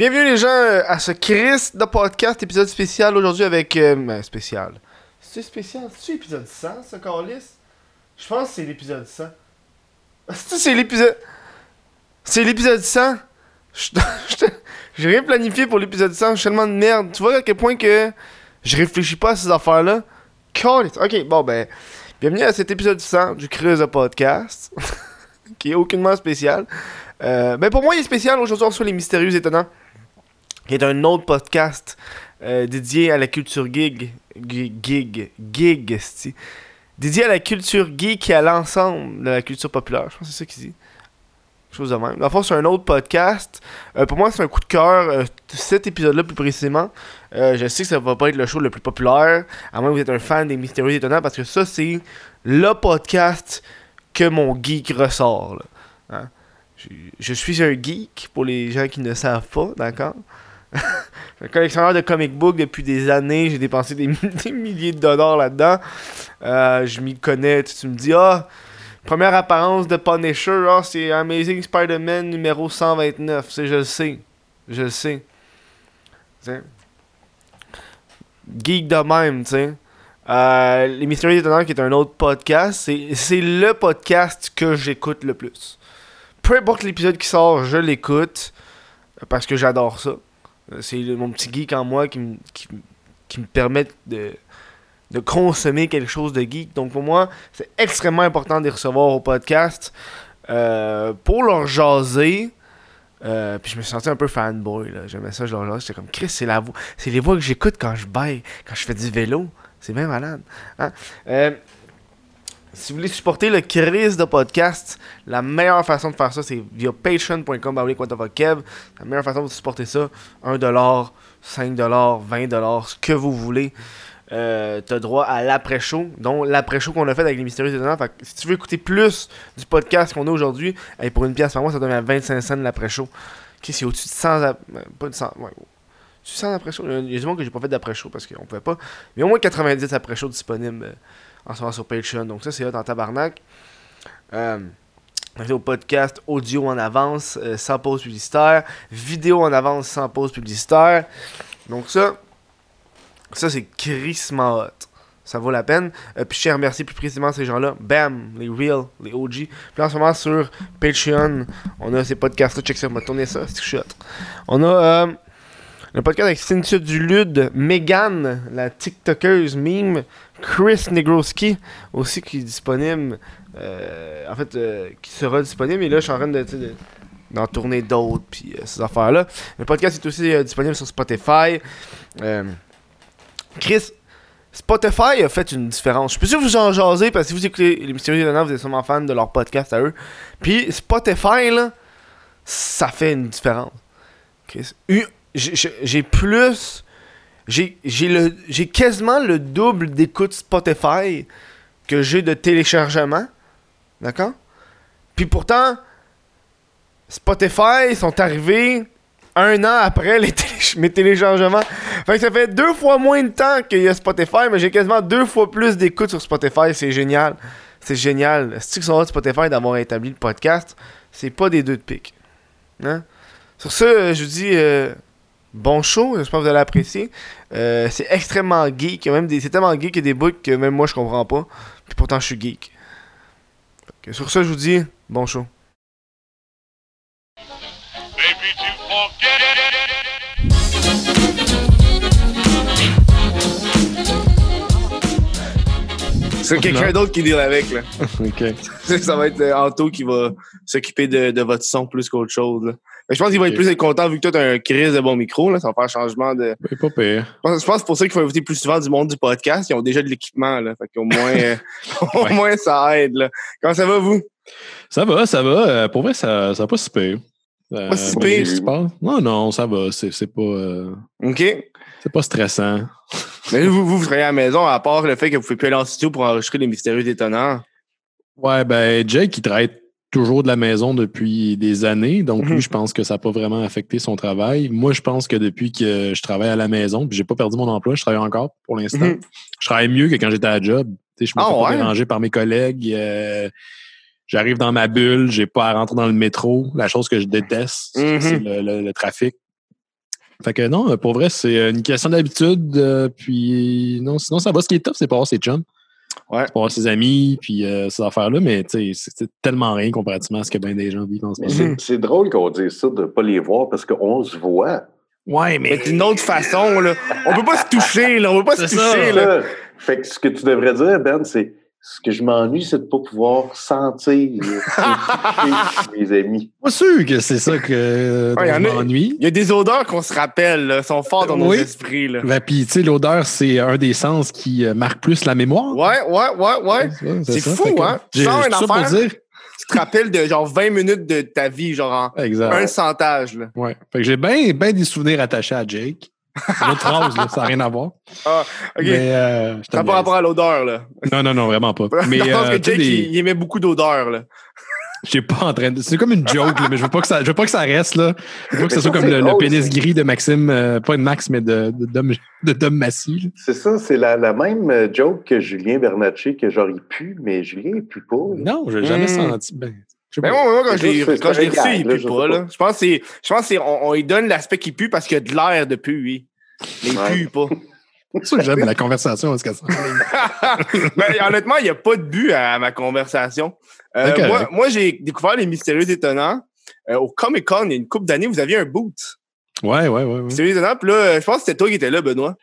Bienvenue les gens à ce Chris de podcast, épisode spécial aujourd'hui avec... Euh, ben, spécial. C'est spécial? C'est l'épisode 100, ce Carlis? Je pense que c'est l'épisode 100. C'est l'épisode... C'est l'épisode 100? Je- je- J'ai rien planifié pour l'épisode 100, je suis tellement de merde. Tu vois à quel point que je réfléchis pas à ces affaires-là? Carlis. Ok, bon ben... Bienvenue à cet épisode 100 du Chris de podcast. qui est aucunement spécial. Euh, ben pour moi, il est spécial. Aujourd'hui, on reçoit Les Mystérieux Étonnants, qui est un autre podcast euh, dédié à la culture gig. Gig, gig, gig. Dédié à la culture geek et à l'ensemble de la culture populaire. Je pense que c'est ça qu'il dit. Chose de même. Dans c'est un autre podcast. Euh, pour moi, c'est un coup de cœur. euh, cet épisode-là, plus précisément. Je sais que ça va pas être le show le plus populaire, à moins que vous êtes un fan des Mystérieux Étonnants, parce que ça, c'est le podcast que mon geek ressort. Hein? Je, je suis un geek, pour les gens qui ne savent pas, d'accord? collectionneur de comic book depuis des années, j'ai dépensé des, milliers de dollars là-dedans. Euh, je m'y connais, tu, me dis, ah, première apparence de Punisher, ah, c'est Amazing Spider-Man numéro 129, c'est, je le sais, je le sais. Tu sais. Geek de même, tu sais. Euh, Les Mystérieux qui est un autre podcast, c'est le podcast que j'écoute le plus. Peu importe l'épisode qui sort, je l'écoute parce que j'adore ça. Euh, C'est mon petit geek en moi qui, me- qui, me- permet de, de consommer quelque chose de geek. Donc pour moi, c'est extrêmement important de les recevoir au podcast euh, pour leur jaser. Euh, puis je me suis senti un peu fanboy. J'aimais ça, je leur jasais. J'étais comme Chris, c'est la voix. C'est les voix que j'écoute quand je baille, quand je fais du vélo. C'est bien malade. hein. Si vous voulez supporter le Chris de podcast, la meilleure façon de faire ça, c'est via patreon.com. La meilleure façon de supporter ça, 1$, 5$, 20$, ce que vous voulez. Euh, t'as droit à l'après-show, dont l'après-show qu'on a fait avec les Mystérieux Étonnants. Fait si tu veux écouter plus du podcast qu'on a aujourd'hui, hey, pour une pièce par mois, ça donne à 25 cents l'après-show. Ok, c'est au-dessus de 100... ap- euh, Pas de 100... Ouais, tu sens après-show? Il y a- il y a du monde que j'ai pas fait d'après-show parce qu'on pouvait pas. Mais au moins 90 après-show disponibles euh, en ce moment sur Patreon. Donc ça, c'est hot en tabarnak. Euh, au podcast audio en avance, euh, sans pause publicitaire. Vidéo en avance, sans pause publicitaire. Donc ça, ça c'est crissement hot. Ça vaut la peine. Euh, puis je remercier plus précisément ces gens-là. Bam, les real, les OG. Puis en ce moment sur Patreon, on a ces podcasts-là. Check ça, on va tourner ça, c'est. On a euh, le podcast avec Cynthia Dulude, Megan, la TikTokeuse meme, Chris Negroski, aussi qui est disponible. euh, en fait, euh, qui sera disponible. Et là, je suis en train de, d'en tourner d'autres, puis euh, ces affaires-là. Le podcast est aussi disponible sur Spotify. Chris, Spotify a fait une différence. Je pas sûr vous en jasez, parce que si vous écoutez les Mystérieux vous êtes sûrement fan de leur podcast à eux. Puis Spotify, là, ça fait une différence. Chris. J'ai plus. J'ai le- quasiment le double d'écoute Spotify que j'ai de téléchargement. D'accord? Puis pourtant, Spotify sont arrivés un an après les mes téléchargements. Fait que ça fait deux fois moins de temps qu'il y a Spotify, mais j'ai quasiment deux fois plus d'écoute sur Spotify. C'est génial. C'est génial. C'est que de Spotify d'avoir établi le podcast? C'est pas des deux de pique. Hein? Sur ce, je vous dis euh, bon show. J'espère que vous allez apprécier. Euh, c'est extrêmement geek. Il y a même des- C'est tellement geek qu'il y a des bouts que même moi je comprends pas. Puis pourtant je suis geek. Que sur ce, je vous dis bon show. C'est quelqu'un d'autre qui deal avec, là. OK. ça va être euh, Anto qui va s'occuper de, de votre son plus qu'autre chose. là. Mais je pense qu'il va être plus content vu que toi, t'as un crise de bon micro. Là, ça va faire un changement de. Mais pas pire. Je pense, que c'est pour ça qu'il faut inviter plus souvent du monde du podcast. Ils ont déjà de l'équipement. Là. Fait qu'au moins, euh, au Ouais. moins, ça aide. Là. Comment ça va, vous? Ça va, ça va. Euh, pour vrai, ça, va pas si pire. Euh, Pas si bon, pire. Non, non, ça va. C'est c'est pas, euh, OK. c'est pas stressant. Mais vous, vous, vous travaillez à la maison, à part le fait que vous pouvez plus aller en studio pour enregistrer les mystérieux étonnants. Ouais, ben, Jake, il travaille toujours de la maison depuis des années. Donc, Mhm. lui, je pense que ça n'a pas vraiment affecté son travail. Moi, je pense que depuis que je travaille à la maison, puis j'ai pas perdu mon emploi, je travaille encore pour l'instant. Mhm. Je travaille mieux que quand j'étais à la job. Tu sais, je me Ah fais pas ouais? déranger par mes collègues. euh, J'arrive dans ma bulle, j'ai pas à rentrer dans le métro. La chose que je déteste, Mhm. c'est le, le- le trafic. Fait que non, pour vrai, c'est une question d'habitude. euh, puis non, sinon, ça va. Ce qui est top, c'est pas voir ses chums. Ouais. Voir ses amis, puis euh, ces affaires-là. Mais tu sais, c'est tellement rien comparativement à ce que bien des gens vivent en ce moment. c'est- drôle qu'on dise ça de ne pas les voir parce qu'on se voit. Ouais, Mais d'une autre façon, là. On peut pas se toucher, là. On peut pas se ça. toucher, là. Fait que ce que tu devrais dire, Ben, c'est ce que je m'ennuie, c'est de ne pas pouvoir sentir mes amis. pas sûr que c'est ça que Ouais, je a- m'ennuie. Il y a des odeurs qu'on se rappelle, là, sont fortes dans nos esprits, là. Ben, puis, tu sais, l'odeur, c'est un des sens qui euh, marque plus la mémoire. Ouais, ouais, ouais, ouais. Ouais, C'est fou, que hein? Tu j'ai- sens une pour dire. Tu te rappelles de genre 20 minutes de ta vie, genre en Exact. un centage, là. Ouais. Fait que j'ai bien ben des souvenirs attachés à Jake. C'est une autre phrase, là, ça n'a rien à voir. Ah, ok. Mais, euh, Ça pas rapport à l'odeur, là. Non, non, non, vraiment pas. Mais je pense euh, que Jake, des- il, il aimait beaucoup d'odeur, là. j'ai pas en train de. C'est comme une joke, là, mais je veux pas que ça, je veux pas que ça reste là. Je veux pas que ce Mais soit ça, comme c'est le, pénis ça. gris de Maxime, euh, pas de Max, mais de, de, Dom, de Dom Massy. C'est ça, c'est la, la même euh, joke que Julien Bernatchez que j'aurais pu, mais Julien pue pas. là. Non, j'ai jamais Hmm. senti. Ben, je sais Mais pas. moi, moi, quand je l'ai reçu, il pue je pas, là. Je pense que c'est, je pense que c'est, on, lui donne l'aspect qu'il pue parce qu'il y a de l'air de pu, oui. Mais il Ouais. pue pas. C'est ça que j'aime la conversation. Est-ce que ça... Mais honnêtement, il n'y a pas de but à ma conversation. Euh, moi, moi j'ai découvert les mystérieux étonnants. Euh, au Comic Con, il y a une couple d'années, vous aviez un boot. Ouais, ouais, ouais. Ouais, Mystérieux étonnants. Puis là, je pense que c'était toi qui étais là, Benoît.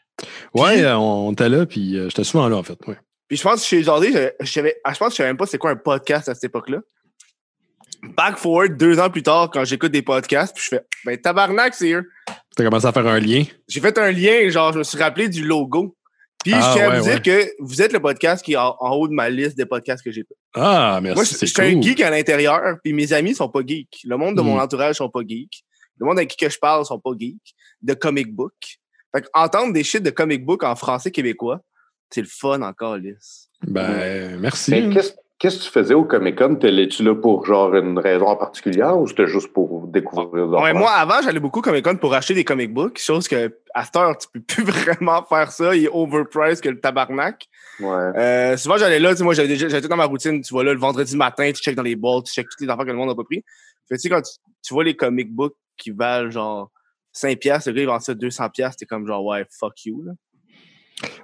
ouais euh, on, on était là, puis euh, j'étais souvent là, en fait. Ouais. Puis je pense que chez Jardé, je, je ah, je pense que je savais même pas c'est quoi un podcast à cette époque-là. Back forward, deux ans plus tard, quand j'écoute des podcasts, puis je fais, ben tabarnak, c'est eux. T'as commencé à faire un lien? J'ai fait un lien, genre, je me suis rappelé du logo. Puis Ah, je tiens à ouais, vous dire que vous êtes le podcast qui est en, en haut de ma liste des podcasts que j'ai fait. Ah, merci. Moi, je suis un geek à l'intérieur, puis mes amis sont pas geeks. Le monde de mon Mm. entourage sont pas geeks. Le monde avec qui que je parle sont pas geeks. De comic book. Fait que entendre des shit de comic book en français québécois, c'est le fun encore, Lys. Ben, merci. Mais qu'est-ce que tu faisais au Comic-Con? T'es-tu là pour genre une raison en particulier ou c'était juste pour découvrir Ouais, moi, avant, j'allais beaucoup au Comic Con pour acheter des comic books, chose que à cette heure, tu peux plus vraiment faire ça. Il est overpriced que le tabarnak. Ouais. Euh, souvent, j'allais là, tu sais, moi, j'avais déjà, j'étais dans ma routine, tu vois là, le vendredi matin, tu checkes dans les boîtes, tu checkes toutes les affaires que le monde n'a pas pris. Fait tu sais, quand tu, tu vois les comic books qui valent genre 5 piastres, le gars, il vend ça 200 piastres, t'es comme genre, ouais, fuck you, là.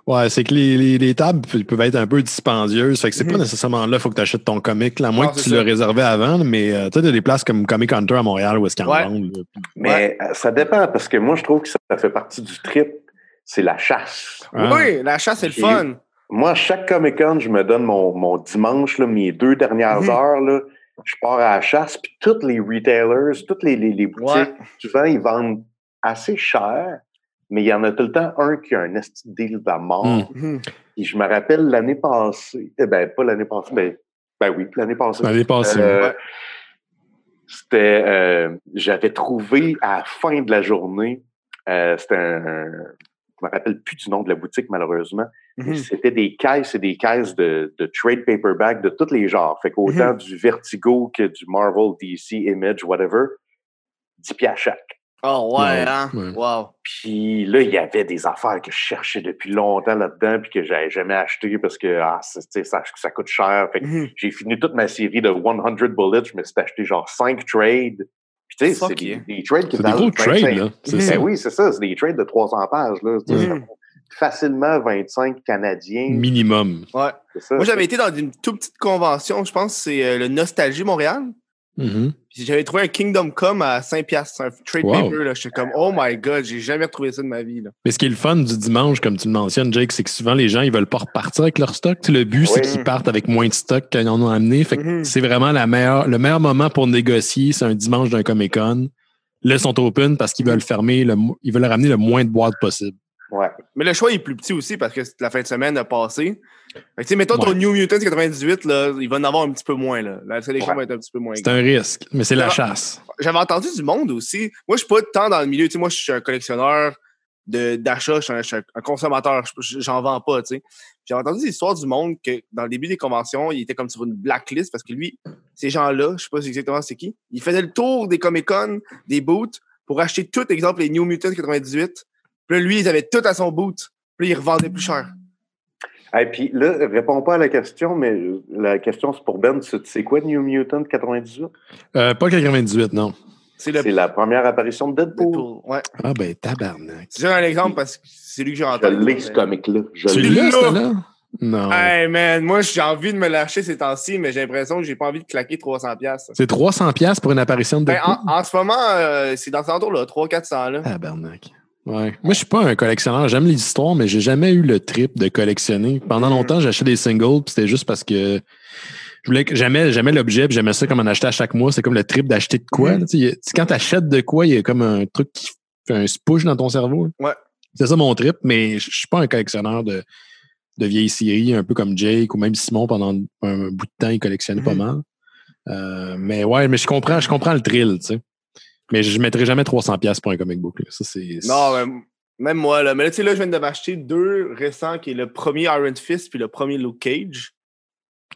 Ouais, c'est que les, les, les tables pe- peuvent être un peu dispendieuses. Fait que c'est pas Mhm. nécessairement là, il faut que tu achètes ton comic. Là, à moins Non, que tu ça. l'as réservé avant, mais euh, tu sais, t'as des places comme Comic Hunter à Montréal où est-ce qu'ils en Ouais. Mais euh, ça dépend parce que moi, je trouve que ça, fait partie du trip. C'est la chasse. Ah. Oui, la chasse, c'est le fun. Moi, chaque Comic Con, je me donne mon, mon dimanche, là, mes deux dernières Mhm. heures. Là, je pars à la chasse, puis tous les retailers, toutes les, les, les boutiques, Ouais. souvent, ils vendent assez cher, mais il y en a tout le temps un qui a un esti de deal de la mort. Et je me rappelle l'année passée, eh ben, pas l'année passée, ben, ben oui, l'année passée. L'année passée. Euh, Ouais. C'était, euh, j'avais trouvé à la fin de la journée, euh, c'était un, je me rappelle plus du nom de la boutique malheureusement, mais Mhm. c'était des caisses et des caisses de, de trade paperback de tous les genres. Fait qu'autant du Vertigo que du Marvel, DC, Image, whatever, 10 piastres chaque. Oh, ouais, Ouais, hein? ouais. Wow. Puis là, il y avait des affaires que je cherchais depuis longtemps là-dedans puis que j'avais jamais acheté parce que ah, c'est- tu sais, ça, ça coûte cher. Fait que Mhm. j'ai fini toute ma série de 100 bullets. Je me suis acheté genre 5 trades. Puis tu sais, c'est des, trades qui C'est des gros 25. trades, là. C'est Mhm. ça. Ben oui, c'est ça. C'est des trades de 300 pages. Là. Fait Facilement 25 Canadiens. Minimum. Ouais. ça. Moi, j'avais été dans une toute petite convention, je pense que c'est euh, le Nostalgie Montréal. Puis j'avais trouvé un Kingdom Come à 5 piastres, un trade Wow. paper. là. J'étais comme, oh my god, j'ai jamais retrouvé ça de ma vie. Là. Mais ce qui est le fun du dimanche, comme tu le mentionnes, Jake, c'est que souvent les gens, ils veulent pas repartir avec leur stock. Tu sais, le but, c'est qu'ils partent avec moins de stock qu'ils en ont amené. Fait que Mhm. c'est vraiment la meilleure, le meilleur moment pour négocier, c'est un dimanche d'un Comic Con. Là, ils sont open parce qu'ils veulent fermer, le, ils veulent ramener le moins de boîtes possible. Ouais. Mais le choix est plus petit aussi parce que la fin de semaine a passé. Fait que, mettons ton. New Mutants 98, là, il va en avoir un petit peu moins. Là. La sélection Ouais. va être un petit peu moins C'est un risque, mais c'est la chasse. J'avais entendu du monde aussi. Moi, je suis pas tant dans le milieu. Tu sais, moi, je suis un collectionneur de- d'achat, je suis un, un consommateur. Je- J'en vends pas, tu sais. J'ai entendu des histoires du monde que dans le début des conventions, il était comme sur une blacklist parce que lui, ces gens-là, je sais pas exactement c'est qui, il faisait le tour des Comic-Con, des boots, pour acheter tout, exemple, les New Mutants 98. Puis là, lui, ils avaient tout à son boot. Puis là, il revendait plus cher. Et puis là, réponds pas à la question, mais la question c'est pour Ben. Tu sais quoi New Mutant 98? Euh, pas 98, non. C'est le C'est la première apparition de Deadpool. Deadpool. Ouais. Ah, ben, tabarnak. C'est un exemple parce que c'est lui que j'ai en Je l'ai, ce comic-là. Je Tu l'ai. celle-là? Non. Hey man, moi j'ai envie de me lâcher ces temps-ci, mais j'ai l'impression que j'ai pas envie de claquer 300$. piastres. C'est 300$ piastres pour une apparition de Ben, Deadpool? en, en ce moment, euh, c'est dans ce 300-400$. Là. Tabarnak. Ouais. Moi, je suis pas un collectionneur. J'aime les histoires, mais j'ai jamais eu le trip de collectionner. Pendant Mm. longtemps, j'achetais des singles, puis c'était juste parce que je voulais que j'aimais, j'aimais l'objet, puis j'aimais ça comme en acheter à chaque mois. C'est comme le trip d'acheter de quoi. Mm. là. Quand tu achètes de quoi, il y a comme un truc qui fait un spush dans ton cerveau. là. Ouais. C'est ça mon trip, mais je suis pas un collectionneur de, de vieilles séries, un peu comme Jake ou même Simon pendant un bout de temps, il collectionnait pas Mhm. mal. Euh, mais ouais, mais je comprends, je comprends le thrill, tu sais. Mais je mettrai jamais 300$ piastres pour un comic book. là. Ça, c'est. Non, mais même moi, là. Mais là, tu sais, là, je viens de m'acheter deux récents, qui est le premier Iron Fist puis le premier Luke Cage.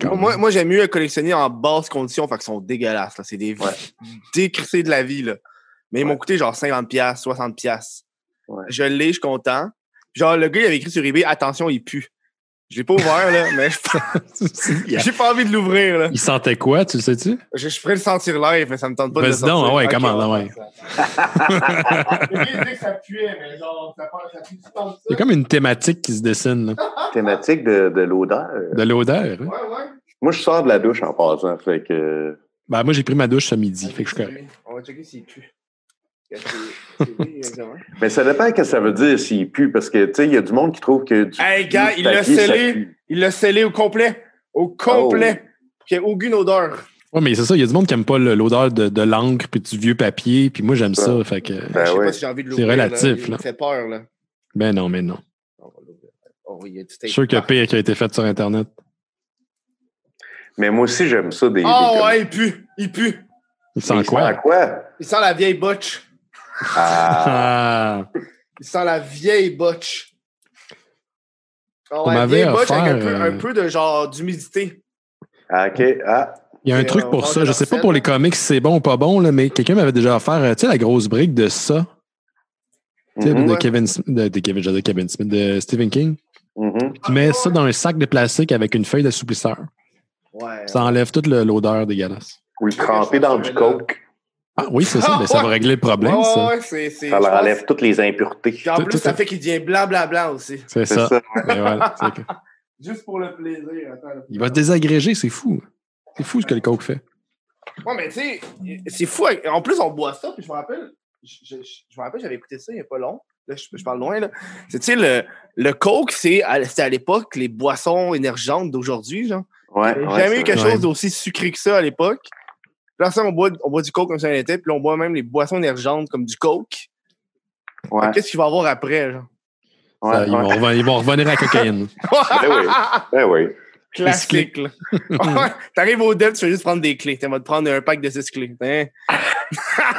Quand Moi, même. moi j'aime mieux collectionner en basse condition, fait qu'ils sont dégueulasses. là. C'est des Ouais. décrissés de la vie. Là. Mais ils m'ont coûté genre 50$, 60$. Ouais. Je l'ai, je suis content. Genre, le gars, il avait écrit sur eBay Attention, il pue. Je l'ai pas ouvert, là, mais Il- j'ai pas envie de l'ouvrir. là. Il sentait quoi, tu le sais-tu? Je, je pourrais le sentir live, mais ça me tente pas de le Vas-y donc, sortir. ah ouais, Ok, comment, ouais. il y a comme une thématique qui se dessine, là. Thématique de, de l'odeur. de l'odeur. hein? Ouais, ouais. Moi, je sors de la douche en passant. Fait que. Ben, moi, j'ai pris ma douche ce midi, fait que je suis correct. On va checker s'il pue. C'est- c'est oui, exactement. Mais ça dépend ce que ça veut dire s'il pue, parce que, tu sais, il y a du monde qui trouve que du. Hey, gars, il l'a scellé. Il l'a scellé au complet. Au complet. Qu'il n'y ait aucune odeur. Ouais, mais c'est ça, il y a du monde qui aime pas l'odeur de, de l'encre puis du vieux papier, puis moi, j'aime ça, fait que... Ben je sais ouais. pas si j'ai envie de C'est l'ouvrir. relatif, Il là. me fait peur, là. Ben non, mais non. Oh, il y a du Je tape suis sûr qu'il y a partout. pire qui a été fait sur Internet. Mais moi aussi, j'aime ça des. Ah des ouais, il pue. Il pue. Il sent Mais quoi? sent quoi? Il sent la vieille botche. Ah, Ah, Il sent la vieille botch. Ah On ouais, m'avait vieille botch avec un peu, offert, un euh, peu de genre d'humidité. ah, OK. Ah, il y a un Et truc on pour ça. de Je sais pas pour les comics si c'est bon ou pas bon, là, mais quelqu'un m'avait déjà offert, euh, tu sais, la grosse brique de ça, tu sais, mhm, de. Kevin Smith, de, de Kevin, dire Kevin Smith, de Stephen King. mhm. Tu mets ça dans un sac de plastique avec une feuille d'assouplisseur. Ouais. Ça enlève toute le- l'odeur dégueulasse. Ou le tremper dans du coke. Ah oui, c'est ça, Ah, mais ça va régler le problème, Ouais, ça. ouais, ouais, c'est. c'est- Ça leur pense- enlève toutes les impuretés. En Tout- plus, tout- ça fait qu'il devient blanc, blanc, blanc aussi. C'est C'est ça. ça. Mais voilà, c'est que- Juste pour le plaisir. Attends. Il va se désagréger, c'est fou. C'est fou ce que le coke fait. Ouais, mais tu sais, c'est fou. En plus, on boit ça, puis je me rappelle, je, je- je me rappelle, j'avais écouté ça il n'y a pas long. Là, je, je parle loin, là. C'est, tu sais, le, le Coke, c'est à, c'était à l'époque les boissons énergisantes d'aujourd'hui, genre. Ouais, jamais eu quelque chose d'aussi sucré que ça à l'époque. Là, ça, on boit, on boit du Coke comme ça était, puis là, on boit même les boissons énergisantes comme du Coke. Ouais, Qu'est-ce qu'il va y avoir après, genre? ouais, Ça, ils, vont reven- ils vont revenir à la cocaïne. Ben oui. Ben oui. Classique, là. T'arrives au dev, tu fais juste prendre des clés. Tu vas te prendre un pack de 6 clés. Hein?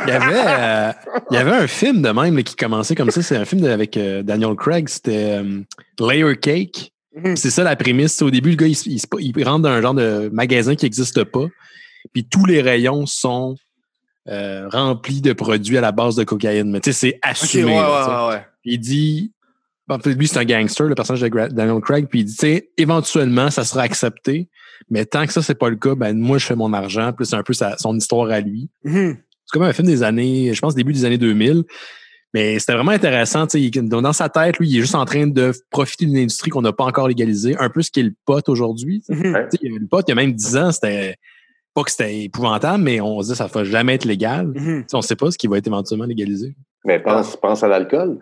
Il y avait, euh, il y avait un film de même là, qui commençait comme ça. C'est un film de- avec euh, Daniel Craig. C'était euh, Layer Cake. Mhm. C'est ça la prémisse. Au début, le gars, il, il rentre dans un genre de magasin qui n'existe pas. Puis tous les rayons sont euh, remplis de produits à la base de cocaïne. Mais tu sais, c'est assumé. ouais, là, tu sais. ouais, ouais, ouais. Il dit. En fait, lui, c'est un gangster, le personnage de Gra- Daniel Craig. Puis il dit, tu sais, éventuellement, ça sera accepté. Mais tant que ça, c'est pas le cas, ben moi, je fais mon argent. Puis c'est un peu sa- son histoire à lui. Mhm. C'est comme un film des années, je pense, début des années 2000. Mais c'était vraiment intéressant. Dans sa tête, lui, il est juste en train de profiter d'une industrie qu'on n'a pas encore légalisée, un peu ce qu'est le pot aujourd'hui. Tu sais, Le pot, il y a même 10 ans, c'était pas que c'était épouvantable, mais on se dit que ça ne va jamais être légal. Tu Mhm. sais, on ne sait pas ce qui va être éventuellement légalisé. Mais pense, pense à l'alcool.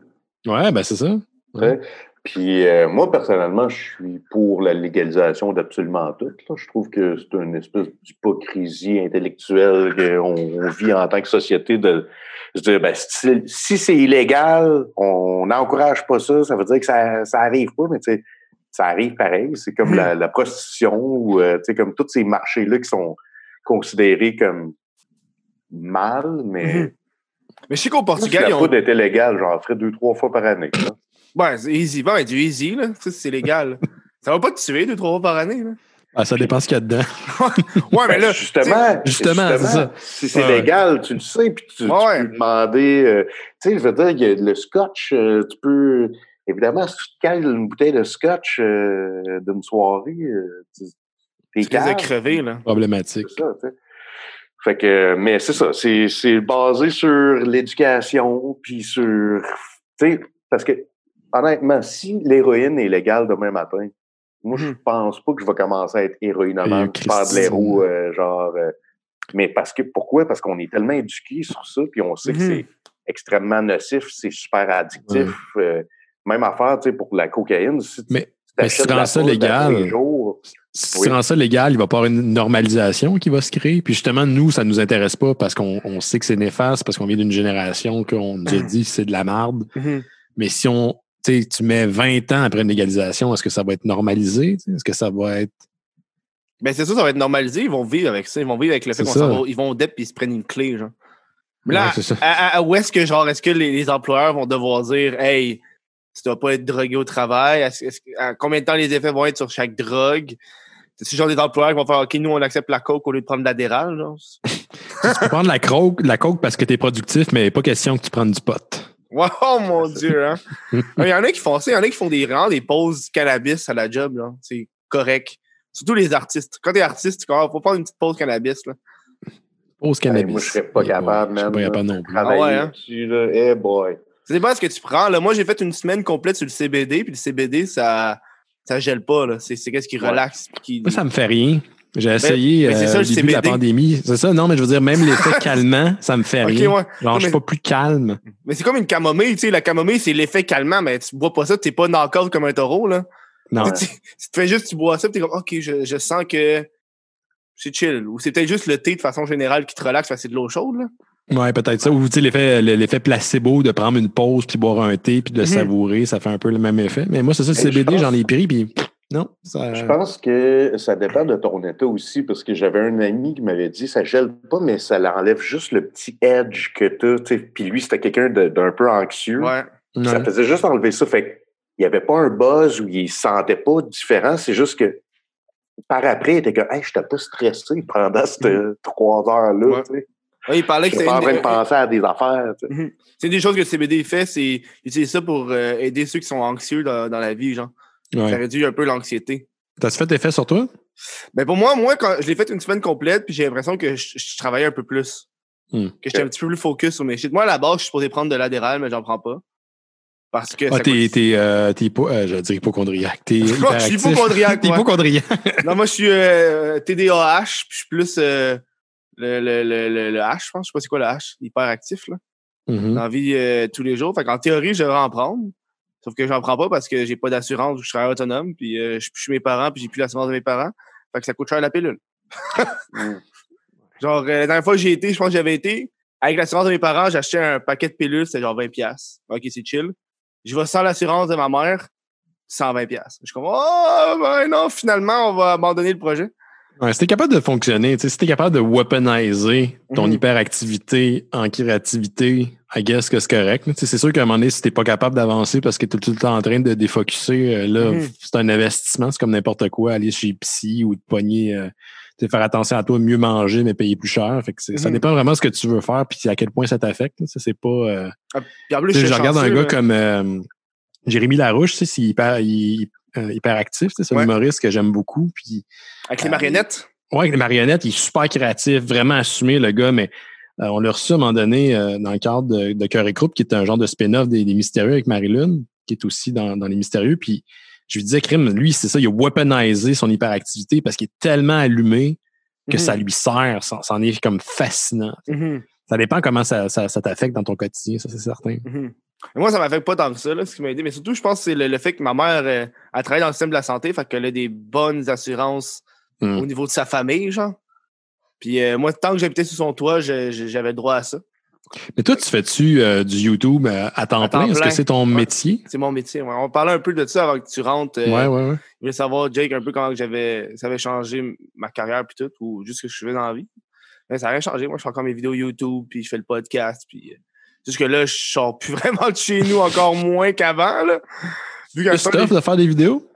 Ouais, ben c'est ça. Ouais. Puis euh, moi, personnellement, je suis pour la légalisation d'absolument tout. là. Je trouve que c'est une espèce d'hypocrisie intellectuelle qu'on on vit en tant que société de se dire ben, si, si c'est illégal, on n'encourage pas ça, ça veut dire que ça, ça arrive pas, mais tu sais, ça arrive pareil. C'est comme la, la prostitution ou euh, tu sais, comme tous ces marchés-là qui sont considérés comme mal, mais Mhm. Mais je sais qu'au Portugal, la ils ont. poudre était légale, j'en ferais deux, trois fois par année. là. Ouais, c'est easy. Ouais, du easy, là. Ça, c'est légal. ça va pas te tuer deux, trois fois par année, là. Ah, ça dépend ce qu'il y a dedans. Ouais, mais Ben, là. Justement, justement, c'est ça. Si c'est Ouais. légal, tu le sais, puis tu, tu Ouais. peux demander. euh, tu sais, je veux dire, il y a le scotch, euh, tu peux. Évidemment, si tu cales une bouteille de scotch euh, d'une soirée, euh, tu t'es Tu les as calme, crevés, là. Problématique. C'est ça. Fait que, mais c'est ça, c'est, c'est basé sur l'éducation, puis sur, tu sais, parce que, honnêtement, si l'héroïne est légale demain matin, moi, je Mhm. pense pas que je vais commencer à être héroïnomane, faire de l'héros, euh, genre, euh, mais parce que, pourquoi? Parce qu'on est tellement éduqués sur ça, puis on sait que Mhm. c'est extrêmement nocif, c'est super addictif, euh, même affaire, tu sais, pour la cocaïne, si tu, Mais- mais si tu rends ça légal, Si Oui. tu rends ça légal, il va pas y avoir une normalisation qui va se créer. Puis justement, nous, ça nous intéresse pas parce qu'on on sait que c'est néfaste, parce qu'on vient d'une génération qu'on nous a dit que c'est de la merde. Mhm. Mais si on, tu mets 20 ans après une légalisation, est-ce que ça va être normalisé? Est-ce que ça va être. Ben, c'est ça, ça va être normalisé. Ils vont vivre avec ça. Ils vont vivre avec le fait C'est qu'on ça. s'en va. Ils vont au DEP et ils se prennent une clé, genre. Mais là, Ouais, c'est ça. à, à- à où est-ce que, genre, est-ce que les, les employeurs vont devoir dire, hey, tu dois pas être drogué au travail? Combien de temps les effets vont être sur chaque drogue? C'est genre des employeurs qui vont faire, OK, nous, on accepte la coke au lieu de prendre de l'adéral, genre. tu peux prendre la coke, la coke parce que tu es productif, mais pas question que tu prennes du pot. Wow, mon Dieu, hein? Il y en a qui font ça. Il y en a qui font des, vraiment des pauses cannabis à la job, là. C'est correct. Surtout les artistes. Quand t'es artiste, il faut prendre une petite pause cannabis, là. Pause Hey, cannabis. moi, je serais pas capable, boy, Je suis man, pas là. capable non plus. Ah ouais, hein? là-dessus, là, eh boy. Ça dépend de ce que tu prends. Là, moi, j'ai fait une semaine complète sur le CBD, puis le CBD, ça ça gèle pas. là. C'est c'est qu'est-ce qui relaxe. Qui... Moi, ça me fait rien. J'ai essayé c'est euh, ça, au le début de la pandémie. C'est ça, non, mais je veux dire, même l'effet calmant, ça me fait Ok, rien. ouais. Genre, Non, je suis pas plus calme. Mais c'est comme une camomille, tu sais. La camomille, c'est l'effet calmant, mais tu bois pas ça, t'es pas knock-out comme un taureau, là. Non. Tu, tu- tu te fais juste, tu bois ça, t'es comme, OK, je, je sens que c'est chill. Ou c'est peut-être juste le thé de façon générale qui te relaxe parce que c'est de l'eau chaude, là. Ouais, peut-être ça. Ou tu sais, l'effet, l'effet placebo de prendre une pause puis boire un thé puis de Mhm. savourer, ça fait un peu le même effet. Mais moi, c'est ça, le CBD, pense- j'en ai pris puis non, ça. Je pense que ça dépend de ton état aussi, parce que j'avais un ami qui m'avait dit ça gèle pas, mais ça l'enlève juste le petit edge que tu as. Puis lui, c'était quelqu'un de- d'un peu anxieux. Ouais. Ça Ouais. faisait juste enlever ça. Fait qu'il n'y avait pas un buzz où il se sentait pas différent. C'est juste que par après, il était comme Hey, je n'étais pas stressé pendant ces trois heures-là. Ouais. Il parlait Je que pas en train de penser à des affaires. tu sais. Mhm. C'est une des choses que le CBD fait, c'est utiliser ça pour euh, aider ceux qui sont anxieux dans, dans la vie, genre. Ça réduit un peu l'anxiété. T'as-tu fait effet sur toi? Mais pour moi, moi, quand je l'ai fait une semaine complète, puis j'ai l'impression que je, je travaillais un peu plus. Hmm. Que j'étais un petit peu plus focus sur mes shit. Moi, à la base, je suis supposé prendre de l'adéral, mais j'en prends pas. Parce que. Ah, t'es, coûte- t'es, euh, t'es pas, euh, je dirais hypochondriaque. T'es je suis hypochondriaque, T'es hypochondriaque. Non, moi, je suis euh, TDAH, puis je suis plus euh, le, le, le, le, le H, je pense. Je sais pas c'est quoi le H. Hyperactif, là. Mhm. Dans la vie euh, tous les jours. Fait qu'en théorie, je devrais en prendre. Sauf que j'en prends pas parce que j'ai pas d'assurance ou je travaille autonome, puis euh, je suis plus chez mes parents, puis j'ai plus l'assurance de mes parents. Fait que ça coûte cher la pilule. Mm. Genre, euh, la dernière fois que j'ai été, je pense que j'avais été, avec l'assurance de mes parents, j'ai acheté un paquet de pilules, c'était genre 20$. piastres. Ok, c'est chill. Je vais sans l'assurance de ma mère, 120$. piastres. Je suis comme, oh, ben non, finalement, on va abandonner le projet. Ouais, si t'es capable de fonctionner, tu sais, si t'es capable de weaponiser ton Mhm. hyperactivité en créativité, I guess que c'est correct. là. Tu sais, C'est sûr qu'à un moment donné, si t'es pas capable d'avancer parce que t'es tout le temps en train de défocuser, euh, là, Mhm. c'est un investissement. C'est comme n'importe quoi, aller chez Psy ou de pogner, euh, faire attention à toi, mieux manger, mais payer plus cher. Fait que c'est- Ça Mhm. dépend vraiment de ce que tu veux faire puis à quel point ça t'affecte. c'est pas. euh, Ah, plus, je regarde un gars comme euh, Jérémy Larouche, tu sais, hyper, il- euh, hyperactif. tu sais, C'est un Ouais. humoriste que j'aime beaucoup. Puis Avec les euh, marionnettes? Ouais, avec les marionnettes, il est super créatif, vraiment assumé, le gars, mais euh, on l'a reçu à un moment donné euh, dans le cadre de, de Cœur et Croupe, qui est un genre de spin-off des, des Mystérieux avec Marilyn, qui est aussi dans, dans les Mystérieux. Puis je lui disais, Crime, lui, c'est ça, il a weaponisé son hyperactivité parce qu'il est tellement allumé que Mhm. ça lui sert. Ça, c'en est comme fascinant. Mhm. Ça dépend comment ça, ça, ça t'affecte dans ton quotidien, ça, c'est certain. Mhm. Moi, ça m'affecte pas tant que ça, là, ce qui m'a aidé. Mais surtout, je pense que c'est le, le fait que ma mère euh, a travaillé dans le système de la santé, fait qu'elle a des bonnes assurances Mm. au niveau de sa famille, genre. Puis euh, moi, tant que j'habitais sous son toit, j'avais le droit à ça. Mais toi, tu fais-tu euh, du YouTube euh, à temps À temps plein? Est-ce que c'est ton Ouais. métier? C'est mon métier. ouais. On parlait un peu de ça avant que tu rentres. euh, Ouais, ouais, ouais. Je voulais savoir, Jake, un peu comment j'avais, ça avait changé ma carrière puis tout, ou juste ce que je faisais dans la vie. Mais ça n'a rien changé. Moi, je fais encore mes vidéos YouTube, puis je fais le podcast, puis euh, juste que là, je sors plus vraiment de chez nous, encore moins qu'avant, là. Vu qu'à C'est ça, tough de faire des vidéos?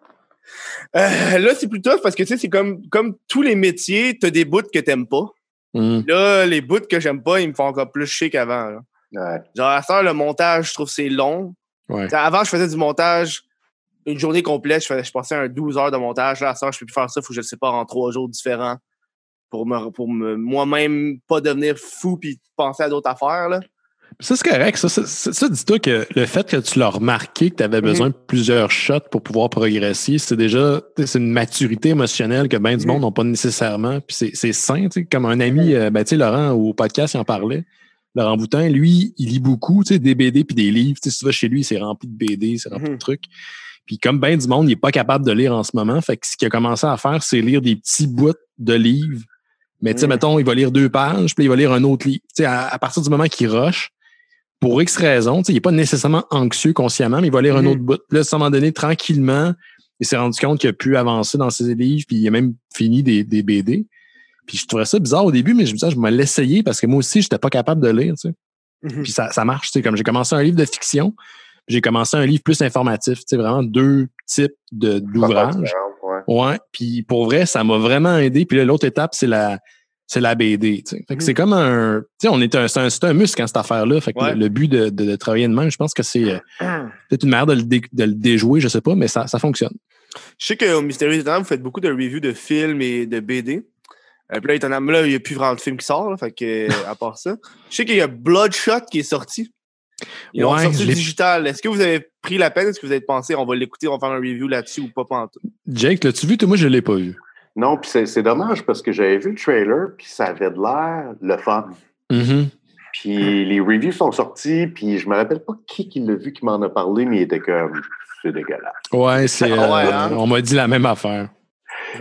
Euh, là, c'est plus tough parce que tu sais, c'est comme, comme tous les métiers, t'as des bouts que t'aimes pas. Mm. Là, les bouts que j'aime pas, ils me font encore plus chier qu'avant. là. Ouais. Genre, à heure, le montage, je trouve que c'est long. Ouais. Avant, je faisais du montage une journée complète. Je, faisais, je passais un 12 heures de montage. Là, à heure, je peux plus faire ça. Faut que je le sépare en trois jours différents. Pour me pour me moi-même pas devenir fou puis penser à d'autres affaires là. Ça, c'est correct. Ça, ça, ça, ça, dis-toi que le fait que tu l'as remarqué, que tu avais besoin de plusieurs shots pour pouvoir progresser, c'est déjà c'est une maturité émotionnelle que bien du monde n'ont pas nécessairement. Puis c'est, c'est sain. tu sais, Comme un ami, euh, ben, tu sais, Laurent, au podcast, il en parlait. Laurent Boutin, lui, il lit beaucoup, tu sais, des BD puis des livres. Si tu vas chez lui, c'est rempli de BD, c'est rempli Mhm. de trucs. Puis comme bien du monde, il n'est pas capable de lire en ce moment. Fait que ce qu'il a commencé à faire, c'est lire des petits bouts de livres. Mais tu sais, Mhm. mettons, il va lire deux pages, puis il va lire un autre livre. Tu sais, à, à partir du moment qu'il rush, pour X raisons, tu sais, il n'est pas nécessairement anxieux consciemment, mais il va lire un Mhm. autre bout. Là, à un moment donné, tranquillement, il s'est rendu compte qu'il a pu avancer dans ses livres, puis il a même fini des, des BD. Puis je trouvais ça bizarre au début, mais je me disais, je vais l'essayer parce que moi aussi, je n'étais pas capable de lire. Tu sais. Mhm. Puis ça, ça marche. Tu sais, comme j'ai commencé un livre de fiction, j'ai commencé un livre plus informatif. Tu sais, vraiment deux types de- d'ouvrages. Ouais. Ouais. Puis pour vrai, ça m'a vraiment aidé. Puis là, l'autre étape, c'est la, c'est la BD. Fait que c'est comme un. Tu sais, on est un, c'est un, c'est un muscle, hein, cette affaire-là. Fait que Ouais. le, le but de, de, de travailler de même, je pense que c'est euh, peut-être une manière de le, dé- de le déjouer, je sais pas, mais ça, ça fonctionne. Je sais qu'au Mystérieux Étonnant, vous faites beaucoup de reviews de films et de BD. Euh, puis là, il n'y a plus vraiment de film qui sort, là, fait que, à part ça. Je sais qu'il y a Bloodshot qui est sorti. Ils Ouais, sorti l'ai- digital. Est-ce que vous avez pris la peine? Est-ce que vous avez pensé, on va l'écouter, on va faire un review là-dessus ou pas pantoute? Jake, l'as-tu vu? Toi, moi, je l'ai pas vu. Non, puis c'est c'est dommage parce que j'avais vu le trailer, puis ça avait de l'air le fun. Mhm. Puis les reviews sont sortis, puis je me rappelle pas qui qui l'a vu qui m'en a parlé, mais il était comme c'est dégueulasse. Ouais, c'est. Ah ouais, euh, hein? On m'a dit la même affaire.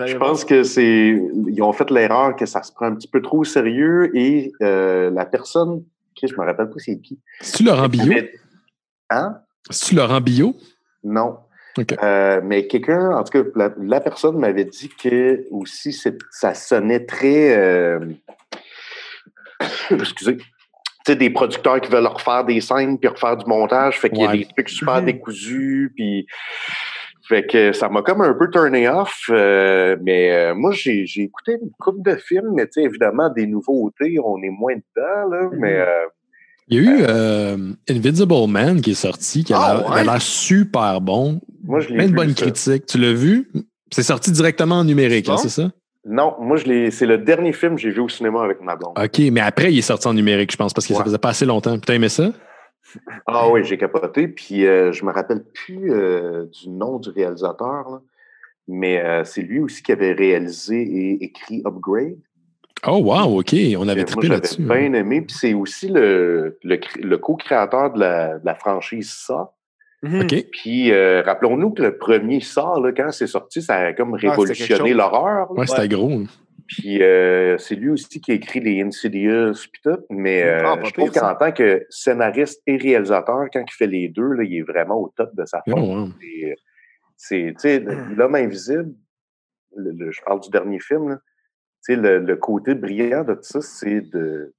Je pense que c'est. Ils ont fait l'erreur que ça se prend un petit peu trop au sérieux et euh, la personne. Je me rappelle pas c'est qui. C'est-tu Laurent Bio? avait- Hein? C'est-tu Laurent Bio? Non. Euh, mais quelqu'un, en tout cas, la, la personne m'avait dit que aussi c'est- ça sonnait très. euh, excusez. Tu sais, des producteurs qui veulent refaire des scènes puis refaire du montage. Fait qu'il y a des trucs super Mhm. décousus. Puis. Fait que ça m'a comme un peu turné off. euh, mais euh, moi, j'ai j'ai écouté une couple de films, mais tu sais, évidemment, des nouveautés, on est moins dedans, là. Mhm. Mais. euh, Il y a eu Invisible Man qui est sorti, qui a Ah, l'air- ouais? a l'air super bon. Moi, je l'ai Plein de bonnes critiques. Tu l'as vu? C'est sorti directement en numérique, C'est hein, c'est ça? Non, moi, je l'ai. C'est le dernier film que j'ai vu au cinéma avec ma blonde. OK, mais après, il est sorti en numérique, je pense, parce que ça faisait pas assez longtemps. T'as aimé ça? Ah oui, j'ai capoté. Puis euh, je me rappelle plus euh, du nom du réalisateur, là. mais euh, c'est lui aussi qui avait réalisé et écrit Upgrade. Oh, wow, OK. On avait trippé j'avais là-dessus. bien aimé. Puis c'est aussi le, le, cr- le co-créateur de la, de la franchise Ça. Mhm. OK. Puis euh, rappelons-nous que le premier Ça, là, quand c'est sorti, ça a comme Ah, révolutionné l'horreur. là. Ouais, c'était gros. Puis euh, c'est lui aussi qui a écrit les Insidious puis tout. Mais euh, Ah, je trouve qu'en tant que scénariste et réalisateur, quand il fait les deux, là, il est vraiment au top de sa Oh, forme. wow. C'est, sais, l'homme invisible, le- le- je parle du dernier film, là, tu sais, le, le côté brillant de tout ça, c'est de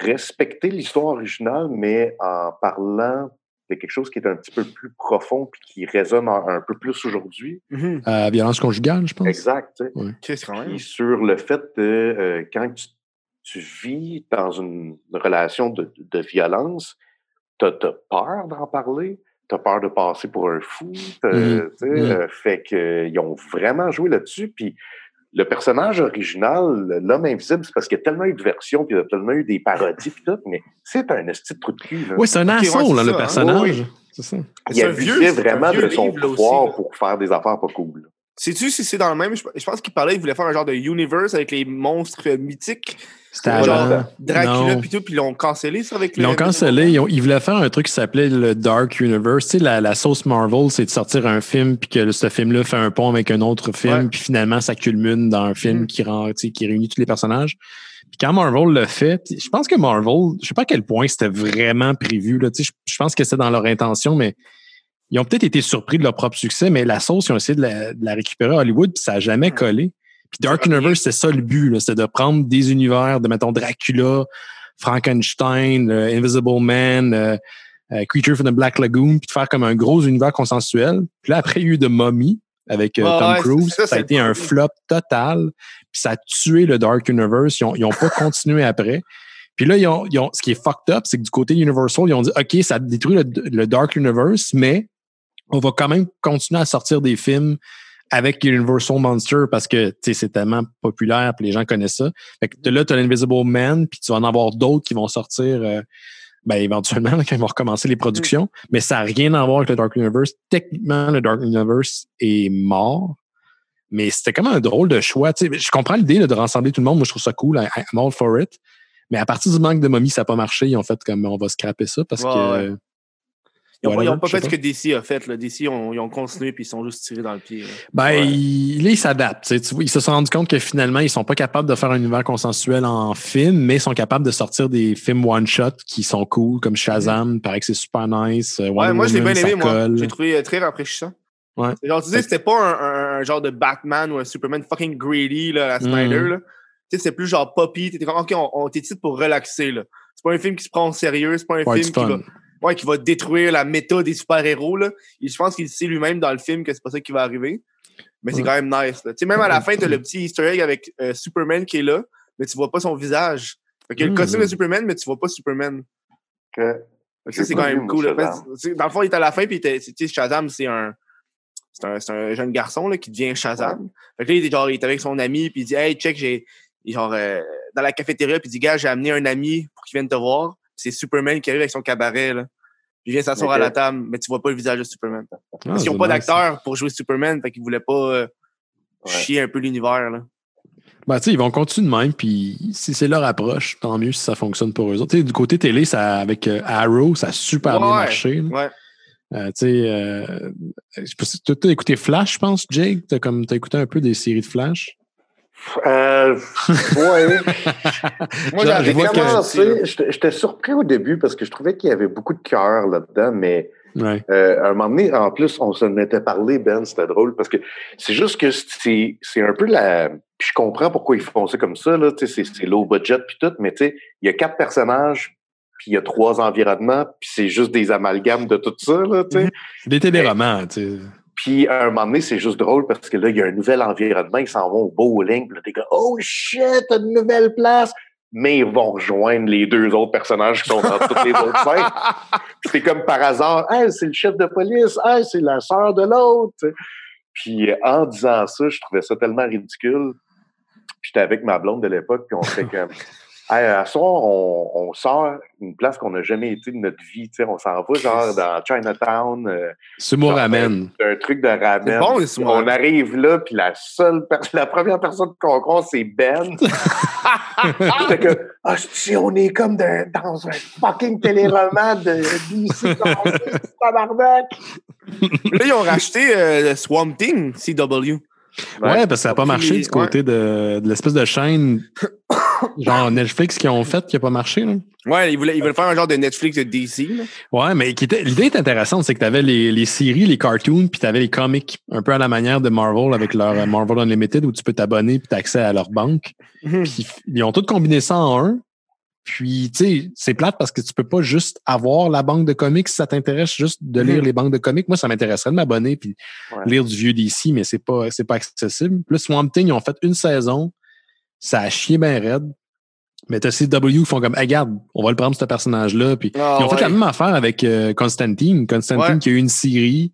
respecter l'histoire originale, mais en parlant de quelque chose qui est un petit peu plus profond puis qui résonne un, un peu plus aujourd'hui. Euh, violence conjugale, je pense. Exact. même? Puis sur le fait de euh, quand tu, tu vis dans une relation de, de violence, tu as, peur d'en parler, tu as peur de passer pour un fou. Mhm. sais, Mhm. euh, fait qu'ils ont vraiment joué là-dessus. Puis le personnage original, l'homme invisible, c'est parce qu'il y a tellement eu de versions, puis il y a tellement eu des parodies, puis tout, mais c'est un esti de trou de cul. là. Oui, c'est un Ok, ouais, asshole, c'est hein, le ça, hein? personnage. Oui, oui. C'est ça. il abusait vieux- un vraiment vieux de son livre, là, aussi, pouvoir pour faire des affaires pas cool. Sais-tu si c'est dans le même? Je, pense qu'il parlait, il voulait faire un genre de universe avec les monstres mythiques. C'était Genre avant. Dracula Non. pis tout, puis ils l'ont cancellé ça avec Ils l'ont cancellé. Ils, ont- ils voulaient faire un truc qui s'appelait le Dark Universe. Tu sais, la, la sauce Marvel, c'est de sortir un film puis que ce film-là fait un pont avec un autre film, puis finalement, ça culmine dans un film Mhm. qui, rend, tu sais, qui réunit tous les personnages. Puis quand Marvel le fait, puis je pense que Marvel, je sais pas à quel point c'était vraiment prévu. Là, tu sais, je, je pense que c'était dans leur intention, mais ils ont peut-être été surpris de leur propre succès, mais la sauce, ils ont essayé de la, de la récupérer à Hollywood, puis ça a jamais collé. Puis Dark Universe, c'est ça le but, c'était de prendre des univers, de mettons Dracula, Frankenstein, euh, Invisible Man, euh, euh, Creature from the Black Lagoon, puis de faire comme un gros univers consensuel. Puis là, après, il y a eu The Mummy avec Tom ouais, Cruise. ça, Ça, c'est a été un flop total. Puis ça a tué le Dark Universe. Ils n'ont pas continué après. Puis là, ils ont, ils ont- ce qui est fucked up, c'est que du côté Universal, ils ont dit OK, ça détruit le, le Dark Universe, mais on va quand même continuer à sortir des films avec Universal Monster parce que tu sais, c'est tellement populaire puis les gens connaissent ça. Fait que là, tu as l'Invisible Man, puis tu vas en avoir d'autres qui vont sortir euh, ben, éventuellement quand ils vont recommencer les productions. Mais ça n'a rien à voir avec le Dark Universe. Techniquement, le Dark Universe est mort. Mais c'était comme un drôle de choix. Tu sais, je comprends l'idée de rassembler tout le monde. Moi, je trouve ça cool. I- I'm all for it. Mais à partir du manque de momie, ça n'a pas marché. Ils ont fait comme on va scraper ça parce que. ouais. Ils n'ont pas fait ce que DC a fait. Là. DC, ils ont continué puis ils sont juste tirés dans le pied. là. Ben, Ouais. ils, là, ils s'adaptent. Ils se sont rendus compte que finalement, ils sont pas capables de faire un univers consensuel en film, mais ils sont capables de sortir des films one-shot qui sont cool, comme Shazam. Il paraît que c'est super nice. euh, Ouais, moi, je l'ai bien aimé, moi. J'ai trouvé euh, très rafraîchissant. Ouais. Genre, tu sais, c'était pas un, un- un genre de Batman ou un Superman fucking greedy, là, à Snyder, Mhm. là. Tu sais, c'est plus genre poppy. T'étais comme, OK, on, on pour relaxer, là. C'est pas un film qui se prend au sérieux, c'est pas un Ouais, film qui fun. va, ouais, qui va détruire la méta des super-héros, là. Et je pense qu'il sait lui-même dans le film que c'est pas ça qui va arriver. Mais c'est quand même nice, là. Tu sais, même à la fin, t'as le petit easter egg avec euh, Superman qui est là, mais tu vois pas son visage. Fait y a le Mhm. costume de Superman, mais tu vois pas Superman. Que- Fait que ça, c'est quand même cool. là. Que, tu Dans le fond, il est à la fin, puis tu Shazam, c'est un, c'est un, c'est un jeune garçon là, qui devient Shazam. Fait que là, il est, genre, il est avec son ami, puis il dit Hey, check, j'ai. Genre, euh, dans la cafétéria, puis il dit Gars, j'ai amené un ami pour qu'il vienne te voir. C'est Superman qui arrive avec son cabaret. Là. Puis il vient s'asseoir à la table, mais tu vois pas le visage de Superman. Ah, Parce qu'ils n'ont pas d'acteur pour jouer Superman, fait qu'ils voulaient pas euh, Ouais. chier un peu l'univers. là. Ben, tu sais, ils vont continuer de même, puis si c'est leur approche, tant mieux si ça fonctionne pour eux autres. Tu sais, du côté télé, ça, avec euh, Arrow, ça a super bien marché. là. Ouais. Euh, tu sais, euh, je sais pas si- t'as t'as écouté Flash, je pense, Jake? T'as comme t'as écouté un peu des séries de Flash? Euh, ouais. Moi, que- commencé, j'étais surpris au début parce que je trouvais qu'il y avait beaucoup de cœur là-dedans, mais Ouais. euh, à un moment donné, en plus, on s'en était parlé, Ben, c'était drôle, parce que c'est juste que c'est c'est un peu la... Puis je comprends pourquoi ils font ça comme ça, là, tu sais, c'est c'est low budget puis tout, mais tu sais, il y a quatre personnages, puis il y a trois environnements, puis c'est juste des amalgames de tout ça, là, tu sais. Des téléromans, tu sais. Puis à un moment donné, c'est juste drôle parce que là, il y a un nouvel environnement, ils s'en vont au bowling, puis là, des gars, oh shit, une nouvelle place! Mais ils vont rejoindre les deux autres personnages qui sont dans toutes les autres scènes. C'est comme par hasard, hey, c'est le chef de police, hey, c'est la sœur de l'autre. Puis euh, en disant ça, je trouvais ça tellement ridicule. J'étais avec ma blonde de l'époque, puis on fait comme, hey, à soir, on, on sort une place qu'on n'a jamais été de notre vie, on s'en va genre dans Chinatown. euh, Sumo Genre, ramen. c'est un truc de ramen. C'est bon, les sumo On arrive là, puis la seule la première personne qu'on croise, c'est Ben. J'étais que, ah, si on est comme dans, dans un fucking téléroman de DC tabarnak. là, ils ont racheté euh, Swamp Thing, CW. Ouais, parce que ça n'a pas marché du côté de, de l'espèce de chaîne genre Netflix qui ont fait qui n'a pas marché. Là. Ouais, ils voulaient, ils voulaient faire un genre de Netflix de DC. Là. Ouais, mais qui était- l'idée est intéressante, c'est que tu avais les, les séries, les cartoons, puis tu avais les comics, un peu à la manière de Marvel avec leur euh, Marvel Unlimited où tu peux t'abonner puis tu accès à leur banque. Puis ils ont tout combiné ça en un. Puis, tu sais, c'est plate parce que tu peux pas juste avoir la banque de comics si ça t'intéresse juste de lire Mhm. les banques de comics. Moi, ça m'intéresserait de m'abonner puis Ouais. lire du vieux DC, mais c'est pas, c'est pas accessible. Plus Swamp Thing, ils ont fait une saison. Ça a chié bien raide. Mais t'as CW qui font comme, hey, regarde, on va le prendre, ce personnage-là. Puis Ah, ils ont fait la même affaire avec euh, Constantine. Constantine Ouais. qui a eu une série.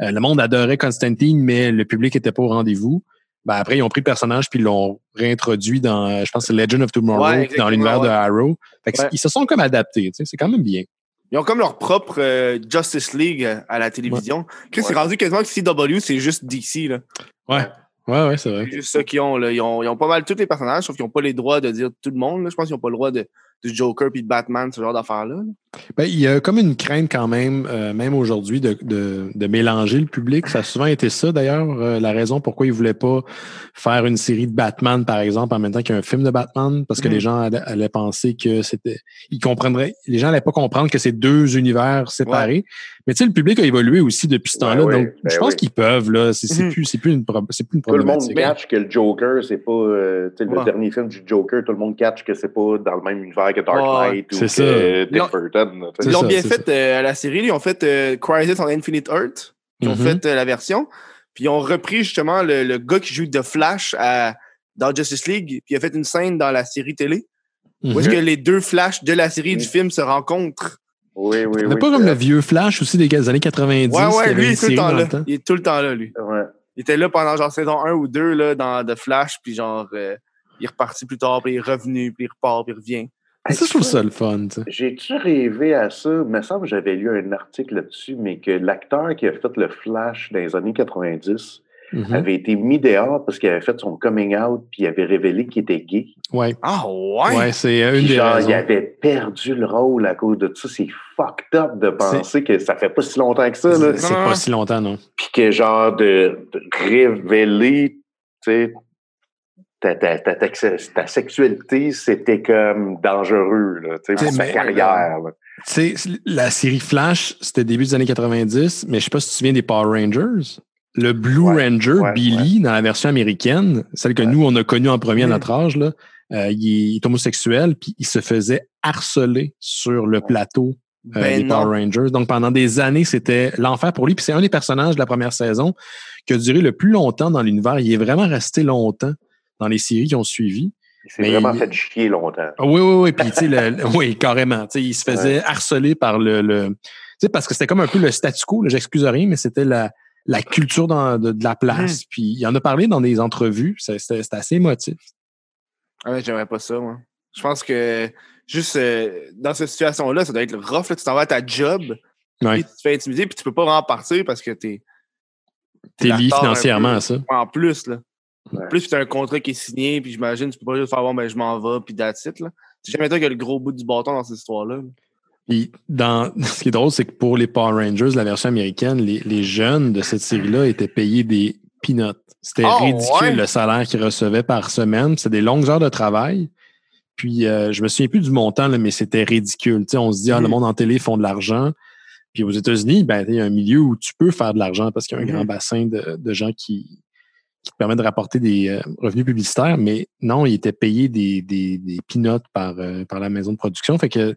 Euh, le monde adorait Constantine, mais le public était pas au rendez-vous. Ben après, ils ont pris le personnage puis ils l'ont réintroduit dans, euh, je pense, c'est Legend of Tomorrow, Ouais, dans l'univers de. Arrow. Fait. Ils se sont comme adaptés. C'est quand même bien. Ils ont comme leur propre euh, Justice League à la télévision. Chris, c'est rendu quasiment que CW, c'est juste DC. là. Ouais. Ouais, ouais, c'est vrai. Juste ça qu'ils ont, là. Ils ont. Ils ont pas mal tous les personnages, sauf qu'ils n'ont pas les droits de dire tout le monde. là. Je pense qu'ils n'ont pas le droit de, du Joker puis de Batman, ce genre d'affaires-là. là? Ben, il y a comme une crainte quand même, euh, même aujourd'hui, de, de, de mélanger le public. Ça a souvent été ça, d'ailleurs, euh, la raison pourquoi ils ne voulaient pas faire une série de Batman, par exemple, en même temps qu'il y a un film de Batman, parce que Mhm. les gens allaient, allaient penser que c'était... Ils comprendraient... Les gens n'allaient pas comprendre que c'est deux univers séparés. Mais tu sais, le public a évolué aussi depuis ce Ben temps-là. donc, ben je pense qu'ils peuvent, là. C'est c'est Mhm. plus, c'est plus, une pro- plus une Tout le monde problématique. catch que le Joker, c'est pas. euh, tu sais, le Ouais. dernier film du Joker, tout le monde catch que c'est pas dans le même univers Dark ou que euh, Tim Ils ont- Burton. Ils l'ont bien fait euh, à la série. Ils ont fait euh, Crisis on Infinite Earth. Ils ont Mhm. fait euh, la version. Puis ils ont repris justement le, le gars qui joue The Flash à, dans Justice League. Puis il a fait une scène dans la série télé. Où est-ce Mhm. que les deux Flash de la série et du film se rencontrent? Oui, oui, oui. pas comme le vieux Flash aussi des années 90. Ouais, qui ouais, lui, il est tout le temps là. le temps. Il est tout le temps là, lui. Ouais. Il était là pendant genre saison 1 ou 2 là, dans The Flash, puis genre, euh, il est reparti plus tard, puis il est revenu, puis il repart, puis il revient. Ça, je trouve ça le fun. tu sais. J'ai-tu rêvé à ça? Il me semble que j'avais lu un article là-dessus, mais que l'acteur qui a fait le Flash dans les années 90 Mhm. avait été mis dehors parce qu'il avait fait son coming out puis il avait révélé qu'il était gay. Ouais, Ah ouais? ouais c'est une Puis des genre, raisons. il avait perdu le rôle à cause de ça. C'est fucked up de penser que ça fait pas si longtemps que ça. Là. C'est pas si longtemps, non. Puis que genre de, de révéler, tu sais, ta, ta, ta, ta, ta sexualité, c'était comme dangereux, là, pour T'sais, sa carrière. là. Tu sais, la série Flash, c'était début des années 90, mais je sais pas si tu te souviens des Power Rangers. Le Blue Ouais, Ranger, ouais, Billy, dans la version américaine, celle que nous, on a connue en premier à Mm. notre âge, là, euh, il est homosexuel, puis il se faisait harceler sur le plateau euh, Ben des non. Power Rangers. Donc, pendant des années, c'était l'enfer pour lui. Puis c'est un des personnages de la première saison qui a duré le plus longtemps dans l'univers. Il est vraiment resté longtemps dans les séries qui ont suivi. Il s'est vraiment il- fait chier longtemps. Ah Oui, oui, oui. Puis, tu sais, le- le- oui, carrément. Tu sais, il se faisait harceler par le. le tu sais, parce que c'était comme un peu le statu quo, j'excuse rien, mais c'était la, la culture dans- de, de la place. Puis, il en a parlé dans des entrevues. C'est- C'était assez émotif. Ah ouais, j'aimerais pas ça, moi. Je pense que juste euh, dans cette situation-là, ça doit être rough. Là. Tu t'en vas à ta job, Ouais. puis tu te fais intimider, puis tu peux pas vraiment partir parce que t'es. T'es lié financièrement peu. à ça. En plus, là. Ouais. Plus, tu as un contrat qui est signé, puis j'imagine tu peux pas juste faire bon, ben je m'en vais, puis that's it. C'est jamais toi qui a le gros bout du bâton dans cette histoire-là. là. Puis, dans, ce qui est drôle, c'est que pour les Power Rangers, la version américaine, les, les jeunes de cette série-là étaient payés des peanuts. C'était Oh, ridicule ouais? le salaire qu'ils recevaient par semaine. C'était des longues heures de travail. Puis, euh, je me souviens plus du montant, là, mais c'était ridicule. On se dit, ah, le Mhm. monde en télé font de l'argent. Puis aux États-Unis, ben, il y a un milieu où tu peux faire de l'argent parce qu'il y a un Mhm. grand bassin de, de gens qui, qui te permettent de rapporter des euh, revenus publicitaires. Mais non, ils étaient payés des, des, des peanuts par, euh, par la maison de production. Fait que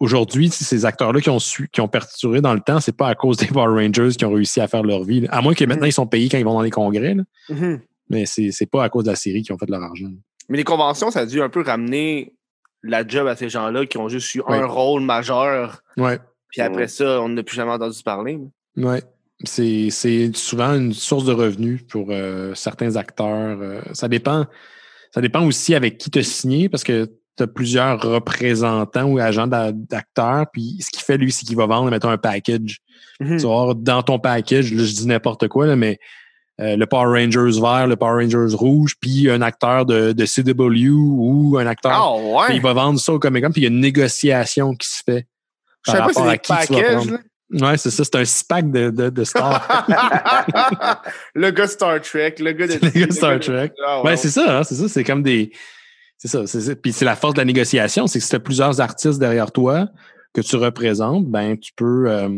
aujourd'hui, ces acteurs-là qui ont su, qui ont perturbé dans le temps, c'est pas à cause des Power Rangers qui ont réussi à faire leur vie. là. À moins que maintenant ils sont payés quand ils vont dans les congrès. là. Mhm. Mais c'est c'est pas à cause de la série qu'ils ont fait de leur argent. Mais les conventions, ça a dû un peu ramener la job à ces gens-là qui ont juste eu Ouais. un rôle majeur, Ouais. puis après ça, on n'a plus jamais entendu parler. Ouais. C'est c'est souvent une source de revenus pour euh, certains acteurs. euh, ça dépend. Ça dépend aussi avec qui tu as signé parce que tu as plusieurs représentants ou agents d'a- d'acteurs. Puis ce qu'il fait, lui, c'est qu'il va vendre, mettons, un package. Mhm. Tu vas avoir dans ton package, là, je dis n'importe quoi, là, mais euh, le Power Rangers vert, le Power Rangers rouge, puis un acteur de, de CW ou un acteur. Puis ouais! il va vendre ça au Comic Con, puis il y a une négociation qui se fait. Je savais pas si des packages. Ouais, c'est ça, c'est un six-pack de, de, de stars. là. le gars Star Trek, le gars de. Le gars Star Trek. Ah, Ouais, ouais. c'est ça, hein, c'est ça. C'est comme des. C'est ça. c'est ça. Puis c'est la force de la négociation, c'est que si tu as plusieurs artistes derrière toi que tu représentes, ben tu peux euh,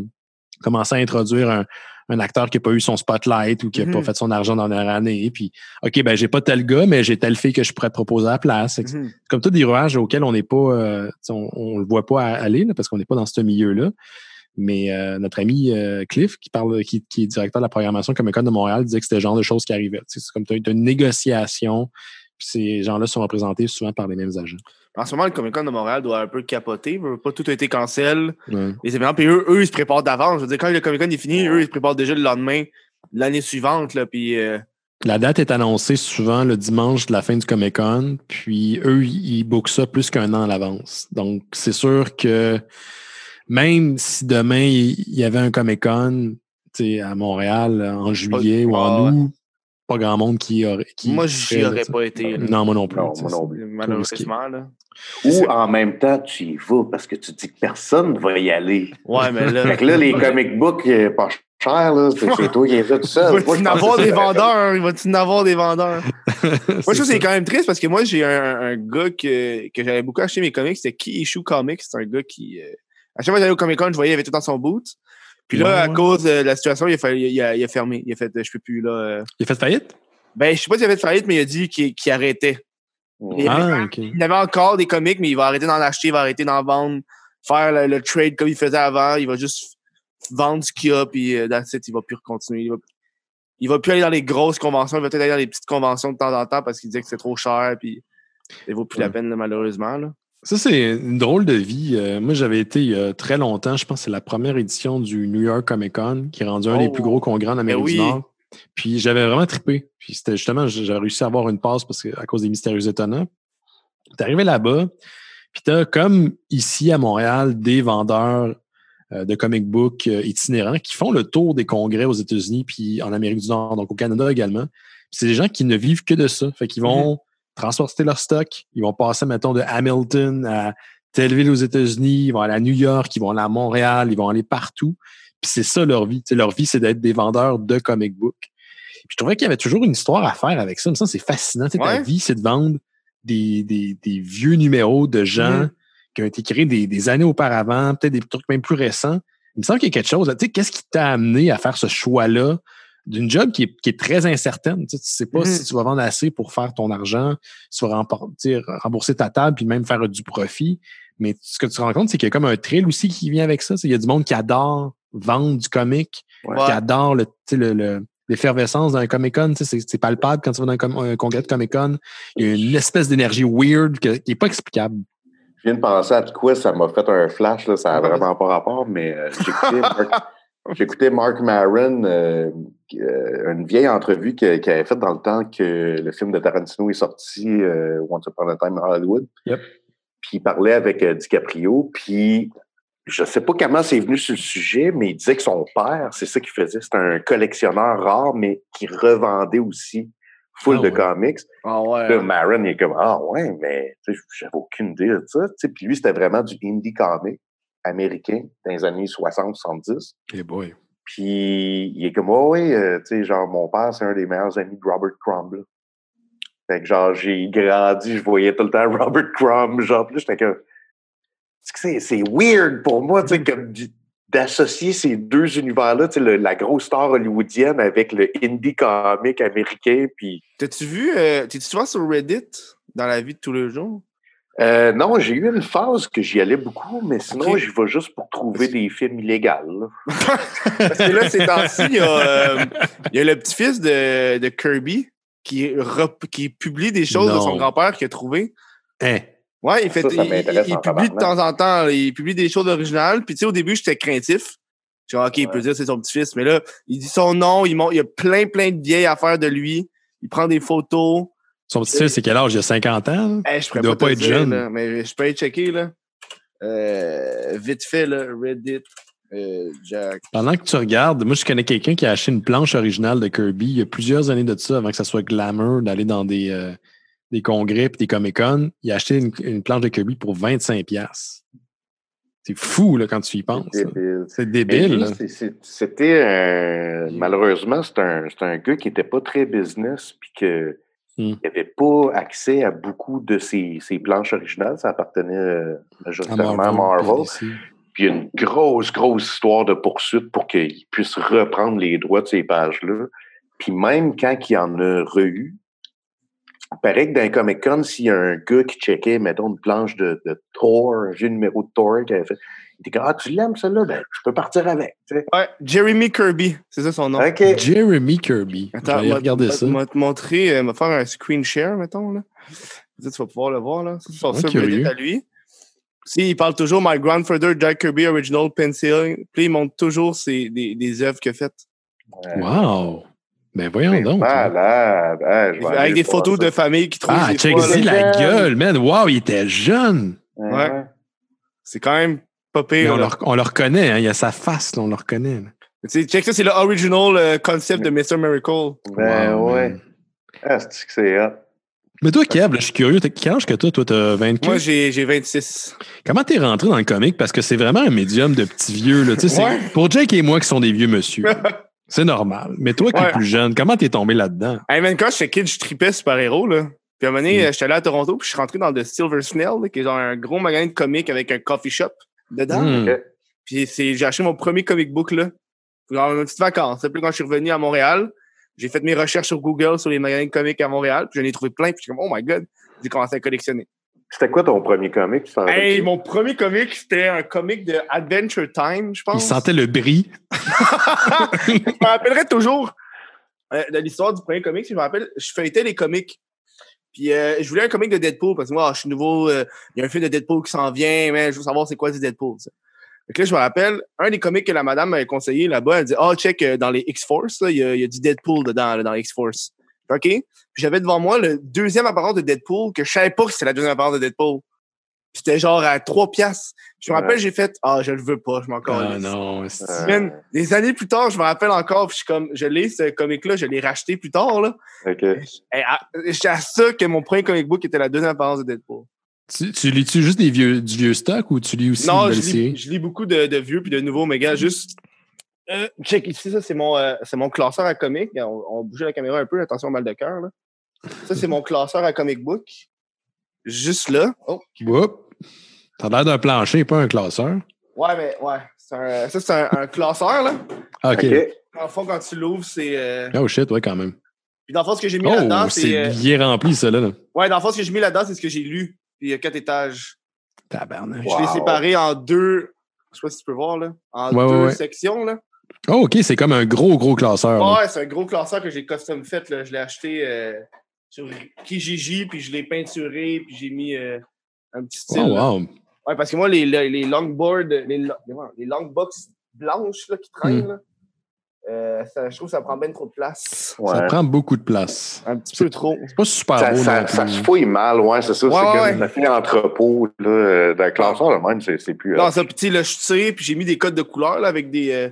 commencer à introduire un, un acteur qui n'a pas eu son spotlight ou qui n'a pas Mhm. fait son argent dans la dernière année. Puis, OK, ben j'ai pas tel gars, mais j'ai telle fille que je pourrais te proposer à la place. C'est Mhm. comme tout des rouages auxquels on n'est pas, euh, on, on le voit pas aller là, parce qu'on n'est pas dans ce milieu-là. Mais euh, notre ami euh, Cliff, qui parle, qui, qui est directeur de la programmation Comic Con de Montréal, disait que c'était le genre de choses qui arrivaient. C'est comme as une négociation, puis ces gens-là sont représentés souvent par les mêmes agents. En ce moment, le Comic Con de Montréal doit un peu capoter. Pas tout a été cancel. Ouais. Les événements, puis eux, eux, ils se préparent d'avance. Je veux dire, quand le Comic Con est fini, eux, ils se préparent déjà le lendemain, l'année suivante. Là, puis, euh, La date est annoncée souvent le dimanche de la fin du Comic Con, puis eux, ils bookent ça plus qu'un an à l'avance. Donc, c'est sûr que même si demain, il y avait un Comic Con tu sais, à Montréal en juillet ou en Ah, août, pas grand monde qui aurait. Qui moi, j'y là, aurais pas été. là. Non, moi non plus. Non, moi non plus. Malheureusement, là. Ou en même temps, tu y vas parce que tu dis que personne ne va y aller. Ouais, mais là. Fait que là, les comic books euh, pas chers, là, c'est toi qui les as tout Il seul. va-tu Moi, je en avoir des vendeurs? Il va-tu en avoir des vendeurs? Moi, je trouve que ça. c'est quand même triste parce que moi, j'ai un, un gars que, que j'avais beaucoup acheté mes comics. C'était Key Issue Comics. C'est un gars qui. euh, à chaque fois que j'allais au Comic Con, je voyais, il avait tout dans son boot. Puis là, Ouais, à ouais. cause de la situation, il a, fallu- il a, il a fermé. Il a fait, je peux plus, là. euh. Il a fait faillite? Ben, je sais pas s'il avait fait faillite, mais il a dit qu'il arrêtait. Il, Ah, OK. il avait encore des comics, mais il va arrêter d'en acheter, il va arrêter d'en vendre, faire le, le trade comme il faisait avant. Il va juste vendre ce qu'il a, puis euh, that's it, il va plus continuer. Il va, il va plus aller dans les grosses conventions, il va peut-être aller dans les petites conventions de temps en temps parce qu'il disait que c'est trop cher, puis ça vaut plus la peine, là, malheureusement. Là. Ça, c'est une drôle de vie. Euh, moi, j'avais été il y a très longtemps, je pense que c'est la première édition du New York Comic Con, qui est rendu un des Oh. plus gros congrès en Amérique oui. du Nord. Puis j'avais vraiment trippé. Puis c'était justement, j'ai réussi à avoir une passe parce que, à cause des mystérieux étonnants. T'es arrivé là-bas, puis t'as comme ici à Montréal des vendeurs euh, de comic book euh, itinérants qui font le tour des congrès aux États-Unis puis en Amérique du Nord, donc au Canada également. Puis c'est des gens qui ne vivent que de ça. Fait qu'ils vont transporter leur stock, ils vont passer, mettons, de Hamilton à telle ville aux États-Unis, ils vont aller à New York, ils vont aller à Montréal, ils vont aller partout. Puis c'est ça leur vie. T'sais, leur vie, c'est d'être des vendeurs de comic book. Puis je trouvais qu'il y avait toujours une histoire à faire avec ça. Ça, c'est fascinant. T'sais, Ta Ouais. vie, c'est de vendre des, des, des vieux numéros de gens Mhm. qui ont été créés des, des années auparavant, peut-être des trucs même plus récents. Il me semble qu'il y a quelque chose. Tu sais, qu'est-ce qui t'a amené à faire ce choix-là d'une job qui est, qui est très incertaine? Tu sais, tu sais pas Mhm. si tu vas vendre assez pour faire ton argent, si tu vas rembourser ta table puis même faire du profit. Mais ce que tu te rends compte, c'est qu'il y a comme un thrill aussi qui vient avec ça. C'est- Il y a du monde qui adore vendre du comic, Ouais. qui adore le, tu sais, le, le- l'effervescence d'un Comic-Con. Tu sais, C'est c'est palpable quand tu vas dans un, com- un congrès de Comic-Con. Il y a une espèce d'énergie weird que- qui n'est pas explicable. Je viens de penser à quoi, ça m'a fait un flash, là, ça n'a vraiment pas rapport, mais euh, Mark, j'écoutais Mark Maron, euh, euh, une vieille entrevue qu'il avait faite dans le temps que le film de Tarantino est sorti, euh, Once Upon a Time in Hollywood. Yep. Puis il parlait avec euh, DiCaprio, puis je sais pas comment c'est venu sur le sujet, mais il disait que son père, c'est ça qu'il faisait, c'était un collectionneur rare, mais qui revendait aussi full Ah de comics. Ah ouais. Là, Maron, il est comme, ah ouais, mais j'avais aucune idée de ça. tu sais. Puis lui, c'était vraiment du indie comic américain dans les années 60-70. Eh boy. Puis il est comme, oh, oui, euh, tu sais, genre, mon père, c'est un des meilleurs amis de Robert Crumb. là. Fait que genre, j'ai grandi, je voyais tout le temps Robert Crumb. Genre, là, j'étais comme, c'est c'est weird pour moi, tu sais, comme du- d'associer ces deux univers-là, tu sais, la grosse star hollywoodienne avec le indie comic américain, puis T'as-tu vu, euh, t'es-tu souvent sur Reddit dans la vie de tous les jours? Euh, non, j'ai eu une phase que j'y allais beaucoup, mais sinon, j'y vais juste pour trouver des films illégaux. Parce que là, ces temps-ci, il y, a, euh, il y a le petit-fils de, de Kirby qui, rep- qui publie des choses de son grand-père qu'il a trouvé. Hein? Ouais, il, fait, Ça, ça il, m'intéresse il- il en publie de temps en temps, il publie des choses originales. Puis tu sais, au début, j'étais craintif. Je dis, OK, il peut dire que c'est son petit-fils. Mais là, il dit son nom, il, montre, il y a plein, plein de vieilles affaires de lui. Il prend des photos. Son petit fils, c'est quel âge? Il a 50 ans? je Il doit te pas être dire, jeune. là, mais je peux aller checker, là. Euh, vite fait, là, Reddit, euh, Jack. Pendant que tu regardes, moi, je connais quelqu'un qui a acheté une planche originale de Kirby il y a plusieurs années de ça, avant que ça soit glamour d'aller dans des, euh, des congrès et des Comic-Con. Il a acheté une, une planche de Kirby pour 25$. piastres. C'est fou, là, quand tu y penses. C'est débile. C'était malheureusement, c'est un, un gars qui n'était pas très business, puis que Hmm. il n'avait pas accès à beaucoup de ses, ses planches originales. Ça appartenait euh, À majoritairement à Marvel. puis il y a une grosse, grosse histoire de poursuite pour qu'il puisse reprendre les droits de ces pages-là. Puis même quand il y en a re-eu, il paraît que dans Comic Con, s'il y a un gars qui checkait, mettons, une planche de, de Thor, un vieux numéro de Thor qu'il avait fait, il était comme Ah, tu l'aimes celle-là? Ben, tu peux partir avec. Ouais, Jeremy Kirby, c'est ça son nom. Jeremy Kirby. Attends, je vais regarder ça. m'a te montrer, euh, m'a faire un screen share, mettons, là. Tu vas pouvoir le voir, là. Ça, C'est son curieux. à lui. Si, il parle toujours My Grandfather Jack Kirby Original Pencil. Puis il montre toujours ses, des, des œuvres qu'il a faites. Wow! Ben voyons donc. hein. malade. Ah, je vais aller Avec des photos ça. de famille qui trouvent Ah, des check fois, là. y la gueule, man. Wow, il était jeune. Ouais. C'est quand même pas Mais pire. on, on le reconnaît, hein. il y a sa face, là, on le reconnaît. Tu sais, check ça, c'est le original euh, concept de Mr. Miracle. Ben Wow, ouais. Ah, c'est que c'est hot? Mais toi, Kev, je suis curieux. T'as quel âge que toi? Toi, t'as 24? Moi, j'ai j'ai 26. Comment t'es rentré dans le comic? Parce que c'est vraiment un médium de petits vieux. Là. Tu sais, c'est- Ouais. Pour Jake et moi qui sont des vieux monsieur, c'est normal. Mais toi qui es plus jeune, comment t'es tombé là-dedans? Hey man, quand j'étais kid, je tripais super-héros, là. Puis à un moment donné, Mm. euh, j'étais allé à Toronto, puis je suis rentré dans le Silver Snail, là, qui est genre un gros magasin de comics avec un coffee shop dedans. Hmm. Ok. Puis c'est, j'ai acheté mon premier comic book, là. Genre une petite vacance. Puis quand je suis revenu à Montréal, j'ai fait mes recherches sur Google sur les magasins de comics à Montréal, puis j'en ai trouvé plein, puis j'étais comme, oh my god, j'ai commencé à collectionner. C'était quoi ton premier comic? Hey, mon premier comic, c'était un comic de Adventure Time, je Il pense. sentait le bris. je me rappellerai toujours euh, de l'histoire du premier comic. Si je me rappelle, je feuilletais les comics. Puis euh, je voulais un comic de Deadpool parce que moi, je suis nouveau. euh, Il y a un film de Deadpool qui s'en vient, mais je veux savoir c'est quoi du Deadpool. que là, je me rappelle, un des comics que la madame m'avait conseillé là-bas, elle dit Oh, check, euh, dans les X-Force, il y, y a du Deadpool dedans, là, dans les X-Force. OK? J'avais devant moi le deuxième apparence de Deadpool que je savais pas que c'était la deuxième apparence de Deadpool. Puis C'était genre à 3 piastres. Je me rappelle, Ouais. j'ai fait Ah, je le veux pas, je m'en Ah non, Euh, des années plus tard, je me rappelle encore, puis je suis comme, je l'ai, ce comic-là, je l'ai racheté plus tard, là. OK. J'étais à ça que mon premier comic book était la deuxième apparence de Deadpool. Tu, tu lis-tu juste des vieux, du vieux stock ou tu lis aussi Non, je lis, je lis beaucoup de, de vieux puis de nouveaux, mais gars, juste. Euh, check ici, ça, c'est mon, euh, c'est mon classeur à comic. On, on bougeait la caméra un peu, attention au mal de cœur, là. Ça, c'est mon classeur à comic book. Juste là. Oh. T'as l'air d'un plancher, pas un classeur. Ouais, mais ouais. un- ça, c'est un, un classeur, là. OK. OK. Dans le fond, quand tu l'ouvres, c'est. euh, Oh shit, ouais, quand même. Puis dans le fond, ce que j'ai mis là-dedans, Oh, c'est. c'est euh, bien rempli, ça, là. là. Ouais, dans le fond, ce que j'ai mis là-dedans, c'est ce que j'ai lu. Puis il y a quatre étages. Tabarnak. Je l'ai séparé en deux. Je sais pas si tu peux voir, là. En Ouais, deux ouais, ouais. sections, là. Oh, OK, c'est comme un gros, gros classeur. Ouais, c'est un gros classeur que j'ai custom fait. Là. Je l'ai acheté euh, sur Kijiji, puis je l'ai peinturé, puis j'ai mis euh, un petit style. Oh, là. wow. Ouais, parce que moi, les, les, les longboards, les, les longbox blanches là, qui traînent, Hmm. là, euh, ça, je trouve que ça prend bien trop de place. Ça prend beaucoup de place. Un petit peu trop. C'est pas super Ça, beau. ça, non ça se fouille mal, ouais, c'est ça. Ouais, c'est ouais, comme ouais. ça fait entrepôt, là, euh, le classeur, le même, c'est c'est plus. Non, euh, ça, puis tu sais, là, je tire, puis j'ai mis des codes de couleur là, avec des, euh,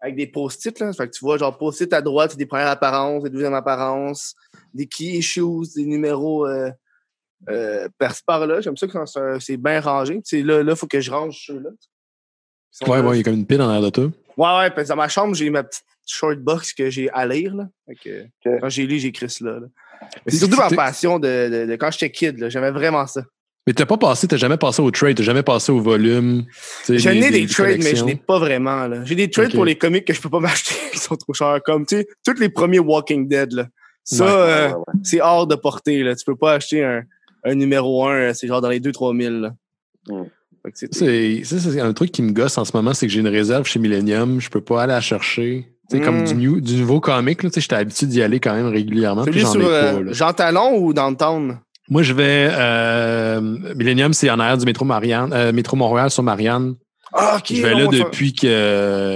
avec des post-it. Là. Fait que tu vois, genre, post-it à droite, c'est des premières apparences, des deuxièmes apparences, des key issues, des numéros euh, euh, par-ci par-là. J'aime ça que c'est- c'est bien rangé. Tu sais, là, il faut que je range ceux-là. Ouais, là. ouais, il y a comme une pile en l'air de toi. Ouais, ouais, parce que dans ma chambre, j'ai ma petite short box que j'ai à lire. Là. Fait que, Ok. Quand j'ai lu, j'ai écrit cela. Là. C'est surtout ma passion de, de- de quand j'étais kid. là. J'aimais vraiment ça. Mais t'as pas passé, t'as jamais passé au trade, t'as jamais passé au volume. J'en ai des, des trades, mais je n'ai pas vraiment. là. J'ai des trades pour les comics que je peux pas m'acheter, qui sont trop chers. Comme, tu sais, tous les premiers Walking Dead, là. Ça, ouais, euh, ouais, ouais. c'est hors de portée, là. Tu peux pas acheter un, un numéro 1, c'est genre dans les 2-3 000, là. Mm. C'est- C'est ça, c'est un truc qui me gosse en ce moment, c'est que j'ai une réserve chez Millennium, je peux pas aller la chercher. Sais, comme Mm. du, new- du nouveau comic, là, tu sais, j'étais habitué d'y aller quand même régulièrement. Celui sur euh, pas. Jean Talon ou Downtown? Moi, je vais. Euh, Millennium, c'est en arrière du métro Marianne, euh, métro Montréal sur Marianne. Ah, je vais là non, depuis que.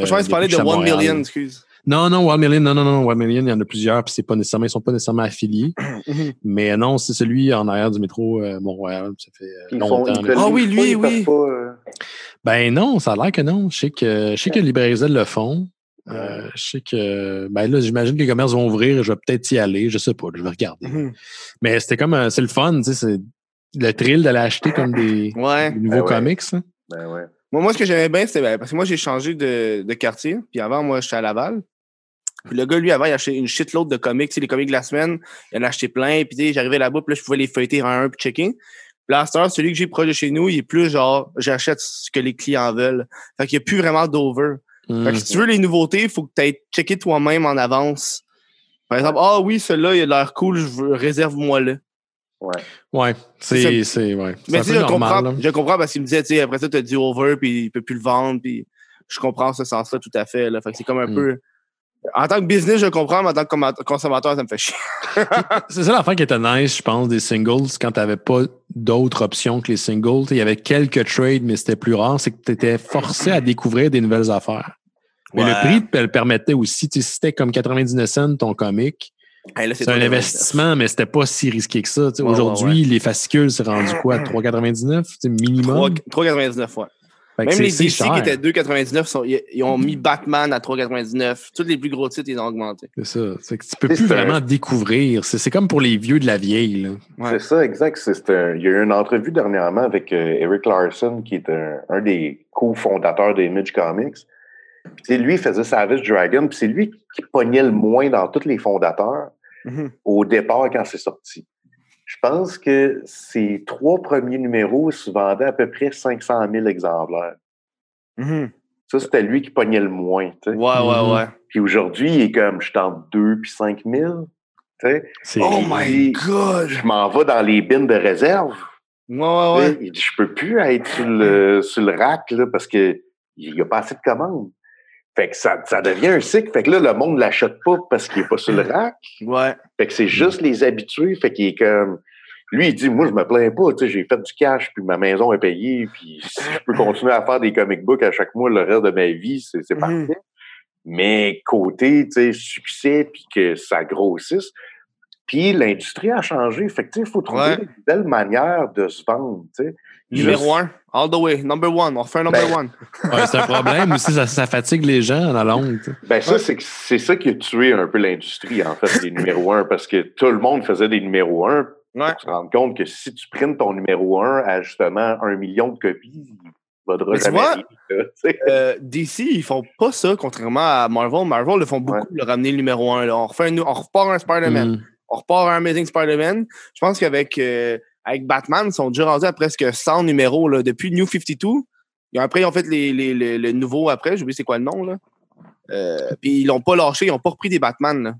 Je pense que tu parlais depuis de que je suis à 1 Montréal. Million, excuse. Non, non, One Million, non, non, non, One Million, il y en a plusieurs, puis c'est pas nécessairement, ils sont pas nécessairement affiliés. Mhm. Mais non, c'est celui en arrière du métro euh, Montréal. Ça fait euh, Ils longtemps. Ah oui, lui, oui. pas, euh, Ben non, ça a l'air que non. Je sais que je sais que Librairie le font. Euh, je sais que ben là, j'imagine que les commerces vont ouvrir, je vais peut-être y aller, je sais pas, je vais regarder. Mhm. Mais c'était comme c'est le fun, tu sais, c'est le thrill d'aller acheter comme des, Ouais. des nouveaux Ben ouais. comics. hein. Ben ouais. Moi, moi, ce que j'aimais bien, c'était ben, parce que moi, j'ai changé de, de quartier. Puis avant, moi, j'étais à Laval. Puis le gars, lui, avant, il achetait une shitload de comics. Tu sais, les comics de la semaine, il en a acheté plein. Puis tu sais, j'arrivais là-bas, puis là, je pouvais les feuilleter un à un, puis checker. Heure, celui que j'ai proche de chez nous, il est plus genre, j'achète ce que les clients veulent. Fait qu'il n'y a plus vraiment d'over. Fait que si tu veux les nouveautés, il faut que tu ailles checker toi-même en avance. Par exemple, ah oui, celui-là, il a l'air cool, je veux, réserve-moi là. Ouais. Ouais, C'est c'est ouais. Mais tu je comprends, je comprends parce qu'il me disait, tu sais, après ça, tu as dit over, puis il peut plus le vendre, puis je comprends ce sens-là tout à fait. Là. Fait que c'est comme un Mm. peu. En tant que business, je comprends, mais en tant que consommateur, ça me fait chier. C'est ça l'affaire qui était nice, je pense, des singles, quand tu n'avais pas d'autres options que les singles. Il y avait quelques trades, mais c'était plus rare. C'est que tu étais forcé à découvrir des nouvelles affaires. Mais Ouais. le prix te le permettait aussi. Si c'était comme 99 cents ton comic, Hey, c'est un investissement, mais c'était pas si risqué que ça. Ouais, Aujourd'hui, les fascicules, c'est rendu quoi? 3,99 tu sais, minimum? 3,99, ouais. Même les DC cher. qui étaient 2,99, sont- ils, ils ont mis Batman à 3,99. Tous les plus gros titres, ils ont augmenté. C'est ça. C'est que tu peux plus vraiment découvrir. C'est c'est comme pour les vieux de la vieille. Ouais. C'est ça, exact. C'est- c'est un- il y a eu une entrevue dernièrement avec euh, Eric Larson, qui est un, un des cofondateurs d'Image Comics. Puis, lui, il faisait Savage Dragon, puis c'est lui qui pognait le moins dans tous les fondateurs Mhm. au départ quand c'est sorti. Je pense que ses trois premiers numéros se vendaient à peu près 500 000 exemplaires. Mhm. Ça, c'était lui qui pognait le moins. tu sais. Ouais, ouais, Mhm. ouais. Puis aujourd'hui, il est comme, je tente 2 puis 5 000. tu sais. C'est Oh my god! Je m'en vais dans les bins de réserve. Ouais, ouais, ouais. Il dit, je peux plus être sur le, sur le rack là, parce que il n'y a pas assez de commandes. Fait que ça, ça devient un cycle. Fait que là, le monde ne l'achète pas parce qu'il n'est pas sur le rack. Ouais. Fait que c'est juste les habitués. Fait qu'il est comme. Lui, il dit, moi, je me plains pas, tu sais, j'ai fait du cash, puis ma maison est payée, puis si je peux continuer à faire des comic books à chaque mois le reste de ma vie, c'est c'est Mhm. parfait. Mais côté, tu sais, succès, puis que ça grossisse, puis l'industrie a changé. Fait que, tu sais, il faut trouver Ouais. une belle manière de se vendre, tu sais. Numéro Juste- un, all the way, number one. On refait un number Ben, one. Ouais, c'est un problème aussi, ça, ça fatigue les gens à la longue. tu sais. Ben ça, Ouais. c'est que- c'est ça qui a tué un peu l'industrie, en fait, les numéros un, parce que tout le monde faisait des numéros un. Ouais. Pour se rendre compte que si tu printes ton numéro un à justement un million de copies, il vaudra Mais tu jamais vois, sais. Euh, DC, ils font pas ça, contrairement à Marvel. Marvel le font beaucoup, Ouais. le ramener le numéro 1. On, refait un, on repart un Spider-Man. Mm. On repart un Amazing Spider-Man. Je pense qu'avec euh, avec Batman, ils sont déjà rendus à presque 100 numéros là, depuis New 52. Et après, ils ont fait les, les, les, le nouveau après. J'ai oublié c'est quoi le nom. Là. Euh, puis ils l'ont pas lâché. Ils ont pas repris des Batman. Là.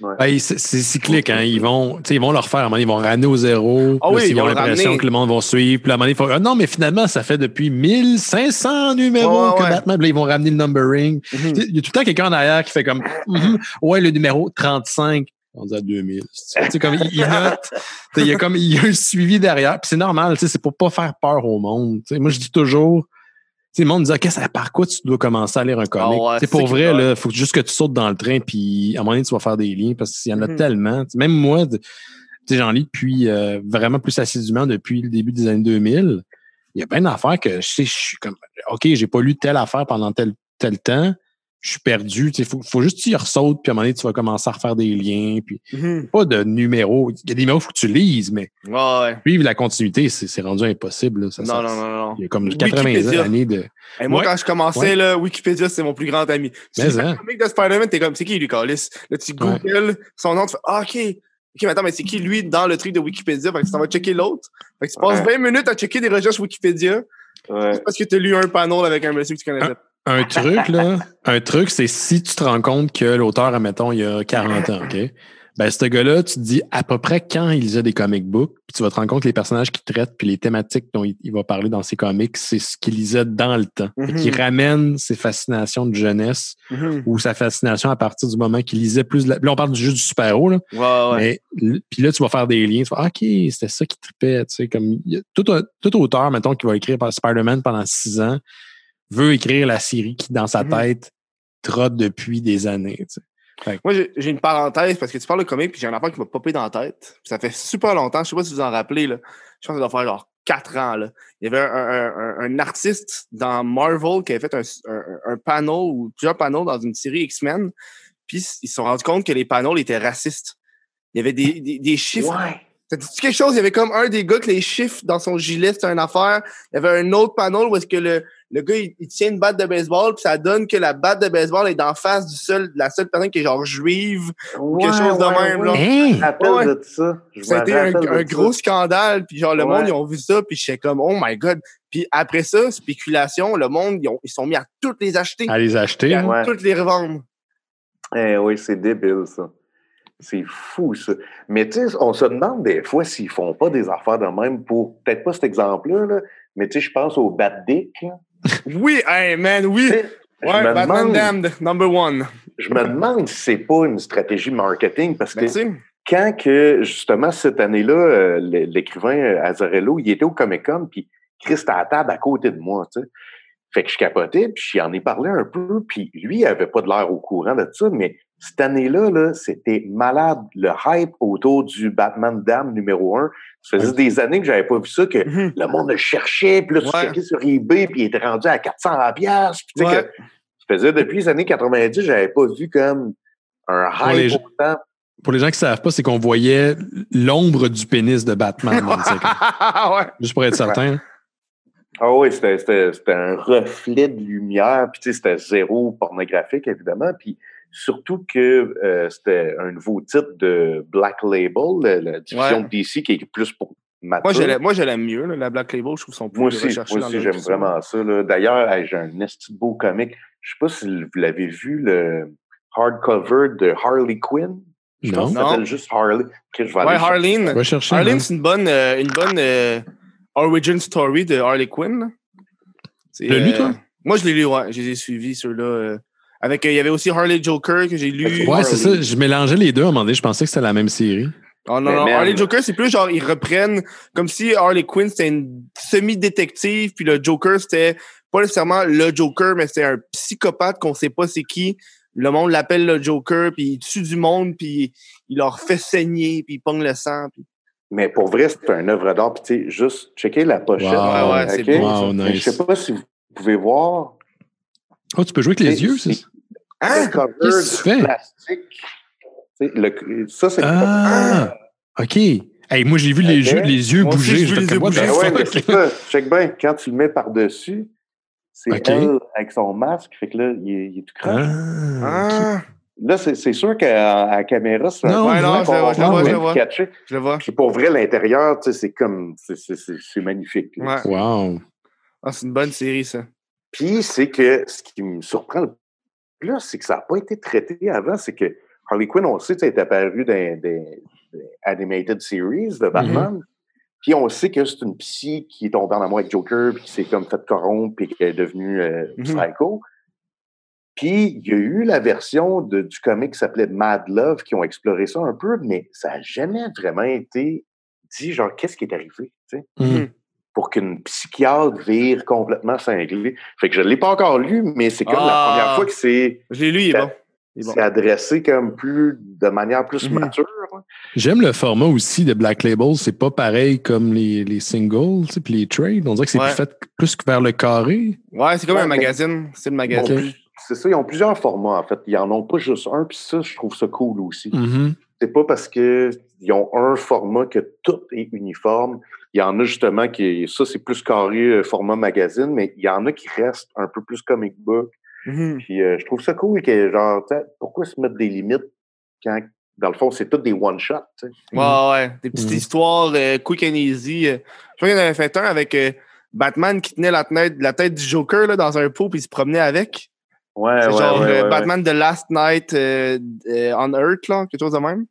Ben, c'est cyclique, hein. Ils vont, ils vont le refaire. À un moment ils vont ramener au zéro. Ah oui, ils ils ont l'impression que le monde va suivre. Puis à un moment ils font, ah non, mais finalement, ça fait depuis 1500 numéros Ouais, que ouais. Batman. Puis là, ils vont ramener le numbering. Sais, Il y a tout le temps quelqu'un en arrière qui fait comme, Mhm, ouais, le numéro 35. On dit à 2000. Tu comme, il, il note. Y a comme, il y a un suivi derrière. Puis c'est normal, tu sais, c'est pour pas faire peur au monde. Moi, je dis toujours, le monde me dit, OK, ça, par quoi tu dois commencer à lire un comic? ouais, Tu sais, c'est pour vrai, là, faut juste que tu sautes dans le train, puis à un moment donné, tu vas faire des liens parce qu'il y en a Mhm. tellement. Tu sais, Même moi, j'en lis depuis euh, vraiment plus assidûment depuis le début des années 2000. Il y a plein d'affaires que je sais, je suis comme, OK, j'ai pas lu telle affaire pendant tel, tel temps. Je suis perdu. Il faut, faut juste que tu y ressautes, puis à un moment donné, tu vas commencer à refaire des liens. Puis Mhm. pas de numéros. Il y a des numéros qu'il faut que tu lises, mais Ouais, suivre la continuité, c'est c'est rendu impossible. là. Ça, Non, ça- non, non, non. Il y a comme 80 Wikipédia. années de. Et moi, Ouais. quand je commençais, Ouais. là, Wikipédia, c'est mon plus grand ami. Tu Mais hein. comic de Spider-Man, t'es comme, c'est qui lui, Carlis? Là, tu googles son nom, tu fais, ah, OK. OK, mais attends, mais c'est qui lui dans le truc de Wikipédia? Fait que ça va checker l'autre. Fait que tu passes Ouais. 20 minutes à checker des recherches Wikipédia Ouais. parce que t'as lu un panneau avec un monsieur que tu connaissais. Un truc, là, un truc, c'est si tu te rends compte que l'auteur, admettons, il y a 40 ans, OK? Ben, ce gars-là, tu te dis à peu près quand il lisait des comic books, puis tu vas te rendre compte que les personnages qu'il traite, puis les thématiques dont il, il va parler dans ses comics, c'est ce qu'il lisait dans le temps. Et Mhm. qui ramène ses fascinations de jeunesse Mhm. ou sa fascination à partir du moment qu'il lisait plus. de la- Là, on parle du jeu du super-héros, là. Ouais, ouais. Mais puis là, tu vas faire des liens. Tu vas, ah, OK, c'était ça qui tripait. Tu sais, comme tout, auteur, mettons, qui va écrire Spider-Man pendant six ans, veut écrire la série qui, dans sa Mhm. tête, trotte depuis des années. tu sais. Moi, j'ai j'ai une parenthèse parce que tu parles de comics, puis j'ai un affaire qui m'a popé dans la tête. Ça fait super longtemps. Je sais pas si vous en rappelez. Là. Je pense que ça doit faire genre 4 ans. Là. Il y avait un, un- un- un artiste dans Marvel qui avait fait un, un, un panneau ou plusieurs panneaux dans une série X-Men. Puis ils se sont rendus compte que les panneaux étaient racistes. Il y avait des, des, des chiffres. Ouais. Ça dit quelque chose? Il y avait comme un des gars que les chiffres dans son gilet, c'était une affaire. Il y avait un autre panneau où est-ce que le, le gars, il, il tient une batte de baseball, puis ça donne que la batte de baseball est d'en face du seul, de la seule personne qui est genre juive. quelque chose de même, là. Ouais. de ça. Été un, un ça. gros scandale, puis genre, le Ouais. monde, ils ont vu ça, puis j'étais comme, oh my god. Puis après ça, spéculation, le monde, ils, ont, ils sont mis à toutes les acheter, À les acheter. et à. Ouais. toutes les revendre. Eh oui, c'est débile, ça. C'est fou, ça. Mais tu sais, on se demande des fois s'ils font pas des affaires de même pour, peut-être pas cet exemple-là, là, mais tu sais, je pense au Bad Dick. là. Oui, hey man, oui. Ouais, me Batman demande- Damned, number one. Je me demande si c'est pas une stratégie marketing parce que quand que, justement, cette année-là, euh, l'écrivain euh, Azarello, il était au Comic-Con, puis Chris était à la table à côté de moi, tu sais. Fait que je capotais, puis j'en ai parlé un peu, puis lui, il avait pas de l'air au courant de ça, mais cette année-là, là, c'était malade. Le hype autour du Batman Dam numéro un. Ça faisait des années que j'avais pas vu ça, que Mhm. le monde le cherchait, puis là, tu Ouais. checkais sur eBay, puis il était rendu à 400 piastres, puis tu sais Ouais. que ça faisait depuis les années 90, j'avais pas vu comme un Pour les hype gens- autant Pour les gens qui savent pas, c'est qu'on voyait l'ombre du pénis de Batman. ouais. Juste pour être certain. Ah oui, c'était, un reflet de lumière, puis c'était zéro pornographique, évidemment, puis surtout que euh, c'était un nouveau titre de Black Label, la, la division Ouais. de DC qui est plus pour mature. Moi, je l'aime- moi, je l'aime mieux, là, la Black Label. Je trouve son plus Moi aussi, recherché moi aussi j'aime vraiment ça. D'ailleurs, j'ai un esti beau comic. Je sais pas si vous l'avez vu, le hardcover de Harley Quinn. Je pense que ça Non. s'appelle juste Harley. Ok, je vais Ouais, aller chercher Harleen. Va chercher. Harleen, c'est une bonne, euh, une bonne euh, origin story de Harley Quinn. Tu l'as lu, toi? Moi, je l'ai lu, ouais. Je les ai suivis, ceux-là. Avec, euh, il y avait aussi Harley Joker que j'ai lu. Ouais, c'est ça. Je mélangeais les deux à un moment donné. Je pensais que c'était la même série. Oh non, Mais non. Harley Joker, c'est plus genre, ils reprennent comme si Harley Quinn, c'était une semi-détective, puis le Joker, c'était pas nécessairement le Joker, mais c'était un psychopathe qu'on sait pas c'est qui. Le monde l'appelle le Joker, puis il tue du monde, puis il leur fait saigner, puis il pogne le sang. puis- Mais pour vrai, c'est un œuvre d'art. Puis, tu sais, juste checker la pochette. Wow. Ouais, ouais, c'est ok? beau, ça. Wow, Mais Je nice. sais pas si vous pouvez voir. Oh, tu peux jouer avec les yeux, c'est- c'est Hein? le cover qu'est-ce que tu de fais? plastique. Le- ça, c'est Ah! OK. Hey, moi, j'ai vu les, Ok. jeux, les yeux Moi aussi, bouger. j'ai vu J'étais les yeux bouger. Ben ouais, mais ça. Check bien, quand tu le mets par-dessus, c'est Ok. elle avec son masque. Fait que là, il est, il est tout croche. Ah, Ah, Là, c'est sûr qu'à la caméra, c'est Non, Ouais, non, je le vois, je le vois, je le vois. catché. je le vois. Puis pour vrai, l'intérieur, tu sais, c'est comme. c'est- c'est- C'est c'est magnifique. Ouais. Wow. Ah, c'est une bonne série, ça. Puis, c'est que ce qui me surprend le plus, c'est que ça n'a pas été traité avant. C'est que Harley Quinn, on sait, ça est apparu dans des animated series de Batman. Mm-hmm. Puis, on sait que c'est une psy qui est tombée en amour avec Joker, puis qui s'est comme fait corrompre, puis qui est devenue euh, Mhm. psycho. Puis, il y a eu la version de- du comic qui s'appelait Mad Love qui ont exploré ça un peu, mais ça n'a jamais vraiment été dit, genre, qu'est-ce qui est arrivé, Mhm. Pour qu'une psychiatre vire complètement cinglée. Fait que je ne l'ai pas encore lu, mais c'est comme Ah. la première fois que c'est Je l'ai lu, il est bon. C'est adressé comme plus, de manière plus Mhm. mature. hein. J'aime le format aussi de Black Label. C'est pas pareil comme les, les singles, tu sais, puis les trades. On dirait que c'est Ouais. plus fait plus que vers le carré. Ouais, c'est comme Ouais, un magazine. C'est le magazine. C'est ça, ils ont plusieurs formats, en fait. Ils en ont pas juste un, puis ça, je trouve ça cool aussi. Mhm. C'est pas parce qu'ils ont un format que tout est uniforme. Il y en a justement qui, ça, c'est plus carré euh, format magazine, mais il y en a qui restent un peu plus comic book. Mhm. Puis euh, je trouve ça cool que, genre, pourquoi se mettre des limites quand, dans le fond, c'est tout des one-shots, tu sais? Ouais, ouais. Des petites Mhm. histoires euh, quick and easy. Je crois qu'il y en avait fait un avec euh, Batman qui tenait la tête, la tête du Joker là, dans un pot puis il se promenait avec. Ouais, C'est ouais, genre ouais. Batman The Last Night euh, euh, on Earth, là, quelque chose de même.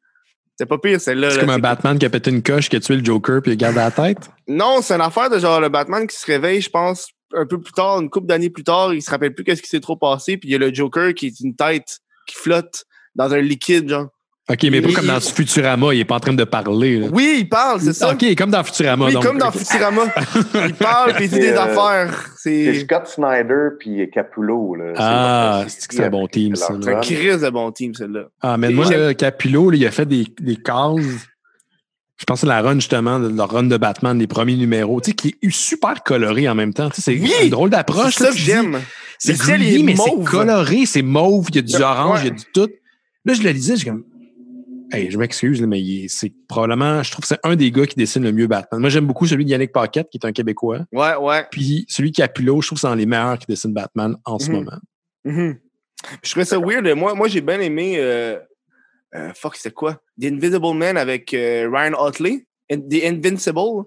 C'est pas pire, celle-là. C'est là, comme un Batman qui a pété une coche, qui a tué le Joker, puis il garde la tête? Non, c'est une affaire de genre le Batman qui se réveille, je pense, un peu plus tard, une couple d'années plus tard, il se rappelle plus qu'est-ce qui s'est trop passé, puis il y a le Joker qui est une tête qui flotte dans un liquide, genre. OK, mais pas comme dans Futurama, il est pas en train de parler. là. Oui, il parle, c'est ça. OK, comme dans Futurama. oui, donc. comme dans Futurama. il parle, puis il dit des euh, affaires. C'est Scott Snyder puis Capullo. Là. Ah, C'est- c'est que c'est un bon team, ça, c'est un crise de bon team, celle-là. Ah, mais moi, j'aime- là, Capullo, là, il a fait des, des cases. Je pensais à la run, justement, de leur run de Batman, les premiers numéros, tu sais, qui est super coloré en même temps. Tu sais, c'est Oui! une drôle d'approche. C'est là, ça que j'aime. C'est mais c'est mauve. coloré, c'est mauve, il y a du orange, il y a du tout. Là, je le lisais, je suis comme. Hey, je m'excuse, mais c'est probablement, je trouve que c'est un des gars qui dessine le mieux Batman. Moi, j'aime beaucoup celui de Yannick Paquette, qui est un Québécois. Ouais, ouais. Puis celui de Capullo, je trouve que c'est un des meilleurs qui dessine Batman en ce Mhm. moment. Mhm. Je trouvais ça weird. Moi, moi j'ai bien aimé. Euh, euh, fuck, c'est quoi? The Invisible Man avec euh, Ryan Otley. In- The Invincible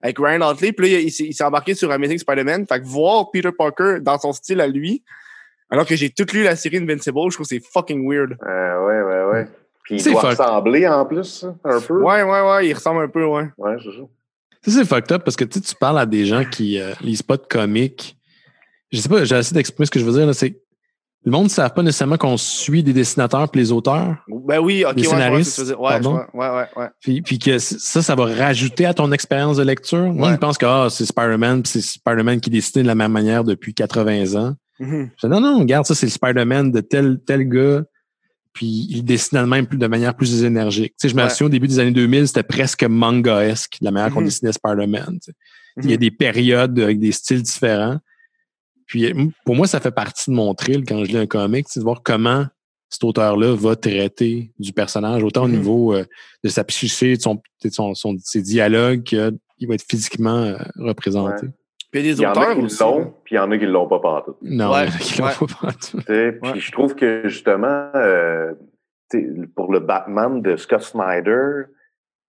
avec Ryan Otley. Puis là, il, s'est- il s'est embarqué sur Amazing Spider-Man. Fait que voir Peter Parker dans son style à lui, alors que j'ai tout lu la série Invincible, je trouve que c'est fucking weird. Euh, ouais, ouais, ouais. Puis il C'est doit fuck. ressembler en plus, ça, un peu. Ouais, ouais, ouais, il ressemble un peu, ouais. Ouais, c'est ça. Tu sais, c'est fucked up parce que tu sais, tu parles à des gens qui euh, lisent pas de comics. Je sais pas, j'ai essayé d'exprimer ce que je veux dire. là, C'est le monde ne savent pas nécessairement qu'on suit des dessinateurs et les auteurs. Ben oui, ok, Les ouais, scénaristes, dire. Ouais, pardon? ouais, ouais, ouais. Puis, puis que ça, ça va rajouter à ton expérience de lecture. Moi, Ouais. je pense que ah, c'est Spider-Man, puis c'est Spider-Man qui dessine de la même manière depuis 80 ans. Mhm. Je dis, non, non, regarde, ça, c'est le Spider-Man de tel, tel gars. Puis il dessine de même plus, de manière plus énergique. Tu sais, je me Ouais. souviens au début des années 2000, c'était presque manga-esque, la manière qu'on Mhm. dessinait Spider-Man. tu sais. Il y a Mhm. des périodes avec des styles différents. Puis euh, pour moi, ça fait partie de mon thrill quand je lis un comic, c'est de voir comment cet auteur-là va traiter du personnage, autant au Mhm. niveau euh, de sa psyché, de son, de son, ses dialogues, qu'il va être physiquement euh, représenté. Ouais. Puis il y a Il des y en a auteurs qui aussi. l'ont, puis il y en a qui l'ont pas partout. Non, Ouais, ouais. faut pas tout. Tu sais, Puis Ouais. je trouve que justement, euh, pour le Batman de Scott Snyder,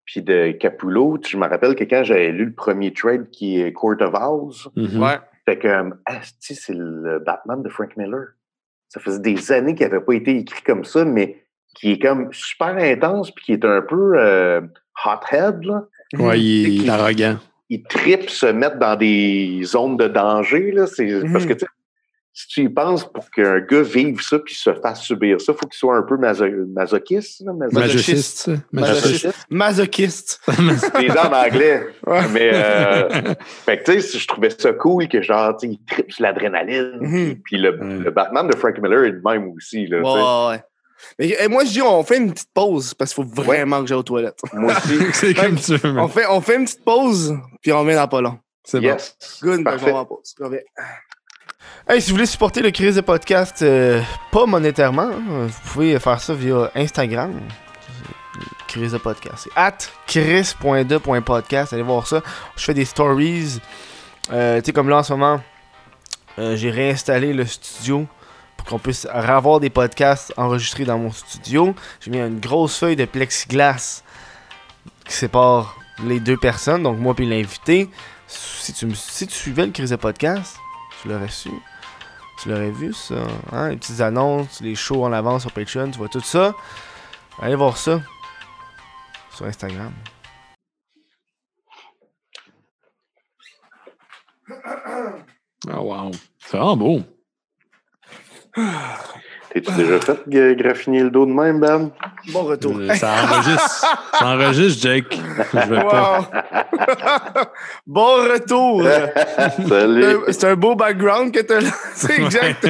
puis de Capullo, je me rappelle que quand j'avais lu le premier trade qui est Court of Owls, Mhm. Ah, Ouais. fait que, asti, c'est le Batman de Frank Miller. Ça faisait des années qu'il n'avait pas été écrit comme ça, mais qui est comme super intense, puis qui est un peu euh, hothead, là. Ouais, il est Qui- arrogant. Il tripe se mettre dans des zones de danger. Là. C'est, Mhm. Parce que tu sais, si tu y penses, pour qu'un gars vive ça puis se fasse subir ça, il faut qu'il soit un peu maso masochiste. Là, Masochiste. Masochiste. Masochiste. Les en anglais. Ouais. Mais, euh, fait que, tu sais, je trouvais ça cool que, genre, tu sais, il tripe l'adrénaline. Mhm. Puis le, Ouais. le Batman de Frank Miller est le même aussi, là. ouais. Mais moi, je dis, on fait une petite pause parce qu'il faut vraiment que j'aille aux toilettes. Moi aussi. C'est comme tu veux. On fait, on fait une petite pause, puis on revient dans pas long. C'est bon. yes. Good, ben, Parfait. on va en pause. On revient. Hey, si vous voulez supporter le Crise de Podcast, euh, pas monétairement, hein, vous pouvez faire ça via Instagram. Crise de Podcast. C'est at chris.de.podcast. Allez voir ça. Je fais des stories. Euh, tu sais, comme là en ce moment, euh, j'ai réinstallé le studio qu'on puisse avoir des podcasts enregistrés dans mon studio. J'ai mis une grosse feuille de plexiglas qui sépare les deux personnes, donc moi puis l'invité. Si tu, si tu suivais le Crise de Podcast, tu l'aurais su. Tu l'aurais vu, ça. Hein? Les petites annonces, les shows en avance sur Patreon, tu vois tout ça. Allez voir ça sur Instagram. Ah, wow. C'est vraiment beau. T'es-tu déjà fait gra- graffiner le dos de même, Ben? Bon retour. Euh, Ça enregistre. ça enregistre, Jake. Je vais pas. Wow! bon retour! Salut. Euh, C'est un beau background que t'as là. C'est exact.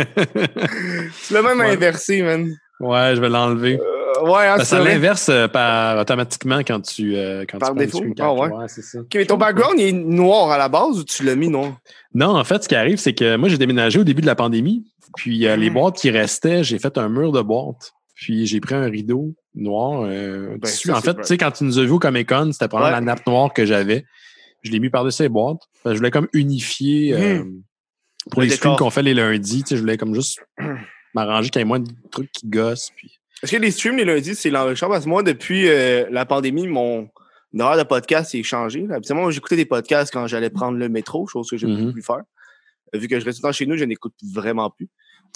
Tu l'as même Ouais. inversé, man. Ouais, je vais l'enlever. Euh, ouais, hein, Ça, l'inverse euh, par automatiquement quand tu euh, quand Par tu défaut? Ah ouais? c'est ça. Ok, mais ton background, il est noir à la base ou tu l'as mis noir? Non, en fait, ce qui arrive, c'est que moi, j'ai déménagé au début de la pandémie. Puis euh, les Mm. boîtes qui restaient, j'ai fait un mur de boîtes. Puis j'ai pris un rideau noir, euh, un Ben, ça, En c'est fait, tu sais, quand tu nous as vus au Comic Con, c'était Ouais. la nappe noire que j'avais. Je l'ai mis par-dessus les boîtes. Que je voulais comme unifier euh, pour Le les streams qu'on fait les lundis. Tu sais, je voulais comme juste m'arranger qu'il y ait moins de trucs qui gossent. Puis... Est-ce que les streams les lundis, c'est l'enregistrement? Parce que moi, depuis euh, la pandémie, mon horaire de podcast est changé. Habituellement, moi, j'écoutais des podcasts quand j'allais prendre le métro, chose que je ne peux Mhm. plus faire. Euh, Vu que je reste tout le temps chez nous, je n'écoute vraiment plus.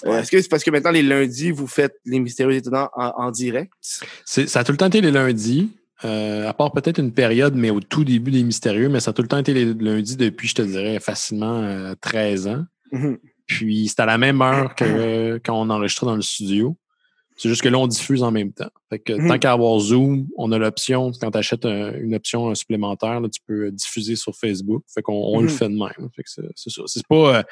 Euh. Est-ce que c'est parce que maintenant, les lundis, vous faites les mystérieux étonnants en, en direct? Ça a tout le temps été les lundis, euh, à part peut-être une période, mais au tout début des mystérieux, mais ça a tout le temps été les lundis depuis, je te dirais, facilement euh, 13 ans. Mhm. Puis c'est à la même heure que euh, quand on enregistrait dans le studio. C'est juste que là, on diffuse en même temps. Fait que Mhm. tant qu'à avoir Zoom, on a l'option, quand tu achètes une option supplémentaire, là, tu peux euh, diffuser sur Facebook. Fait qu'on on le Mhm. fait de même. Fait que c'est ça. C'est pas, euh,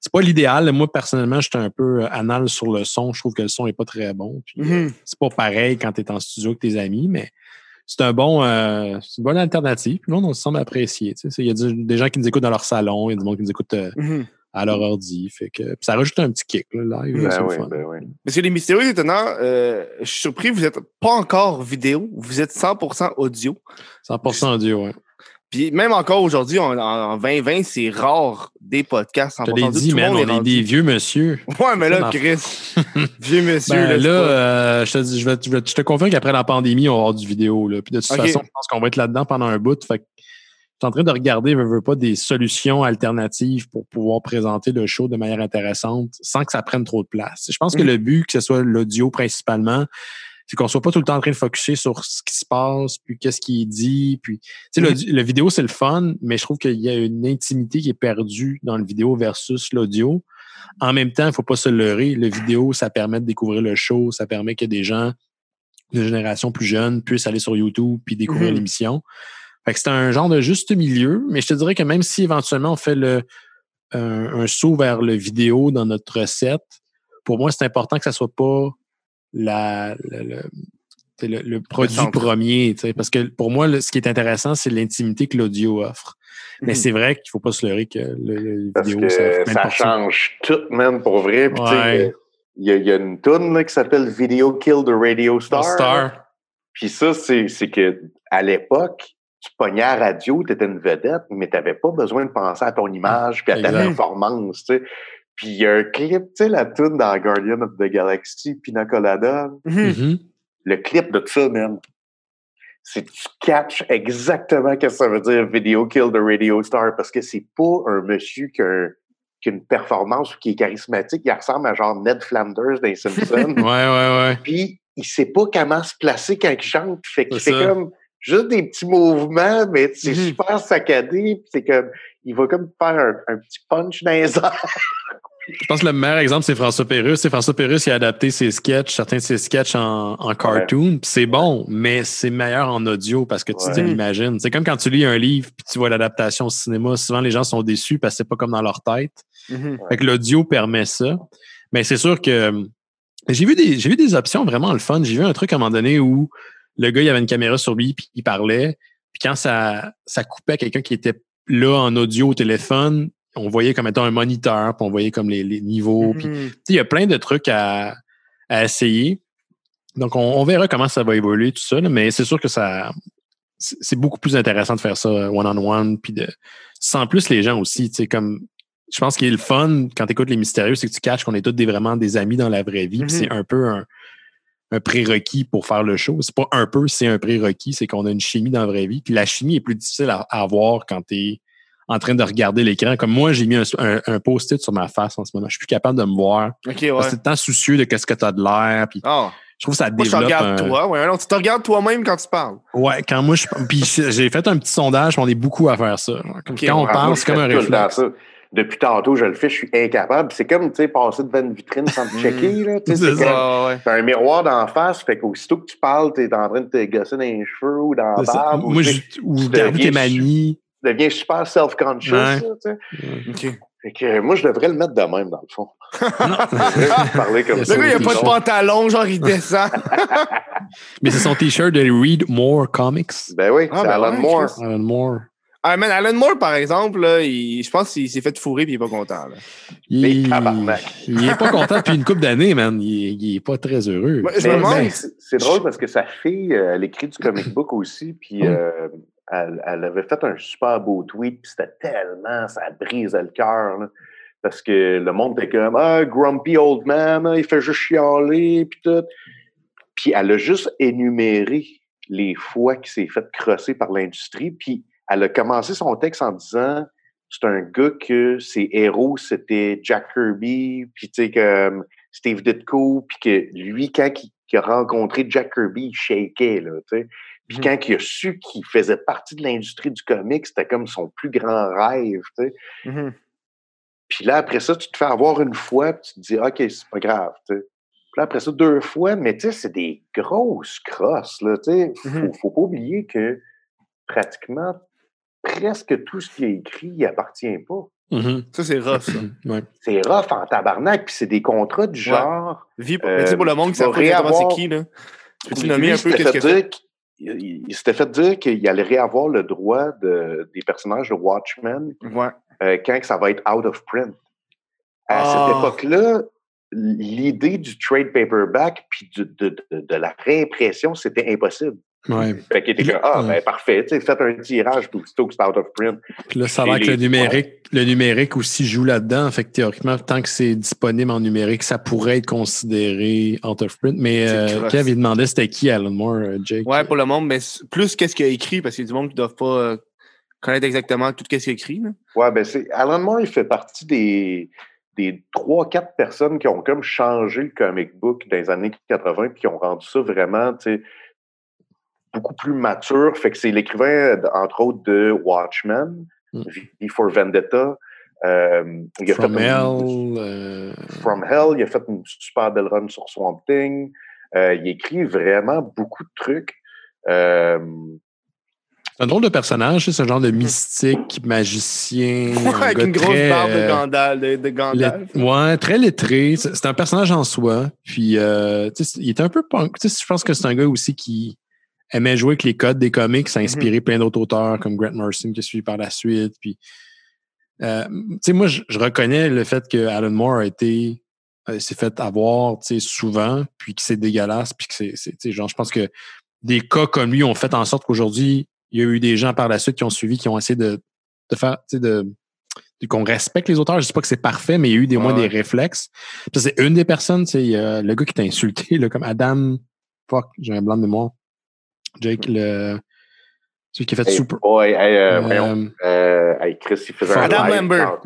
c'est pas l'idéal. Moi, personnellement, j'étais un peu euh, anal sur le son. Je trouve que le son est pas très bon. Puis, euh, Mhm. c'est pas pareil quand tu es en studio avec tes amis, mais c'est un bon euh, c'est une bonne alternative. Puis là, on se semble sais. Il y a des gens qui nous écoutes dans leur salon, il y a du monde qui nous écoute euh. À leur ordi. Fait que, puis ça rajoute un petit kick, là, live. Ben oui, ben oui. Que les mystérieux étonnants, euh, je suis surpris, vous êtes pas encore vidéo, vous êtes 100% audio. 100% audio, ouais. Puis même encore aujourd'hui, en, en 2020, c'est rare des podcasts 100% Je te l'ai dit, man, on est rendu- des vieux monsieur. Ouais, mais là, Chris, vieux monsieur, Ben, là, euh, je, te dis, je, vais, je, vais- je te confirme qu'après la pandémie, on va avoir du vidéo. Là. Puis de toute façon, je pense qu'on va être là-dedans pendant un bout. Fait que je suis en train de regarder, veux, veux pas, des solutions alternatives pour pouvoir présenter le show de manière intéressante sans que ça prenne trop de place. Je pense que Mhm. le but, que ce soit l'audio principalement, c'est qu'on soit pas tout le temps en train de focuser sur ce qui se passe, puis qu'est-ce qui est dit. Puis, tu sais, le, le vidéo, c'est le fun, mais je trouve qu'il y a une intimité qui est perdue dans le vidéo versus l'audio. En même temps, il faut pas se leurrer. Le vidéo, ça permet de découvrir le show, ça permet que des gens de génération plus jeune puissent aller sur YouTube puis découvrir Mhm. l'émission. Fait que c'est un genre de juste milieu, mais je te dirais que même si éventuellement on fait le, un, un saut vers le vidéo dans notre recette, pour moi, c'est important que ça soit pas la, le, produit premier, parce que pour moi, le- ce qui est intéressant, c'est l'intimité que l'audio offre. Mais Mhm. c'est vrai qu'il faut pas se leurrer que le, le Parce vidéo, que ça, change tout, man, pour vrai. Puis, tu sais, Ouais. il y, y a une toune là, qui s'appelle Video Kill the Radio Star. Star. Puis ça, c'est c'est que à l'époque, tu pognais à la radio, tu étais une vedette, mais tu n'avais pas besoin de penser à ton image puis à ta Exact. performance. Tu sais. Puis il y a un clip, tu sais, la tune dans Guardian of the Galaxy, Pina Colada. Mhm. Mhm. Le clip de ça, man, c'est que tu catches exactement ce que ça veut dire Video Kill the Radio Star parce que c'est pas un monsieur qui a, un- qui a une performance ou qui est charismatique. Il ressemble à genre Ned Flanders dans les Simpsons. Ouais, ouais, ouais. puis il sait pas comment se placer quand il chante. Fait qu'il C'est fait ça. comme juste des petits mouvements, mais c'est Mhm. super saccadé. puis c'est comme il va comme faire un, un petit punch dans les airs. Je pense que le meilleur exemple, c'est François Pérusse. C'est François Pérusse qui a adapté ses sketchs, certains de ses sketchs en, en cartoon. C'est bon, mais c'est meilleur en audio parce que tu Ouais. te l'imagines. C'est comme quand tu lis un livre puis tu vois l'adaptation au cinéma. Souvent, les gens sont déçus parce que c'est pas comme dans leur tête. Mhm. Fait que l'audio permet ça. Mais c'est sûr que j'ai vu des j'ai vu des options vraiment le fun. J'ai vu un truc à un moment donné où le gars il avait une caméra sur lui puis il parlait. Puis quand ça ça coupait quelqu'un qui était là en audio au téléphone, on voyait comme étant un moniteur, puis on voyait comme les, les niveaux. Sais, il y a plein de trucs à, à essayer. Donc, on, on verra comment ça va évoluer, tout ça. là, mais c'est sûr que ça c'est beaucoup plus intéressant de faire ça one-on-one. puis de sans plus les gens aussi. tu sais, Comme, je pense qu'il est le fun quand tu écoutes les mystérieux, c'est que tu catches qu'on est tous des, vraiment des amis dans la vraie vie. puis Mhm. C'est un peu un, un prérequis pour faire le show. C'est pas un peu, c'est un prérequis. C'est qu'on a une chimie dans la vraie vie. Puis la chimie est plus difficile à, à avoir quand tu es en train de regarder l'écran. Comme moi, j'ai mis un, un- un post-it sur ma face en ce moment. Je suis plus capable de me voir. Ok, Parce ouais. le temps soucieux de qu'est-ce que tu as de l'air. Puis Ah. je trouve que ça Moi, je te développe. regarde un- toi. Ouais, non, tu te regardes toi-même quand tu parles. Ouais, quand moi, je. Puis j'ai fait un petit sondage, on est beaucoup à faire ça. Comme quand on ouais, parle, c'est comme un réflexe. Depuis tantôt, je le fais, je suis incapable. C'est comme, tu sais, passer devant une vitrine sans te checker, là. Tu sais, C'est Ouais, un miroir d'en face, fait qu'aussitôt que tu parles, t'es en train de te gosser dans les cheveux ou dans la barbe. ou Moi, je, ou garder tes deviens manies. tu deviens super self-conscious, Ouais. tu sais. Ok. Fait que moi, je devrais le mettre de même, dans le fond. Parler comme ça. Le gars, il a pas de t-shirt. pantalon, genre, il descend. Mais c'est son t-shirt de Read More Comics. Ben oui, Ah, c'est ben Alan ouais, Moore. Alan Moore. Ah, man, Alan Moore, par exemple, là, il- je pense qu'il s'est fait fourrer puis il est pas content. Là. Il, il est pas content depuis une couple d'années, man. Il, est- il est pas très heureux. Je me demande- c'est drôle parce que sa fille, euh, elle écrit du comic book aussi, puis Oh. euh, elle, elle avait fait un super beau tweet, puis c'était tellement, ça brisait le cœur, parce que le monde était comme « Ah, grumpy old man, il fait juste chialer, puis tout. » Puis elle a juste énuméré les fois qu'il s'est fait crosser par l'industrie, puis elle a commencé son texte en disant c'est un gars que ses héros, c'était Jack Kirby, puis tu sais, comme Steve Ditko, puis que lui, quand il, a rencontré Jack Kirby, il shakeait, là, tu sais. Puis Mhm. quand il a su qu'il faisait partie de l'industrie du comic, c'était comme son plus grand rêve, tu sais. Mhm. Puis là, après ça, tu te fais avoir une fois, puis tu te dis, OK, c'est pas grave, tu sais. Puis là, après ça, deux fois, mais tu sais, c'est des grosses crosses, là, tu sais. Faut, Mhm. faut pas oublier que pratiquement presque tout ce qui est écrit, il appartient pas. Mhm. Ça, c'est rough, ça. Ouais. C'est rough en tabarnak, puis c'est des contrats du Ouais. genre. Vie pour, Euh, mais le monde qui sait pas c'est qui, là. Tu peux-tu nommer un il peu s'était qu'est-ce que fait c'est? dire qu'il- il, s'était fait dire qu'il allait réavoir le droit de, des personnages de Watchmen Ouais. euh, quand que ça va être out of print. À Ah. cette époque-là, l'idée du trade paperback puis de- de la réimpression, c'était impossible. Ouais. Fait qu'il était comme, ah, ouais. ben parfait, tu sais, faites un tirage tout aussitôt que c'est out of print. Puis là, ça a l'air Chez que le numérique, le numérique aussi joue là-dedans. Fait que théoriquement, tant que c'est disponible en numérique, ça pourrait être considéré out of print. Mais euh. Kev, il demandait c'était qui Alan Moore, euh, Jake? Ouais, pour le monde, mais plus qu'est-ce qu'il a écrit, parce qu'il y a du monde qui ne doivent pas euh, connaître exactement tout ce qu'il a écrit. Là. Ouais, ben c'est. Alan Moore, il fait partie des des trois, quatre personnes qui ont comme changé le comic book dans les années 80 puis qui ont rendu ça vraiment, tu sais, beaucoup plus mature. Fait que c'est l'écrivain, d- entre autres, de Watchmen, Mm. V for Vendetta. Euh, il a From fait Hell. une- euh, From Hell, il a fait une super belle run sur Swamp Thing. Euh, il écrit vraiment beaucoup de trucs. Euh, C'est un drôle de personnage, c'est ce genre de mystique, magicien. un Avec gars une grosse très, barbe de euh, Gandalf. De, de Gandalf? Ouais, très lettré. C'est un personnage en soi. Puis, euh, tu sais, il est un peu punk. Tu sais, je pense que c'est un gars aussi qui aimait jouer avec les codes des comics, ça a inspiré plein d'autres auteurs comme Grant Morrison qui a suivi par la suite. Puis, euh, tu sais, moi, je, je reconnais le fait que Alan Moore a été euh, s'est fait avoir, tu sais, souvent, puis que c'est dégueulasse, puis que c'est, c'est- tu sais, genre, je pense que des cas comme lui ont fait en sorte qu'aujourd'hui, il y a eu des gens par la suite qui ont suivi, qui ont essayé de, de faire, tu sais, de, qu'on respecte les auteurs. Je dis pas que c'est parfait, mais il y a eu des, au moins Ouais. des réflexes. C'est une des personnes, a le gars qui t'a insulté, là, comme Adam, fuck, j'ai un blanc de mémoire. Jake, le, celui qui a fait hey, Super. boy, hey, euh, euh, voyons, euh, hey, Chris, il faisait un Adam live Lambert.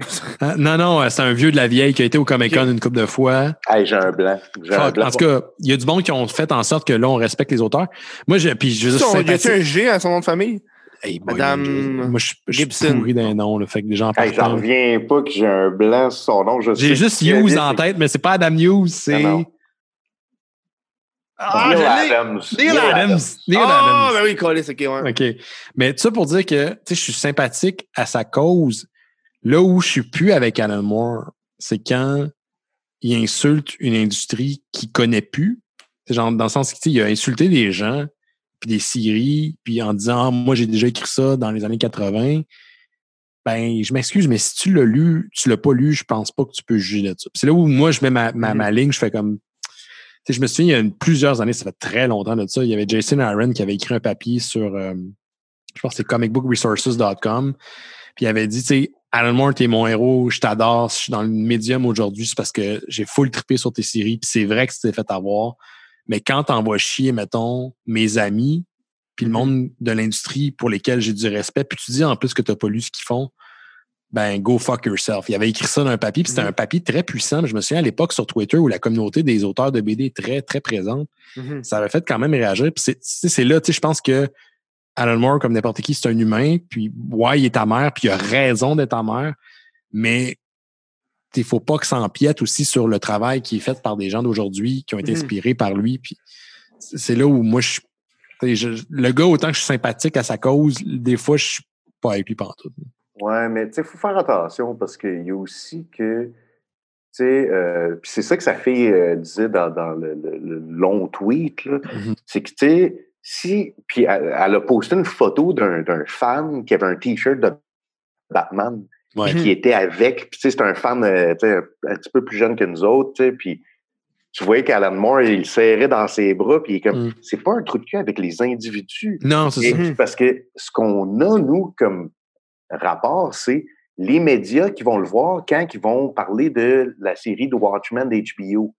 ah, non, non, c'est un vieux de la vieille qui a été au Comic Con une couple de fois. Hey, j'ai un blanc. J'ai un blanc. en tout cas, il y a du monde qui ont fait en sorte que là, on respecte les auteurs. Moi, je, puis je veux dire, Son- c'est Y sympathique. un G à son nom de famille? Hey, boy, Madame moi, je suis- je Gibson. pourri d'un nom, là, fait que déjà en Hey, J'en reviens pas que j'ai un blanc sur son nom. Je J'ai sais juste Hughes en tête, mais c'est pas Adam Hughes, c'est. Ah, Neil! Adams. Neil Adams. Neil Ah, Adams. ben oui, Colis, ok, ouais. OK. Mais ça pour dire que tu sais, je suis sympathique à sa cause. Là où je suis plus avec Alan Moore, c'est quand il insulte une industrie qu'il connaît plus. C'est genre dans le sens qu'il a insulté des gens, puis des séries, puis en disant Ah, moi j'ai déjà écrit ça dans les années 80. Ben, je m'excuse, mais si tu l'as lu, tu l'as pas lu, je pense pas que tu peux juger de ça. C'est là où moi je mets ma, ma, Mhm. ma ligne, je fais comme je me souviens, il y a une- plusieurs années, ça fait très longtemps de ça, il y avait Jason Aaron qui avait écrit un papier sur, euh, je pense que c'est comicbookresources.com, puis il avait dit, tu sais, Alan Moore, t'es mon héros, je t'adore, je suis dans le médium aujourd'hui, c'est parce que j'ai full trippé sur tes séries, puis c'est vrai que tu t'es fait avoir, mais quand t'envoies chier, mettons, mes amis, puis le monde de l'industrie pour lesquels j'ai du respect, puis tu dis en plus que t'as pas lu ce qu'ils font, ben go fuck yourself. Il avait écrit ça dans un papier, puis c'était Mhm. un papier très puissant. Je me souviens à l'époque sur Twitter où la communauté des auteurs de BD est très, très présente. Mhm. Ça avait fait quand même réagir. Puis c'est- là, tu sais, je pense que Alan Moore, comme n'importe qui, c'est un humain. Puis ouais, il est ta mère, puis il a raison d'être ta mère. Mais il faut pas que ça empiète aussi sur le travail qui est fait par des gens d'aujourd'hui qui ont été Mhm. inspirés par lui. Puis c'est là où moi, je, je- le gars, autant que je suis sympathique à sa cause, des fois, je suis pas avec lui pantoute. Ouais, mais tu sais, il faut faire attention parce qu'il y a aussi que, tu sais, euh, puis c'est ça que sa fille euh, disait dans, dans le, le- le long tweet, là, Mhm. c'est que, tu sais, si, puis elle, elle a posté une photo d'un fan qui avait un T-shirt de Batman, Ouais. puis qui était avec, puis tu sais, c'est un fan, euh, un petit peu plus jeune que nous autres, tu sais, puis tu voyais qu'Alan Moore, il serrait dans ses bras, puis il est comme, Mm. c'est pas un truc de cul avec les individus. Non, c'est ça. Parce que ce qu'on a, nous, comme rapport, c'est les médias qui vont le voir quand ils vont parler de la série de Watchmen d'HBO.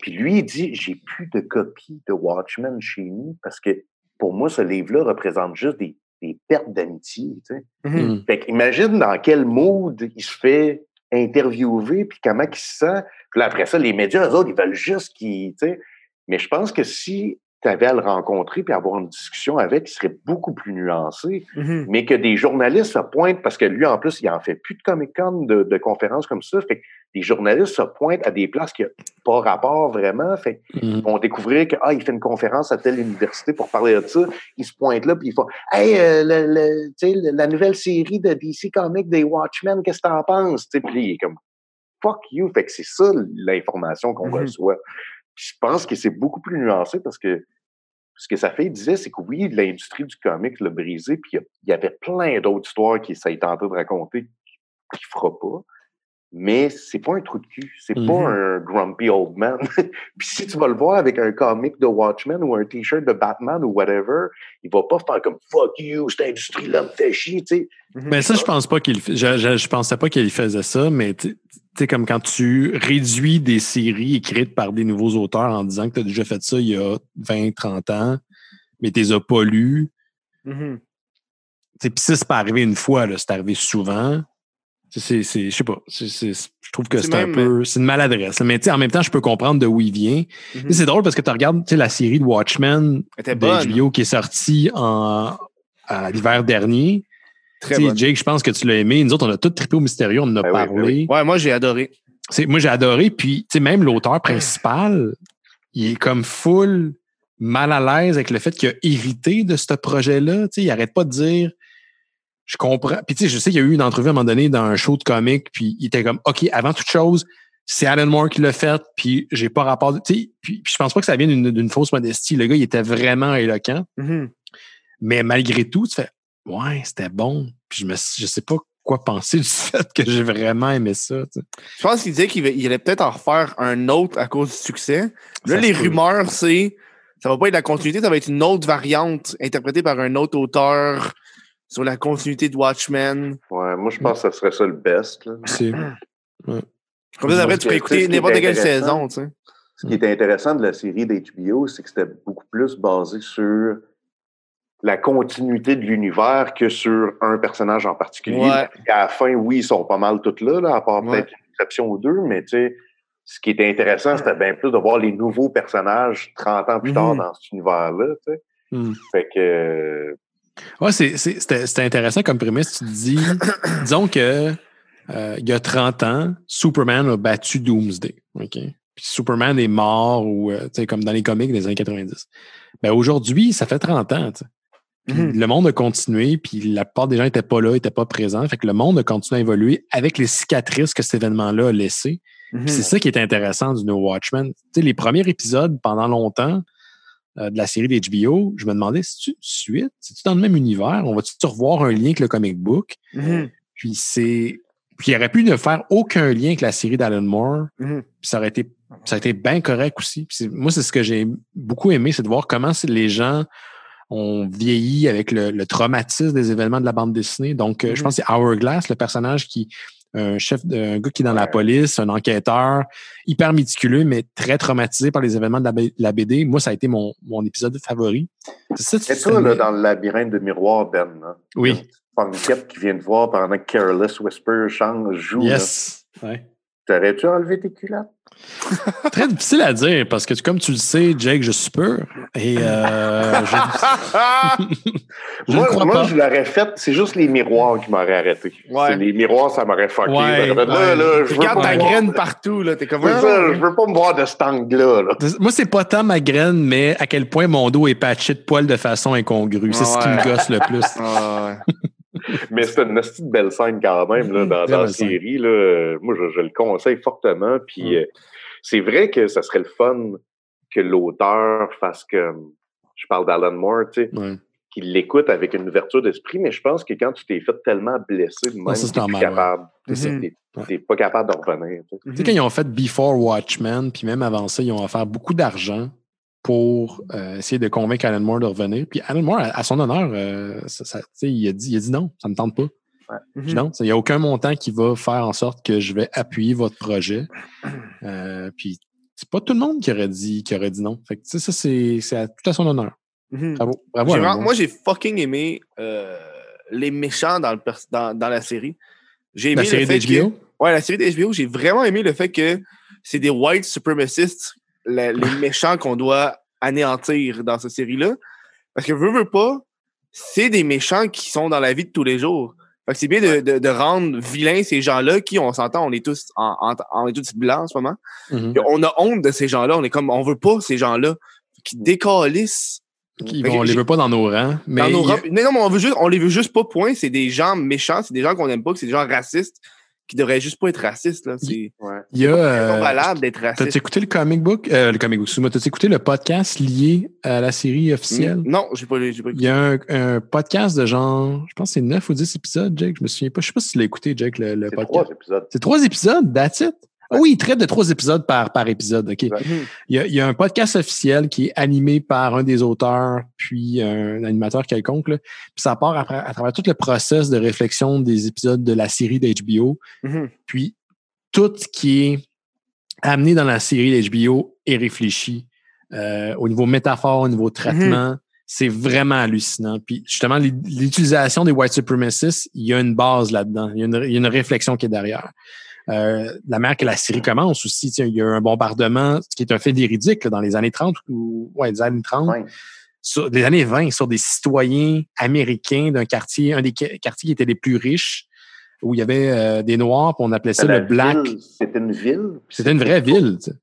Puis lui, il dit J'ai plus de copies de Watchmen chez nous parce que pour moi, ce livre-là représente juste des, des pertes d'amitié. Tu sais. Mhm. Mm. Fait imagine dans quel mood il se fait interviewer, puis comment il se sent. Puis là, après ça, les médias, eux autres, ils veulent juste qu'il. tu sais. Mais je pense que si tu avais à le rencontrer puis avoir une discussion avec, il serait beaucoup plus nuancé. Mhm. Mais que des journalistes se pointent, parce que lui, en plus, il en fait plus de Comic-Con, de, de conférences comme ça. Fait que des journalistes se pointent à des places qui n'ont pas rapport vraiment. Fait Mm. ils vont découvrir que ah, il fait une conférence à telle université pour parler de ça. Ils se pointent là, puis ils font Hey, euh, le, le- tu sais, le- la nouvelle série de DC Comics des Watchmen, qu'est-ce que t'en penses? Tu sais, Puis il est comme Fuck you. Fait que c'est ça l'information qu'on Mhm. reçoit. Je pense que c'est beaucoup plus nuancé parce que ce que sa fille disait, c'est que oui, l'industrie du comics l'a brisé, puis il y avait plein d'autres histoires qu'il s'est tenté de raconter qu'il ne fera pas. Mais c'est pas un trou de cul. C'est Mhm. pas un grumpy old man. puis si tu vas le voir avec un comic de Watchmen ou un t-shirt de Batman ou whatever, il va pas faire comme fuck you, cette industrie-là me fait chier, tu sais. Mhm. Mais ça, je pense pas qu'il je, je, je pensais pas qu'il faisait ça, mais tu sais, comme quand tu réduis des séries écrites par des nouveaux auteurs en disant que tu as déjà fait ça il y a 20, 30 ans, mais tu les as pas lus. Mhm. Sais, Puis ça, c'est pas arrivé une fois, c'est arrivé souvent. C'est, c'est, je sais pas. je trouve que C'est un peu. C'est une maladresse. Mais tu sais, en même temps, je peux comprendre de où il vient. Mhm. C'est drôle parce que tu regardes tu sais, la série de Watchmen de bonne. HBO qui est sortie en, à l'hiver dernier. Très bonne. Jake, je pense que tu l'as aimé. Nous autres, on a tout trippé au mystérieux, on en a Ben oui, ben parlé. Ouais, moi, j'ai adoré. C'est- Moi, j'ai adoré. Puis, tu sais, même l'auteur principal, il est comme full mal à l'aise avec le fait qu'il a hérité de ce projet-là. Tu sais, il arrête pas de dire je comprends. Puis, tu sais, je sais qu'il y a eu une entrevue à un moment donné dans un show de comique, puis il était comme OK, avant toute chose, c'est Alan Moore qui l'a fait, puis j'ai pas rapport. Tu sais, puis, puis je pense pas que ça vienne d'une fausse modestie. Le gars, il était vraiment éloquent. Mhm. Mais malgré tout, tu fais Ouais, c'était bon. Puis je me je sais pas quoi penser du fait que j'ai vraiment aimé ça. tu sais. Je pense qu'il disait qu'il allait peut-être en refaire un autre à cause du succès. Là, Ça les rumeurs, c'est ça va pas être la continuité, ça va être une autre variante interprétée par un autre auteur sur la continuité de Watchmen. Ouais, moi, je pense que ça serait ça le best. là. Comme ça, après, tu peux ce écouter n'importe quelle saison, tu sais. Ce qui est intéressant de la série d'HBO, c'est que c'était beaucoup plus basé sur la continuité de l'univers que sur un personnage en particulier. Ouais. À la fin, oui, ils sont pas mal tous là, là à part Ouais. peut-être une exception ou deux, mais tu sais, ce qui était intéressant, c'était bien plus de voir les nouveaux personnages 30 ans plus tard Mhm. dans cet univers-là, tu sais. Hmm. Fait que, Ouais, c'est- intéressant comme prémisse. Tu te dis, disons que euh, il y a 30 ans, Superman a battu Doomsday. OK? Puis Superman est mort ou euh, comme dans les comics des années 90. Ben aujourd'hui, ça fait 30 ans. Mhm. Le monde a continué, puis la plupart des gens n'étaient pas là, n'étaient pas présents. Fait que le monde a continué à évoluer avec les cicatrices que cet événement-là a laissées. Mhm. C'est ça qui est intéressant du No Watchmen. Les premiers épisodes, pendant longtemps, euh, de la série d'HBO, je me demandais, si tu suite? C'est-tu dans le même univers? On va-tu revoir un lien avec le comic book? Mhm. Puis c'est. Puis il aurait pu ne faire aucun lien avec la série d'Alan Moore. Mhm. Puis ça aurait été, ça a été bien correct aussi. Puis c'est- moi, c'est ce que j'ai beaucoup aimé, c'est de voir comment les gens ont vieilli avec le, le traumatisme des événements de la bande dessinée. Donc, euh, je Mhm. pense que c'est Hourglass, le personnage qui un chef de- un gars qui est dans la police, un enquêteur, hyper méticuleux, mais très traumatisé par les événements de la, BD. Moi, ça a été mon, mon épisode favori. C'est ça, toi, là, dans le labyrinthe de miroir, Ben. Hein? Oui. Punkette qui vient de voir pendant que Careless Whisper change, joue. là. Yes. Ouais. T'aurais-tu enlevé tes culottes? Très difficile à dire parce que, comme tu le sais, Jake, je suis pur. Et euh, je, je moi, ne crois moi pas. je l'aurais fait. C'est juste les miroirs qui m'auraient arrêté. Ouais. Les miroirs, ça m'aurait fucké. Ouais, là, ouais. là, je pas ta voir- graine partout, là. T'es comme ça, je veux pas me voir de cet angle-là. là. Moi, c'est pas tant ma graine, mais à quel point mon dos est patché de poils de façon incongrue. C'est ce qui me gosse le plus. Ah. Mais c'est une petite belle scène quand même là, dans, la série. Là. Moi, je, je le conseille fortement. Puis Mm. euh, c'est vrai que ça serait le fun que l'auteur fasse comme. Je parle d'Alan Moore, tu sais, qu'il l'écoute avec une ouverture d'esprit, mais je pense que quand tu t'es fait tellement blessé de même, c'est t'es plus normal, ouais. capable. C'est ça. T'es Ouais. t'es pas capable de revenir. tu sais. Sais, quand ils ont fait Before Watchmen, puis même avant ça, ils ont offert beaucoup d'argent pour euh, essayer de convaincre Alan Moore de revenir. Puis Alan Moore, à, à son honneur, euh, ça- ça- il, a dit, il a dit non, ça ne me tente pas. Mhm. Non, il n'y a aucun montant qui va faire en sorte que je vais appuyer votre projet. Euh, puis c'est pas tout le monde qui aurait dit, qui aurait dit non. Fait que, ça, c'est tout à son honneur. Mhm. Bravo. Bravo vraiment- moi, j'ai fucking aimé les méchants dans, le pers- dans, dans la série. J'ai aimé La série d'HBO? que- Ouais, la série d'HBO, j'ai vraiment aimé le fait que c'est des white supremacists, la- les méchants qu'on doit anéantir dans cette série-là. Parce que veux, veux pas, c'est des méchants qui sont dans la vie de tous les jours. Fait que c'est bien de, de, de rendre vilains ces gens-là qui, on s'entend, on est tous en, en- on est tous blancs en ce moment. Mhm. Puis on a honte de ces gens-là. On est comme, on veut pas ces gens-là qui décalissent Fait que vont- on les veut pas dans nos rangs. Mais dans nos y a- rangs. Mais non, mais on, veut juste, on les veut juste pas, point. C'est des gens méchants, c'est des gens qu'on aime pas, c'est des gens racistes qui devraient juste pas être racistes. Là. C'est il y a, pas euh, valable d'être T'as-tu raciste. écouté le comic book? Euh, le comic book, excuse-moi. T'as-tu écouté le podcast lié à la série officielle? Mm, Non, j'ai pas, j'ai pas Il y a un, un podcast de genre, je pense que c'est 9 ou 10 épisodes, Jake. Je me souviens pas. Je sais pas si tu l'as écouté, Jake, le, le C'est podcast. trois épisodes. C'est trois épisodes, that's it? Oui, il traite de trois épisodes par, par épisode. OK. Ouais. Mhm. Il y, a, il y a un podcast officiel qui est animé par un des auteurs, puis un animateur quelconque. là. Puis ça part après- à travers tout le process de réflexion des épisodes de la série d'HBO. Mhm. Puis tout ce qui est amené dans la série d'HBO est réfléchi euh, au niveau métaphore, au niveau traitement. C'est vraiment hallucinant. Puis justement, l'i- l'utilisation des white supremacists, il y a une base là-dedans. Il y a une, il y a une réflexion qui est derrière. Euh, la manière que la série commence aussi, tiens, il y a un bombardement, ce qui est un fait véridique là, dans les années 30 ou ouais, les années 30 Ouais. sur des années 20 sur des citoyens américains d'un quartier, un des qua- quartiers qui étaient les plus riches, où il y avait euh, des Noirs, puis on appelait ça le Black. C'était une ville? C'était une vraie ville. tu sais.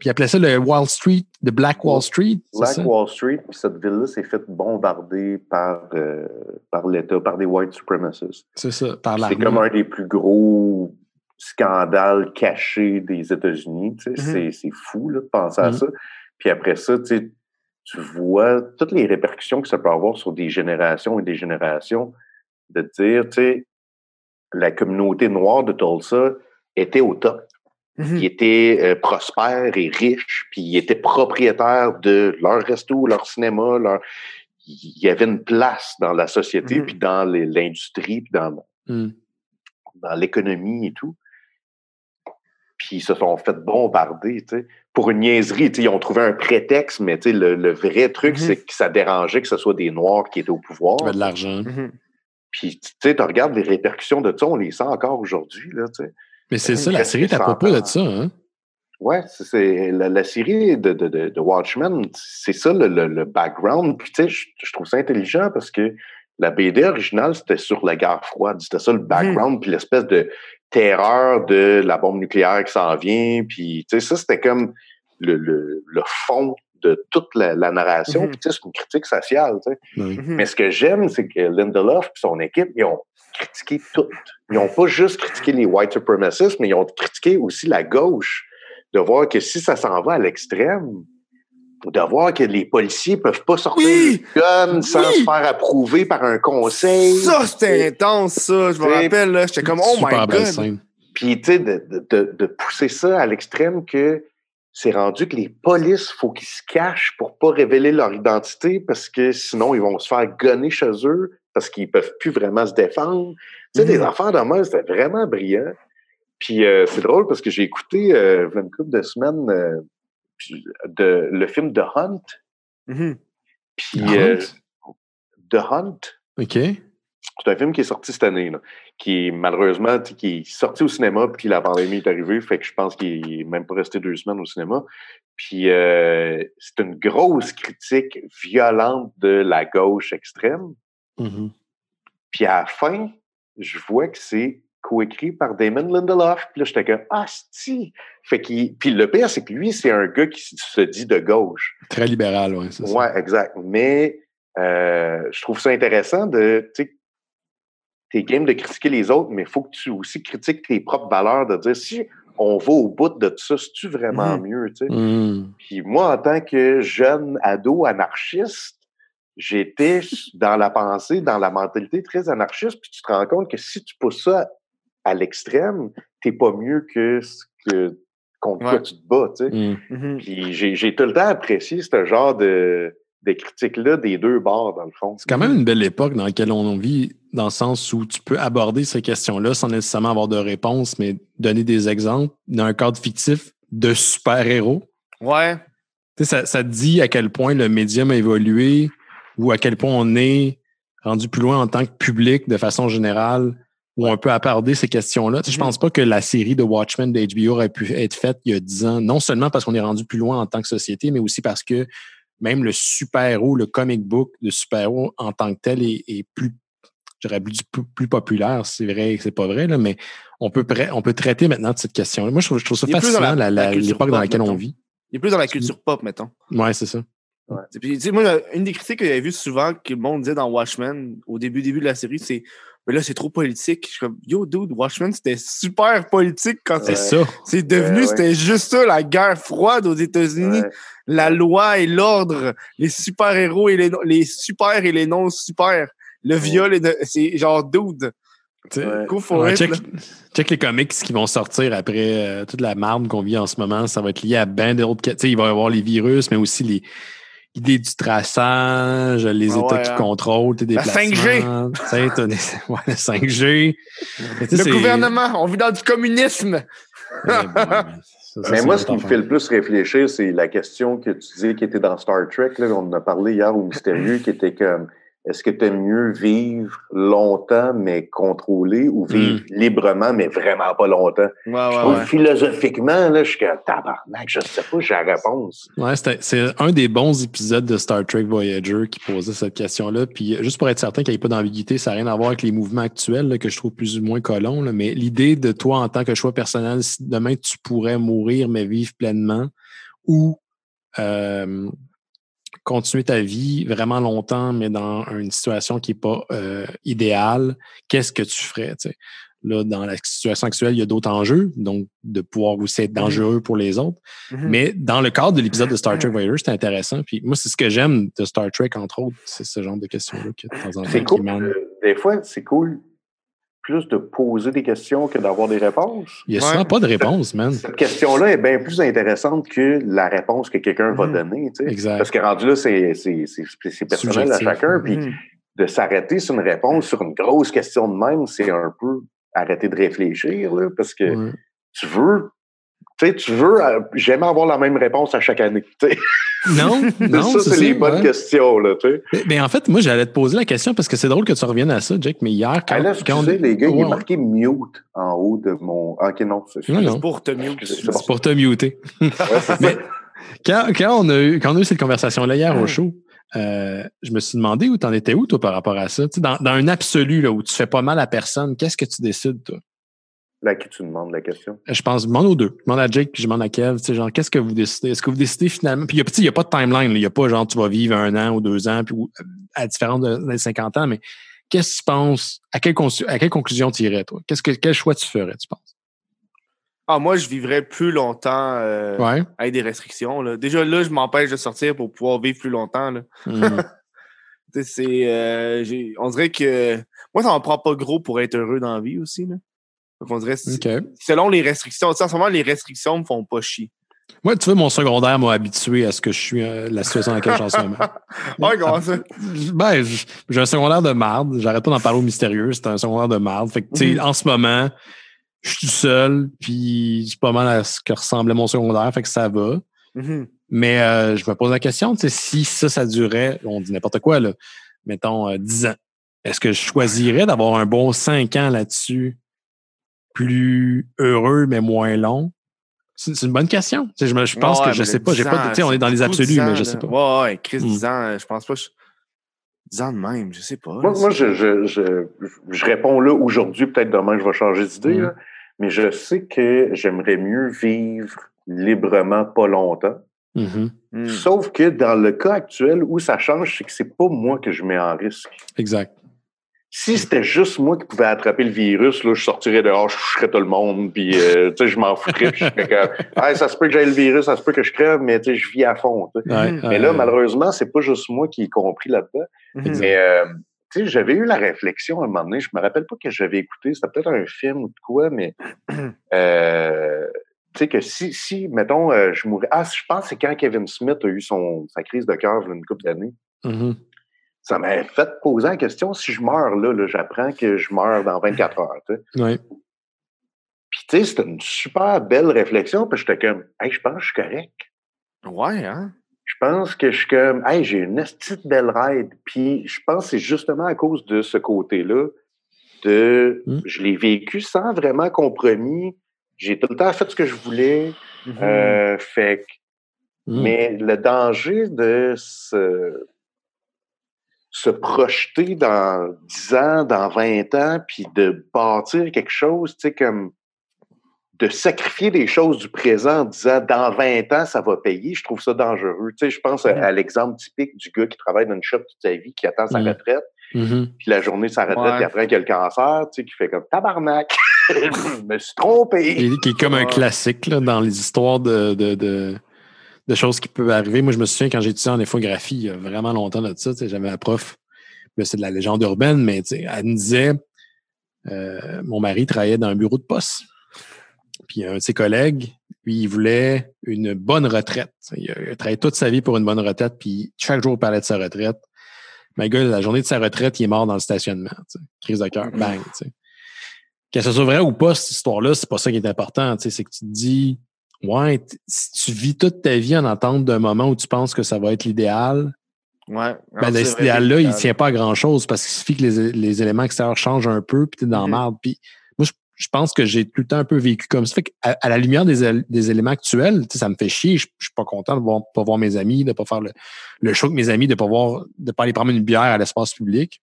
C'est. Puis ils appelaient ça le Wall Street, le Black Wall Street. c'est Black ça? Wall Street, puis cette ville-là s'est faite bombarder par, euh, par l'État, par des white supremacists. C'est ça, par C'est l'armée. comme un des plus gros scandales cachés des États-Unis. tu sais. Mhm. C'est c'est fou là, de penser à Mhm. ça. Puis après ça, tu sais, tu vois toutes les répercussions que ça peut avoir sur des générations et des générations de dire, tu sais, la communauté noire de Tulsa était au top. Mhm. Ils étaient euh, prospères et riches, puis ils étaient propriétaires de leur resto, leur cinéma, leur... il y avait une place dans la société, Mhm. puis dans l'industrie, puis dans, Hmm. dans l'économie et tout. Puis ils se sont fait bombarder, tu sais. Pour une niaiserie, tu sais, ils ont trouvé un prétexte, mais tu sais, le, le vrai truc, Mhm. c'est que ça dérangeait que ce soit des Noirs qui étaient au pouvoir. De l'argent. Puis, tu sais, tu regardes les répercussions de ça, on les sent encore aujourd'hui, là, tu sais. Mais c'est ça, la série est à 100 propos de ça. Hein? Ouais, c'est- la, la série de, de, de, de Watchmen, c'est ça le, le, le background. Puis tu sais, je, je trouve ça intelligent parce que la BD originale, c'était sur la guerre froide. C'était ça le background, puis l'espèce de terreur de la bombe nucléaire qui s'en vient. Puis tu sais, ça, c'était comme le, le, le fond de toute la, la narration. Mhm. Puis tu sais, c'est une critique sociale. tu sais. Oui. Mhm. Mais ce que j'aime, c'est que Lindelof et son équipe, ils ont critiqué tout. Ils n'ont pas juste critiqué les white supremacists, mais ils ont critiqué aussi la gauche. De voir que si ça s'en va à l'extrême, de voir que les policiers peuvent pas sortir Oui! le gun sans Oui! se faire approuver par un conseil. Ça, c'était intense, ça. Je me rappelle, là. J'étais comme, oh my god. Puis, tu sais, de, de- de- de pousser ça à l'extrême que c'est rendu que les polices, faut qu'ils se cachent pour pas révéler leur identité parce que sinon, ils vont se faire gonner chez eux parce qu'ils peuvent plus vraiment se défendre. Tu sais, Mhm. les affaires de même, c'était vraiment brillant. Puis, euh, c'est drôle parce que j'ai écouté, euh, il y a une couple de semaines, euh, de, le film The Hunt. Mhm. Puis, The euh, Hunt? The Hunt, OK. C'est un film qui est sorti cette année, là, qui est malheureusement qui est sorti au cinéma, puis la pandémie est arrivée, fait que je pense qu'il est même pas resté deux semaines au cinéma. Puis euh, c'est une grosse critique violente de la gauche extrême. Mhm. Puis à la fin, je vois que c'est coécrit par Damon Lindelof. Puis là, j'étais comme ah si. Fait qu'il. Puis le pire, c'est que lui, c'est un gars qui se dit de gauche. Très libéral, oui. c'est ça. Ouais, exact. Mais euh, je trouve ça intéressant de, tu sais, t'es game de critiquer les autres, mais il faut que tu aussi critiques tes propres valeurs, de dire si on va au bout de tout ça, c'est-tu vraiment Mhm. mieux, tu sais? Mhm. Puis moi, en tant que jeune ado anarchiste, j'étais dans la pensée, dans la mentalité très anarchiste, puis tu te rends compte que si tu pousses ça à l'extrême, t'es pas mieux que ce que contre quoi tu te bats, tu sais? Mhm. Puis j'ai, j'ai tout le temps apprécié ce genre de, de critiques-là des deux bords, dans le fond. C'est quand même une belle époque dans laquelle on vit, dans le sens où tu peux aborder ces questions-là sans nécessairement avoir de réponse, mais donner des exemples dans un cadre fictif de super-héros. Ouais. Tu sais, ça, ça te dit à quel point le médium a évolué ou à quel point on est rendu plus loin en tant que public de façon générale où on peut aborder ces questions-là. Tu sais, Je Mhm. pense pas que la série de Watchmen de HBO aurait pu être faite il y a 10 ans, non seulement parce qu'on est rendu plus loin en tant que société, mais aussi parce que même le super-héros, le comic book de super-héros en tant que tel est, est plus, j'aurais plus, plus, plus populaire. C'est vrai, c'est pas vrai, là, mais on peut, pra- on peut traiter maintenant de cette question-là. Moi, je trouve, je trouve ça fascinant, la- la- la- l'époque dans laquelle on vit. Il est plus dans la culture pop, mettons. Ouais, c'est ça. Puis, moi, une des critiques que j'avais vues souvent, que le monde disait dans Watchmen, au début, début de la série, c'est Mais là, c'est trop politique. Je suis comme, yo, dude, Watchmen, c'était super politique quand C'est c'est ça. c'est devenu, Ouais, ouais. c'était juste ça, la guerre froide aux États-Unis, Ouais. la loi et l'ordre, les super-héros et les, non- les super et les non-super, le viol et le- c'est genre dude. Tu sais, Ouais. Check, check les comics qui vont sortir après euh, toute la marde qu'on vit en ce moment. Ça va être lié à ben d'autres. Tu sais, il va y avoir les virus, mais aussi les idées du traçage, les Ah États ouais, qui hein. contrôlent tes La déplacements. T'as des- ouais, le 5G. Mais tu sais, Le c'est- gouvernement, on vit dans du communisme. Mais bon, ça, ça, Mais moi, ce qui me fait le plus réfléchir, c'est la question que tu disais qui était dans Star Trek. Là, on en a parlé hier au Mystérieux, qui était comme est-ce que tu aimes mieux vivre longtemps, mais contrôlé, ou vivre librement, mais vraiment pas longtemps? Ouais, Je ouais, trouve ouais. Philosophiquement, là, je suis comme tabarnak, je sais pas, j'ai la réponse. Ouais, c'est un des bons épisodes de Star Trek Voyager qui posait cette question-là. Puis juste pour être certain qu'il n'y ait pas d'ambiguïté, ça n'a rien à voir avec les mouvements actuels là, que je trouve plus ou moins colons. là. mais l'idée de toi en tant que choix personnel, si demain tu pourrais mourir mais vivre pleinement ou euh, continuer ta vie vraiment longtemps, mais dans une situation qui n'est pas euh, idéale, qu'est-ce que tu ferais? Là, dans la situation actuelle, il y a d'autres enjeux, donc de pouvoir aussi être dangereux pour les autres. Mhm. Mais dans le cadre de l'épisode de Star Trek Voyager, c'était intéressant. Puis moi, c'est ce que j'aime de Star Trek, entre autres, c'est ce genre de questions-là que de temps en temps C'est qui cool. euh, Des fois, c'est cool plus de poser des questions que d'avoir des réponses? Il n'y a Ouais. souvent pas de réponse, man. Cette question-là est bien plus intéressante que la réponse que quelqu'un va Mhm. donner. tu sais. Exact. Parce que rendu là, c'est c'est- c'est- c'est personnel à chacun. Puis Mhm. de s'arrêter sur une réponse, sur une grosse question de même, c'est un peu arrêter de réfléchir. Là, parce que Ouais. tu veux, tu sais, tu veux, euh, j'aime avoir la même réponse à chaque année. Sais. Non, non, ça, c'est les bonnes ouais. questions, là, tu sais. Mais, mais en fait, moi, j'allais te poser la question parce que c'est drôle que tu reviennes à ça, Jake, mais hier, quand, Ah, là, quand on- excusez, les gars, il Ouais, est marqué mute en haut de mon. Ah, Ok, non, c'est Non, non. C'est pour te mute. C'est pour te muter. Ouais, Mais-. Quand, quand, on a eu, quand on a eu cette conversation-là hier au show, euh, je me suis demandé où t'en étais où, toi, par rapport à ça. Tu sais, dans, dans un absolu, là, où tu fais pas mal à personne, qu'est-ce que tu décides, toi? Là, à qui tu demandes la question? Je pense, je demande aux deux. Je demande à Jake puis je demande à Kev, tu sais, genre, qu'est-ce que vous décidez? Est-ce que vous décidez finalement? Puis, il y a- n'y a pas de timeline, il n'y a pas genre, tu vas vivre un an ou deux ans, puis, ou, euh, à différence de, des 50 ans, mais qu'est-ce que tu penses? À quelle, consu- à quelle conclusion tu irais, toi? Qu'est-ce que, quel choix tu ferais, tu penses? Ah, moi, je vivrais plus longtemps euh, Ouais. avec des restrictions. Là. Déjà, là, je m'empêche de sortir pour pouvoir vivre plus longtemps. Là. Sais, c'est, euh, on dirait que moi, ça m'en prend pas gros pour être heureux dans la vie aussi. Là. Donc, on dirait, selon les restrictions, tu sais, en ce moment, les restrictions me font pas chier. Moi, tu vois, mon secondaire m'a habitué à ce que je suis, euh, la situation dans laquelle je suis en ce moment. Ouais, comment ça? Ben, j'ai un secondaire de marde. J'arrête pas d'en parler au mystérieux. C'est un secondaire de marde. Fait que, tu sais, Mhm. en ce moment, je suis tout seul, puis c'est pas mal à ce que ressemblait mon secondaire. Fait que ça va. Mhm. Mais euh, je me pose la question, tu sais, si ça, ça durait, on dit n'importe quoi, là, mettons euh, 10 ans, est-ce que je choisirais d'avoir un bon 5 ans là-dessus, plus heureux, mais moins long? C'est une bonne question. Je, pense Ouais, que je sais pas. J'ai 10 pas de- tu sais, ans, on est dans les absolus, 10 ans, mais je sais pas. Ouais, ouais, Chris, Mm. 10 ans, je pense pas. je- 10 ans de même, je sais pas. Moi, je, je, je, je réponds là aujourd'hui, peut-être demain, je vais changer d'idée, là. mais je sais que j'aimerais mieux vivre librement pas longtemps. Mhm. Mm. Sauf que dans le cas actuel où ça change, c'est que c'est pas moi que je mets en risque. Exact. Si c'était juste moi qui pouvais attraper le virus, là, je sortirais dehors, je toucherais tout le monde, puis euh, tu sais, je m'en foutrais, puis je serais comme, Hey, ça se peut que j'aie le virus, ça se peut que je crève, mais tu sais, je vis à fond. tu sais. Ouais, Mhm. Mais là, malheureusement, c'est pas juste moi qui ai compris là-dedans. Mhm. Mais euh, tu sais, j'avais eu la réflexion à un moment donné, je me rappelle pas que j'avais écouté, c'était peut-être un film ou de quoi, mais euh, tu sais que si, si mettons, euh, je mourrais. Ah, je pense que c'est quand Kevin Smith a eu son, sa crise de cœur il y a une couple d'années. mhm. Ça m'a fait poser la question si je meurs là, là j'apprends que je meurs dans 24 heures. tu sais. Ouais. Puis tu sais, c'était une super belle réflexion, puis j'étais comme Hey, je pense que je suis correct. Ouais, hein? Je pense que je suis comme, hey, j'ai une petite belle ride. Puis je pense que c'est justement à cause de ce côté-là de, Mm. je l'ai vécu sans vraiment compromis. J'ai tout le temps fait ce que je voulais. Mhm. Euh, fait que- Mhm. mais le danger de se, se projeter dans 10 ans, dans 20 ans, puis de bâtir quelque chose, tu sais, comme de sacrifier des choses du présent en disant dans 20 ans, ça va payer, je trouve ça dangereux. Tu sais, je pense à, à l'exemple typique du gars qui travaille dans une shop toute sa vie, qui attend sa Mm. retraite, Mhm. puis la journée de sa retraite, Ouais. il apprend qu'il a le cancer, tu sais, qui fait comme tabarnak, je me suis trompé. Qui, est comme un classique là, dans les histoires de, de, de, de choses qui peuvent arriver. Moi, je me souviens quand étudié en infographie, il y a vraiment longtemps de ça, j'avais un prof, c'est de la légende urbaine, mais elle me disait euh, mon mari travaillait dans un bureau de poste. Puis un de ses collègues, lui, il voulait une bonne retraite. Il a, il a travaillé toute sa vie pour une bonne retraite, puis chaque jour, il parlait de sa retraite. Mais le gars, la journée de sa retraite, il est mort dans le stationnement. Crise de cœur, bang. tu sais. Que ce soit vrai ou pas, cette histoire-là, c'est pas ça qui est important. C'est que tu te dis, ouais, si tu vis toute ta vie en attente d'un moment où tu penses que ça va être l'idéal, Ouais. ben, cet idéal-là, il l'idéal. tient pas à grand-chose parce qu'il suffit que les, les éléments extérieurs changent un peu, puis t'es dans Mhm. la merde. Puis moi, je, je pense que j'ai tout le temps un peu vécu comme ça. Fait qu'à- à, la lumière des, des éléments actuels, tu ça me fait chier. Je, je suis pas content de voir, pas voir mes amis, de pas faire le, le show avec mes amis, de pas voir, de pas aller prendre une bière à l'espace public.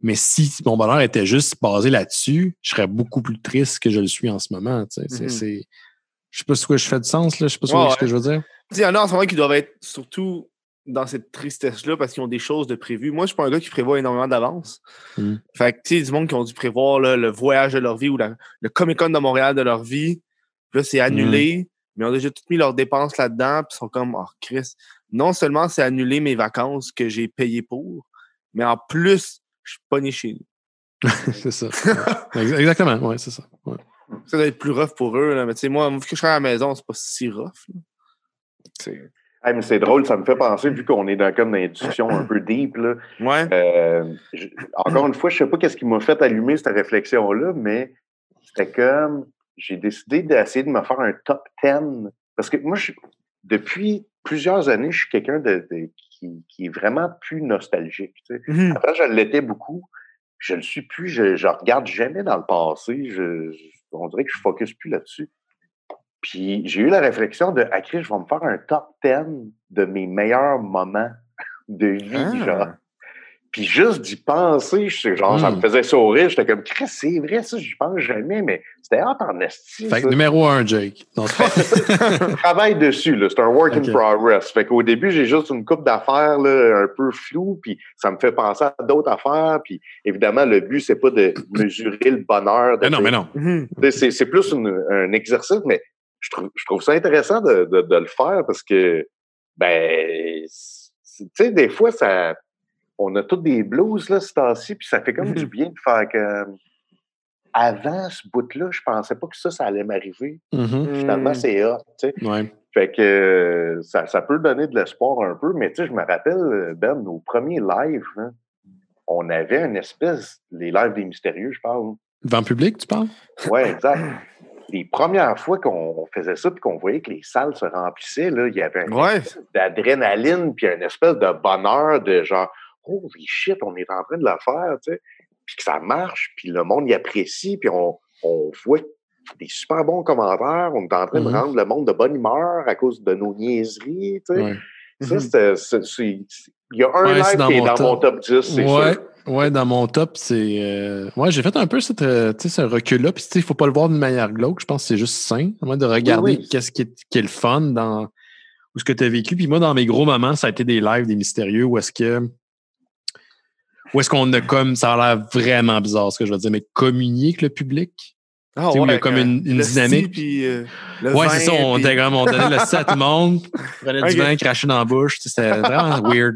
Mais si mon bonheur était juste basé là-dessus, je serais beaucoup plus triste que je le suis en ce moment. tu. C'est- Mhm. c'est- Je sais pas si je fais de sens, là. Je sais pas Ouais, ce que je veux dire. Il y en a en ce moment qui doivent être surtout dans cette tristesse-là parce qu'ils ont des choses de prévues. Moi, je suis pas un gars qui prévoit énormément d'avance. Mm. Fait que, tu sais, du monde qui ont dû prévoir là, le voyage de leur vie ou la- le Comic-Con de Montréal de leur vie. Puis là, c'est annulé, mais ils ont déjà tout mis leurs dépenses là-dedans. Puis ils sont comme, oh, Chris, non seulement c'est annulé mes vacances que j'ai payées pour, mais en plus, je suis pas né chez nous. c'est ça. Exactement. Ouais, c'est ça. Ouais. Ça doit être plus rough pour eux. Là. Mais tu sais, moi, vu que je serais à la maison, c'est pas si rough. Hey, mais c'est drôle, ça me fait penser, vu qu'on est dans comme dans une discussion un peu deep, là, Ouais. Euh, je- encore une fois, je sais pas qu'est-ce qui m'a fait allumer cette réflexion-là, mais c'était comme j'ai décidé d'essayer de me faire un top 10. Parce que moi, je- depuis plusieurs années, je suis quelqu'un de, de- qui, qui est vraiment plus nostalgique. tu sais. Mhm. Avant, je l'étais beaucoup. Je le suis plus. Je, je regarde jamais dans le passé. Je, je- on dirait que je focus plus là-dessus. Puis j'ai eu la réflexion de, ah, je vais me faire un top 10 de mes meilleurs moments de vie, Ah. genre. Puis juste d'y penser, je- genre, ça Hmm. me faisait sourire. J'étais comme, Chris, c'est vrai, ça, j'y pense jamais, mais c'était hâte en esti. Fait que numéro un, Jake. Non, c'est pas- Je travaille dessus, là. C'est un work in progress. Fait qu'au début, j'ai juste une coupe d'affaires, là, un peu flou, puis ça me fait penser à d'autres affaires. Puis évidemment, le but, c'est pas de mesurer le bonheur. De mais non, mais non. Mhm. C'est, c'est plus une- un exercice, mais je trouve, je trouve ça intéressant de, de, de le faire parce que, ben, tu sais, des fois, ça, on a tous des blues, là, ce temps-ci, puis ça fait comme Mhm. du bien de faire que, avant ce bout-là, je pensais pas que ça, ça allait m'arriver. Mhm. Finalement, Mhm. c'est hot, tu sais. Ouais. Fait que euh, ça, ça peut donner de l'espoir un peu, mais tu sais, je me rappelle, Ben, nos premiers lives, hein, on avait une espèce, les lives des mystérieux, je parle. Devant public, tu parles? Ouais, exact. Les premières fois qu'on faisait ça, puis qu'on voyait que les salles se remplissaient, là, il y avait une Ouais. d'adrénaline, puis une espèce de bonheur de genre, holy shit, on est en train de la faire, tu sais. Puis que ça marche, puis le monde y apprécie, puis on, on voit des super bons commentaires, on est en train de rendre le monde de bonne humeur à cause de nos niaiseries, tu sais. Ouais. Ça, Mhm. c'était. c'est- Il y a un Ouais, live dans qui est dans top. mon top 10, c'est Ouais, sûr. ouais, dans mon top, c'est. euh, Ouais, j'ai fait un peu cette, euh, ce recul-là. Puis, tu sais, il faut pas le voir d'une manière glauque. Je pense que c'est juste sain, à moins de regarder Oui, oui. qu'est-ce qui est, qui est le fun dans ou ce que tu as vécu. Puis, moi, dans mes gros moments, ça a été des lives, des mystérieux, où est-ce que. Où est-ce qu'on a comme. Ça a l'air vraiment bizarre, ce que je veux dire, mais communier avec le public? Ah Tu sais, où il y a comme une- une le dynamique. puis, euh, le Ouais, c'est ça. On, puis- était comme, on donnait le set à tout le monde, prenait du vin, crachait dans la bouche. Tu sais, C'était vraiment weird.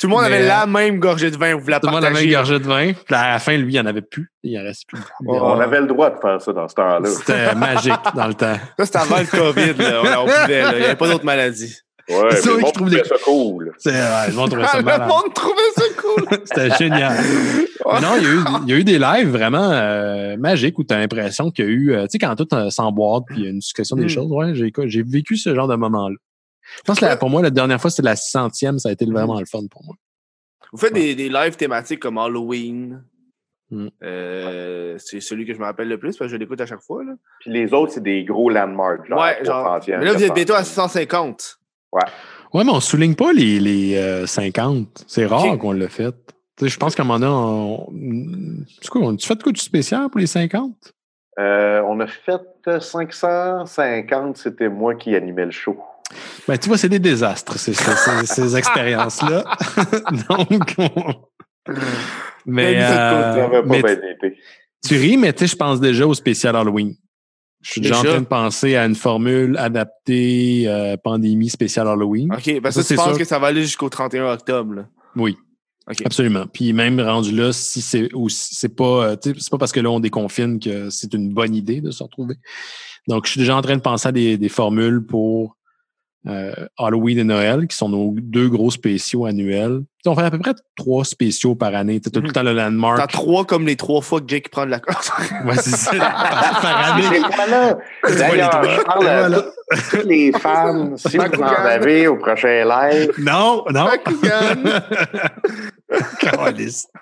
Tout le monde Mais, avait euh, la même gorgée de vin. Vous la Tout le monde avait partagez. une gorgée de vin. Puis à la fin, lui, il n'y en avait plus. Il en restait plus. Ouais. On avait le droit de faire ça dans ce temps-là. C'était magique dans le temps. Ça, c'était avant le COVID. Là. On, on pouvait. là. Il n'y avait pas d'autres maladies. Ouais, C'est mais vrai que je trouve des- ça cool. C'est, ouais, le monde trouvait ça le monde trouvait ça cool. C'était génial. Mais non, il y, a eu, il y a eu des lives vraiment euh, magiques où tu as l'impression qu'il y a eu, euh, tu sais, quand tout euh, s'emboîte puis il y a une succession des Mm. choses. Ouais, j'ai, j'ai vécu ce genre de moment-là. Je pense que la- pour moi, la dernière fois, c'était la 600e. Ça a été vraiment le fun pour moi. Vous faites des, des lives thématiques comme Halloween. Mm. Euh, c'est celui que je me rappelle le plus parce que je l'écoute à chaque fois. Là. Puis les autres, c'est des gros landmarks. Genre, ouais, genre. 300e, Mais là, vous êtes bientôt à 400e. 650. Ouais, mais on souligne pas les, les euh, 50. C'est rare qu'on l'a fait. Je pense qu'à un moment donné, on... Tu fait de quoi du spécial pour les 50? Euh, on a fait 550, c'était moi qui animais le show. Ben, tu vois, c'est des désastres, ces, ces- ces- ces expériences-là. Donc, on- mais, Mais euh, mais tu, ris, mais tu sais, je pense déjà au spécial Halloween. Je suis déjà en train de penser à une formule adaptée euh, pandémie spéciale Halloween. OK, parce Ça, que tu penses sûr. que ça va aller jusqu'au 31 octobre. là? Oui. OK. Absolument. Puis même rendu là, si c'est ou si c'est pas, euh, c'est pas parce que là on déconfine que c'est une bonne idée de se retrouver. Donc je suis déjà en train de penser à des, des formules pour euh, Halloween et Noël, qui sont nos deux gros spéciaux annuels. On fait à peu près trois spéciaux par année. Tu as tout le temps le T'as landmark. trois comme les trois fois que Jake prend de la course. Ouais, c'est ça. par année. Et voilà. D'ailleurs, les je parle Et à voilà. toutes- toutes les femmes, si vous en avez au prochain live. Non, non.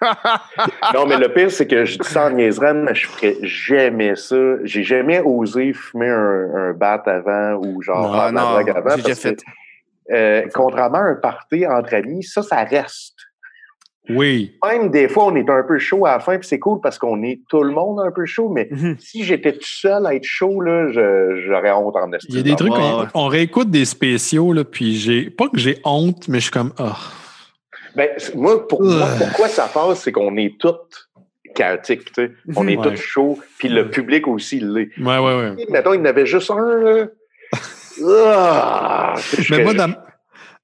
Non, mais le pire, c'est que je dis ça en niaiserie, mais je ferais jamais ça. J'ai jamais osé fumer un, un bat avant ou genre Non, la non, avant. j'ai déjà parce que, fait. euh, contrairement à un party entre amis, ça, ça reste. Oui. Même des fois, on est un peu chaud à la fin, puis c'est cool parce qu'on est tout le monde un peu chaud, mais Mhm. si j'étais tout seul à être chaud, j'aurais honte en estime. Il y a des trucs, on, on réécoute des spéciaux, là, puis j'ai. Pas que j'ai honte, mais je suis comme. ah. Ben, moi, pour moi, Ugh. pourquoi ça passe, c'est qu'on est tous chaotiques, tu sais. On est Ouais. tous chauds, puis le public aussi l'est. Ouais, ouais, ouais. Mettons, il y en avait juste un, là. Ah, Mais moi, dans,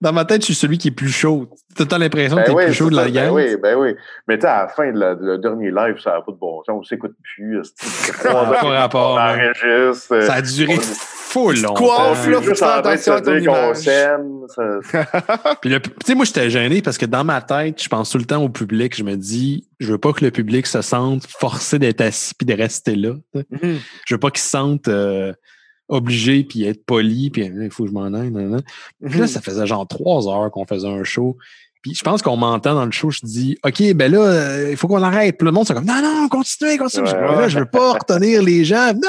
dans ma tête, je suis celui qui est plus chaud. Tu as l'impression que Ben t'es oui, plus chaud de la gang. Ben oui, ben oui. Mais tu sais, à la fin de la- le dernier live, ça n'a pas de bon sens. On s'écoute plus. c'est- Ça n'a pas rapport, On enregistre. Ça a duré full longtemps. coiffes, là, faut faire attention à ton image. ça- Puis le- tu sais, moi, j'étais gêné parce que dans ma tête, je pense tout le temps au public. Je me dis, je veux pas que le public se sente forcé d'être assis puis de rester là. sais. Mhm. Je veux pas qu'ils se sentent euh, obligé, puis être poli, puis il faut que je m'en aille. nan, nan. Puis là, Mhm. ça faisait genre trois heures qu'on faisait un show. Puis je pense qu'on m'entend dans le show, je dis OK, ben là, euh, il faut qu'on arrête. Puis le monde, c'est comme Non, non, continuez, continuez. Ouais, Je dis, ouais. Là, je veux pas retenir les gens. Non,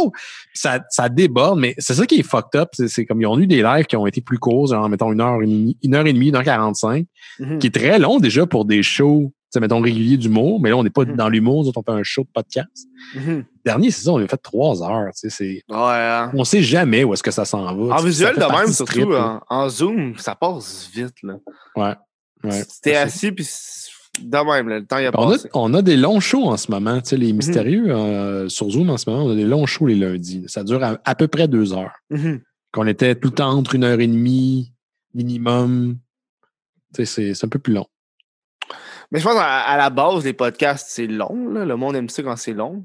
non! Puis ça, ça déborde, mais c'est ça qui est fucked up. C'est, comme ils ont eu des lives qui ont été plus courts, genre, mettons, une heure et demie, une heure et demie, une heure quarante-cinq, Mhm. qui est très long déjà pour des shows, mettons, réguliers d'humour. Mais là, on n'est pas Mhm. dans l'humour, on fait un show de podcast. Dernier, c'est ça, on a fait trois heures. Tu sais, Ouais. hein. on sait jamais où est-ce que ça s'en va. En visuel de même, surtout trip, là. en, en zoom, ça passe vite. Là. Ouais. Ouais. T'es assis, puis de même, là, le temps il a On a, passé. on a des longs shows en ce moment. Tu sais, Mhm. les mystérieux euh, sur Zoom en ce moment, on a des longs shows les lundis. Ça dure à, à peu près deux heures. Mhm. Qu'on était tout le temps entre une heure et demie minimum. Tu sais, c'est, c'est un peu plus long. Mais je pense à, à la base, les podcasts, c'est long. Là. Le monde aime ça quand c'est long.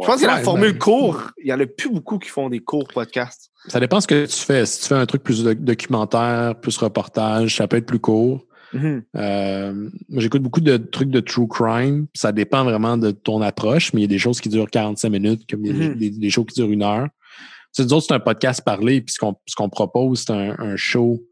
Je pense que la formule ben- court, il n'y en a plus beaucoup qui font des courts podcasts. Ça dépend ce que tu fais. Si tu fais un truc plus doc- documentaire, plus reportage, ça peut être plus court. Euh, moi, j'écoute beaucoup de trucs de true crime. Ça dépend vraiment de ton approche, mais il y a des choses qui durent 45 minutes, comme des, Mhm. des, des shows qui durent une heure. Tu sais, nous autres, c'est un podcast parlé, puis ce qu'on ce qu'on propose, c'est un, un show.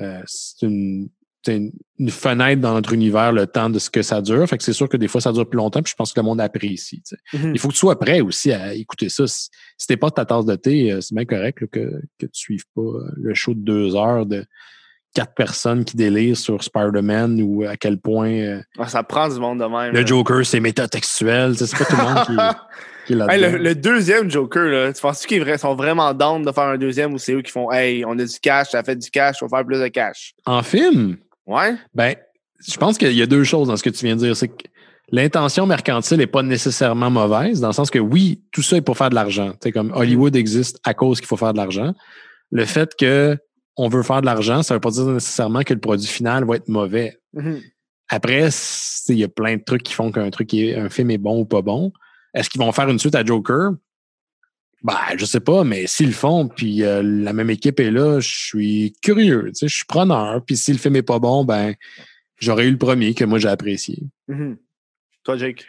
euh, c'est une, une, une fenêtre dans notre univers, le temps de ce que ça dure. Fait que c'est sûr que des fois, ça dure plus longtemps, puis je pense que le monde apprécie. sais. Mhm. Il faut que tu sois prêt aussi à écouter ça. Si, si t'es pas ta tasse de thé, euh, c'est bien correct là, que, que tu suives pas euh, le show de deux heures de quatre personnes qui délirent sur Spider-Man ou à quel point euh, Ah, ça prend du monde de même. le là. Joker, c'est métatextuel. C'est pas tout le monde qui, qui est Hey, là-dedans. le, le deuxième Joker, là, tu penses qu'ils sont vraiment down de faire un deuxième ou c'est eux qui font Hey, on a du cash, ça fait du cash, on va faire plus de cash? En film, Ouais? ben, je pense qu'il y a deux choses dans ce que tu viens de dire. C'est que l'intention mercantile n'est pas nécessairement mauvaise, dans le sens que oui, tout ça est pour faire de l'argent. Sais, comme Hollywood existe à cause qu'il faut faire de l'argent. Le fait que on veut faire de l'argent, ça ne veut pas dire nécessairement que le produit final va être mauvais. Mhm. Après, c'est- il y a plein de trucs qui font qu'un truc est, un film est bon ou pas bon. Est-ce qu'ils vont faire une suite à Joker? Ben, je sais pas, mais s'ils le font, puis euh, la même équipe est là, je suis curieux, tu sais, je suis preneur. Puis si le film est pas bon, ben, j'aurais eu le premier que moi j'ai apprécié. Mhm. Toi, Jake?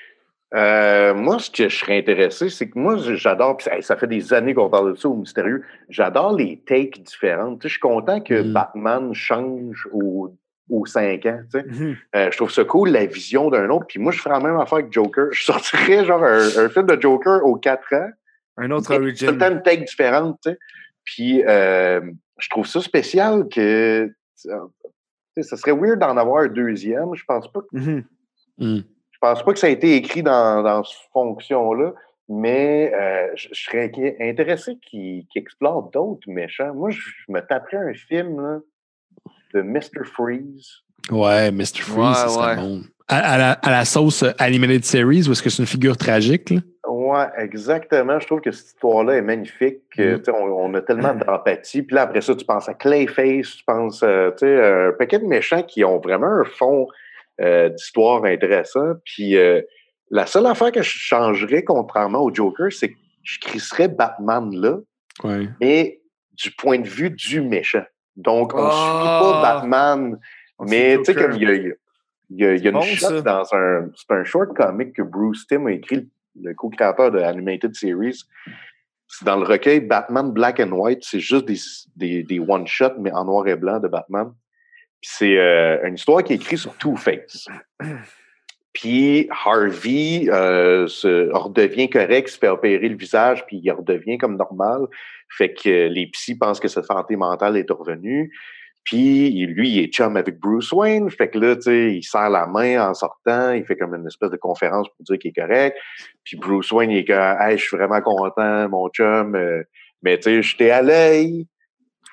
Euh, moi, ce que je serais intéressé, c'est que moi, j'adore, puis ça, fait des années qu'on parle de ça au mystérieux, j'adore les takes différentes. Tu sais, je suis content que Mm. Batman change au- aux cinq ans. tu sais. Mhm. Euh, je trouve ça cool, la vision d'un autre. Puis moi, je ferais la même affaire que Joker. Je sortirais genre un, un film de Joker aux quatre ans. Un autre Tout le origin. temps une take différente, tu sais. Puis euh, je trouve ça spécial que... tu sais, Ça serait weird d'en avoir un deuxième. Je pense pas que Mhm. Hmm. je pense pas que ça a été écrit dans, dans cette fonction-là, mais euh, je, je serais intéressé qu'il explore d'autres méchants. Moi, je, je me taperais un film là, de Mr. Freeze. Ouais, Mr. Freeze, Ouais, ça serait ouais. bon. À, à la, à la sauce Animated Series, où est-ce que c'est une figure tragique, là? Ouais, exactement. Je trouve que cette histoire-là est magnifique. Mm. sais, On, on a tellement d'empathie. Puis là, après ça, tu penses à Clayface, tu penses euh, sais, un paquet de méchants qui ont vraiment un fond euh, d'histoire intéressant. Puis euh, la seule affaire que je changerais, contrairement au Joker, c'est que je crisserais Batman là, Ouais. mais du point de vue du méchant. Donc, on ne Ah! suit pas Batman, On mais tu sais, comme il y a, il y a- il y a- il y a une shot ça. dans un. C'est un short comic que Bruce Timm a écrit, le co-créateur de Animated Series. Dans le recueil Batman Black and White. C'est juste des, des, one-shots, mais en noir et blanc de Batman. C'est euh, une histoire qui est écrite sur Two-Face. Puis Harvey euh, redevient correct, se fait opérer le visage, puis il redevient comme normal. Fait que les psys pensent que sa santé mentale est revenue. Puis lui, il est chum avec Bruce Wayne. Fait que là, tu sais, il serre la main en sortant. Il fait comme une espèce de conférence pour dire qu'il est correct. Puis Bruce Wayne, il est comme, hey, je suis vraiment content, mon chum. euh, mais tu sais, j'étais à l'œil.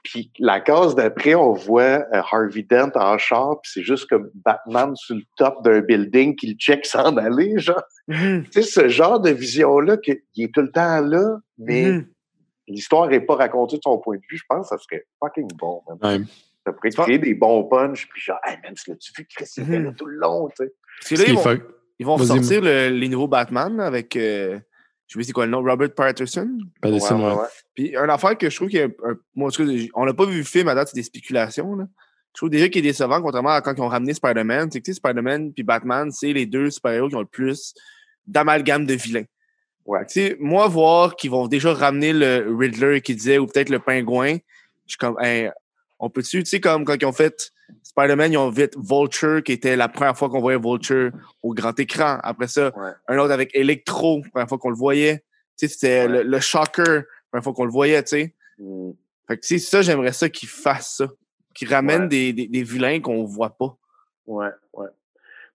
Puis la case d'après, on voit euh, Harvey Dent en char, puis c'est juste comme Batman sur le top d'un building qui le check s'en aller, genre. Mhm. Tu sais, ce genre de vision-là, qu'il est tout le temps là, mais Mhm. l'histoire n'est pas racontée de son point de vue, je pense que ça serait fucking bon. Ouais. Ça pourrait créer des bons punchs, puis genre, hey man, tu l'as-tu vu, Chris, il était là Mhm. tout le long, tu sais. Parce que ils vont, ils vont le- les nouveaux Batman avec. euh, je sais pas c'est quoi le nom, Robert Patterson. Ouais, ouais, ouais. ouais. Puis une affaire que je trouve qu'il y a un, un- moi, en tout cas, on n'a pas vu le film à date, c'est des spéculations. Là. Je trouve déjà qu'il est décevant, contrairement à quand ils ont ramené Spider-Man. C'est que tu sais, Spider-Man puis Batman, c'est les deux super-héros qui ont le plus d'amalgame de vilains. Ouais. Tu sais, moi, voir qu'ils vont déjà ramener le Riddler qui disait, ou peut-être le pingouin, je suis comme, hey, on peut-tu, tu sais, comme quand ils ont fait Spider-Man, ils ont fait Vulture, qui était la première fois qu'on voyait Vulture au grand écran. Après ça, Ouais. un autre avec Electro, première fois qu'on le voyait. Tu sais, c'était Ouais. le, le Shocker, première fois qu'on le voyait, tu sais. Mm. Fait que, tu sais, ça, j'aimerais ça qu'ils fassent ça. Qu'ils ramènent Ouais. des, des, des vilains qu'on voit pas. Ouais, ouais.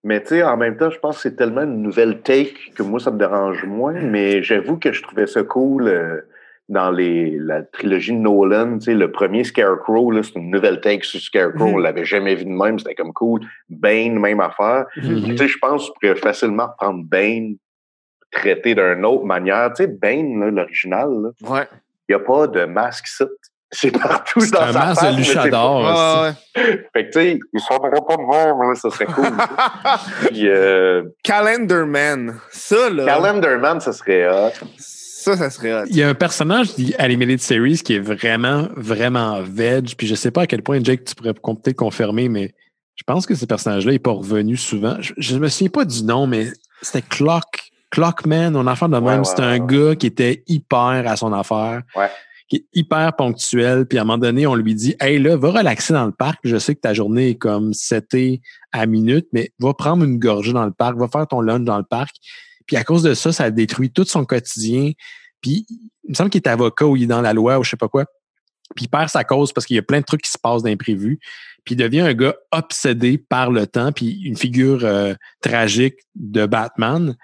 Mais tu sais, en même temps, je pense que c'est tellement une nouvelle take que moi, ça me dérange moins. Mais j'avoue que je trouvais ça cool euh, dans les, la trilogie de Nolan. Tu sais, le premier Scarecrow, c'est une nouvelle take sur Scarecrow. Mhm. On l'avait jamais vu de même. C'était comme cool. Bane, même affaire. Mhm. Tu sais, je pense que tu pourrais facilement prendre Bane, traiter d'une autre manière. Tu sais, Bane, l'original, là, Ouais. il n'y a pas de masque ici. C'est partout dans un sa masque face, de luchador. Ouais, aussi. ouais. fait que, tu sais, il s'en pas de même, là, ça serait cool. Puis, euh, Calendar Man. Ça, là. Calendar Man, ça serait hot. Ça, ça serait hot. Il y a un personnage du Animated Series qui est vraiment, vraiment veg. Puis je sais pas à quel point, Jake, tu pourrais peut-être confirmer, mais je pense que ce personnage-là n'est pas revenu souvent. Je, je me souviens pas du nom, mais c'était Clock. Clockman, on affaire de même. Ouais, c'était ouais, un gars qui était hyper à son affaire. Ouais. Qui est hyper ponctuel. Puis à un moment donné, on lui dit Hey là, va relaxer dans le parc. Je sais que ta journée est comme 7 à minute, mais va prendre une gorgée dans le parc, va faire ton lunch dans le parc. Puis à cause de ça, ça détruit tout son quotidien. Puis il me semble qu'il est avocat ou il est dans la loi ou je sais pas quoi. Puis il perd sa cause parce qu'il y a plein de trucs qui se passent d'imprévus. Puis il devient un gars obsédé par le temps, puis une figure euh, tragique de Batman.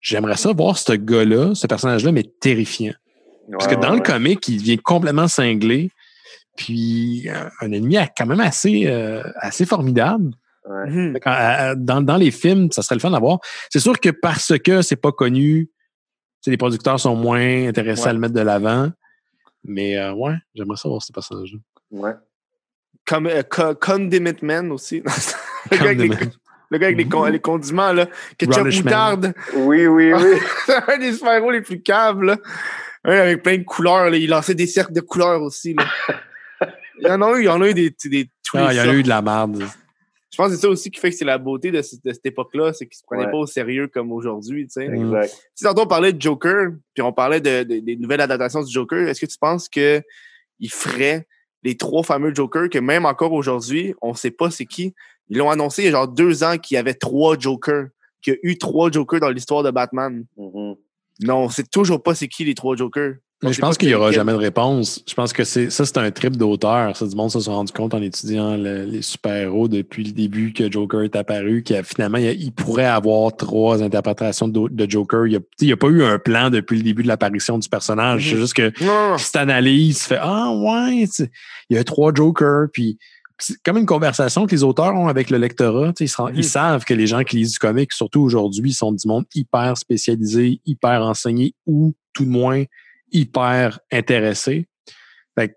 J'aimerais ça voir ce gars-là, ce personnage-là, mais terrifiant. Parce que dans ouais, le comic, il devient complètement cinglé. Puis euh, un ennemi quand même assez, euh, assez formidable. Ouais. Mhm. Que, euh, Dans, dans les films, ça serait le fun d'avoir. C'est sûr que parce que c'est pas connu, les producteurs sont moins intéressés Ouais. à le mettre de l'avant. Mais euh, ouais, j'aimerais ça voir ce personnage-là. Ouais. Comme euh, Co- Condiment Man aussi. le, gars avec les, le gars avec les, con- les condiments, là. Ketchup moutarde. Oui, oui, oui. C'est un des super-héros les plus caves, là. Un avec plein de couleurs, là. Il lançait des cercles de couleurs aussi, là. Il y en a eu, il y en a eu des, des Ah, il y en a eu de la merde. Je pense que c'est ça aussi qui fait que c'est la beauté de, ce- de cette époque-là, c'est qu'ils se prenaient Ouais. pas au sérieux comme aujourd'hui, tu sais. Mm. Exact. Tu sais, tantôt, on parlait de Joker, puis on parlait de, de- des nouvelles adaptations du Joker. Est-ce que tu penses que il ferait les trois fameux Jokers que même encore aujourd'hui, on sait pas c'est qui? Ils l'ont annoncé il y a genre deux ans qu'il y avait trois Jokers, qu'il y a eu trois Jokers dans l'histoire de Batman. Mhm. Non, on sait toujours pas c'est qui les trois Jokers. Mais je pense qu'il n'y aura jamais de réponse. Je pense que c'est ça, c'est un trip d'auteur. Ça, du monde se sont rendu compte en étudiant le- les super-héros depuis le début que Joker est apparu, qu'il finalement, il, il pourrait avoir trois interprétations de, de Joker. Il n'y a, pas eu un plan depuis le début de l'apparition du personnage. Mhm. C'est juste que non. cette analyse fait Ah ouais, il y a trois Jokers, puis c'est comme une conversation que les auteurs ont avec le lectorat. Ils, se ils savent que les gens qui lisent du comic, surtout aujourd'hui, sont du monde hyper spécialisé, hyper enseigné ou tout de moins hyper intéressé. Fait que-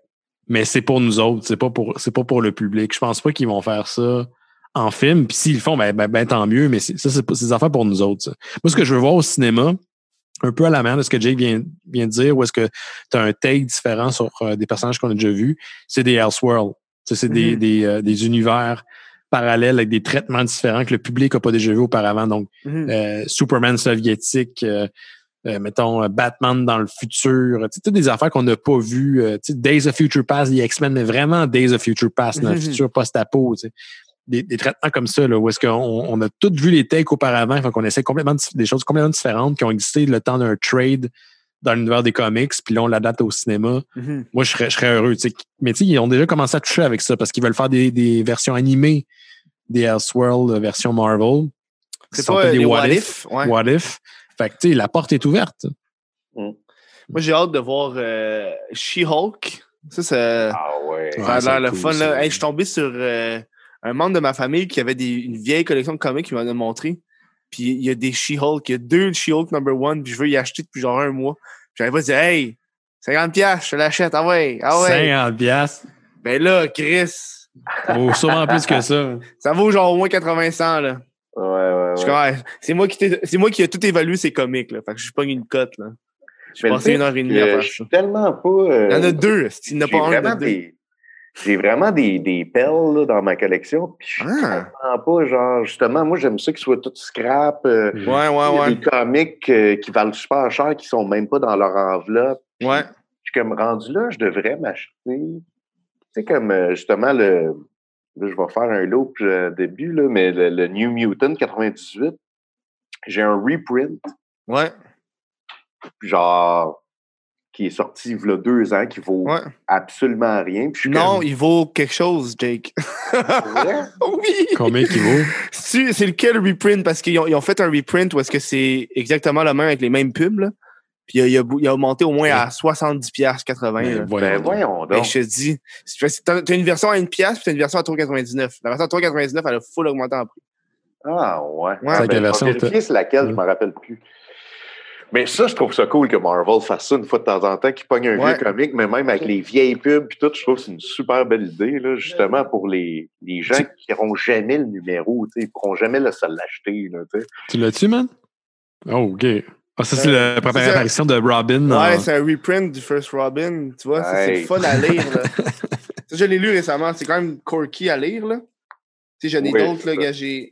mais c'est pour nous autres, c'est pas pour c'est pas pour le public. Je pense pas qu'ils vont faire ça en film. Puis s'ils le font, ben, ben, ben, tant mieux, mais c'est- ça, c'est c'est des affaires pour nous autres. ça. Moi, ce que je veux voir au cinéma, un peu à la manière de ce que Jake vient, vient de dire, où est-ce que tu as un take différent sur euh, des personnages qu'on a déjà vus, c'est des Elseworlds. Tu sais, C'est des, Mhm. des, euh, des univers parallèles avec des traitements différents que le public n'a pas déjà vu auparavant. Donc, Mhm. euh, Superman soviétique, euh, mettons euh, Batman dans le futur, tu sais, toutes des affaires qu'on n'a pas vues. euh, Days of Future Past, les X-Men, mais vraiment Days of Future Past, dans le Mhm. futur post-apo. Des, des traitements comme ça, là, où est-ce qu'on on a tous vu les takes auparavant, qu'on essaie complètement des choses complètement différentes qui ont existé le temps d'un trade dans l'univers des comics, puis là, on l'adapte au cinéma. Mhm. Moi, je serais, je serais heureux. Mais tu sais, ils ont déjà commencé à toucher avec ça parce qu'ils veulent faire des, des versions animées des Elseworlds, euh, version Marvel. C'est pas des les what what if. if? ouais. What if? Fait que, tu sais, la porte est ouverte. Moi, j'ai hâte de voir euh, She-Hulk. Ça, ça, Ah ouais. ça a ça l'air le cool, fun. ça. Là. Hey, je suis tombé sur euh, un membre de ma famille qui avait des, une vieille collection de comics qui m'en a montré. Puis il y a des She-Hulk. Il y a deux She-Hulk number one. Puis je veux y acheter depuis genre un mois. J'avais pas dit, hey, 50$, piastres, je te l'achète. Ah ouais, ah ouais. 50 piastres. Ben là, Chris, Oh, sûrement plus que ça. ça vaut genre au moins 80 là. Ouais, ouais, Je suis Ouais, c'est moi qui c'est moi qui ai tout évalué ces comics là. Fait que je pogne une cote là. Le passé une heure et demie à faire Je ça. suis tellement pas. euh, Il y en a deux. Il n'y en a j'ai pas un. deux? des, j'ai vraiment des, des perles là, dans ma collection. Puis je Ah. comprends pas, genre, justement, moi, j'aime ça qu'ils soient tous scrap. euh. Ouais, ouais, ouais. des comics euh, qui valent super cher, qui sont même pas dans leur enveloppe. Ouais. Je suis comme rendu là, je devrais m'acheter. Tu sais, comme euh, justement le. Là, je vais faire un loop euh, début, là, mais le, le New Mutant 98, j'ai un reprint, Ouais. genre, qui est sorti il y a deux ans, qui vaut Ouais. absolument rien. Puis Non, comme, il vaut quelque chose, Jake. Ouais? oui! Combien qu'il vaut? C'est c'est lequel reprint? Parce qu'ils ont, ils ont fait un reprint où est-ce que c'est exactement le même avec les mêmes pubs, là. Puis il a, il a, bou- il a augmenté au moins à 70$, 80$. Ben, là. voyons Ben donc. voyons Ben, je te dis, t'as une version à 1$, puis t'as une version à 3,99$. La version à 3,99$, elle a full augmenté en prix. Ah ouais. Ouais. Ah, C'est ben, quelle je version c'est laquelle, je Ouais. me rappelle plus. Mais ça, je trouve ça cool que Marvel fasse ça une fois de temps en temps, qu'ils pognent un Ouais. vieux comic, mais même avec les vieilles pubs puis tout, je trouve que c'est une super belle idée, là, justement, pour les, les gens qui n'auront jamais le numéro, tu sais, ils pourront jamais le- se l'acheter, là, tu sais. Tu l'as-tu, man? Oh, OK. Ah, ça, c'est Euh, la première apparition de Robin. Ouais, c'est un reprint du First Robin. Tu vois, c'est fun à lire. Là. Ça, je l'ai lu récemment. C'est quand même quirky à lire. Là. Tu sais, j'en ai Oui, d'autres. là, gars, j'ai.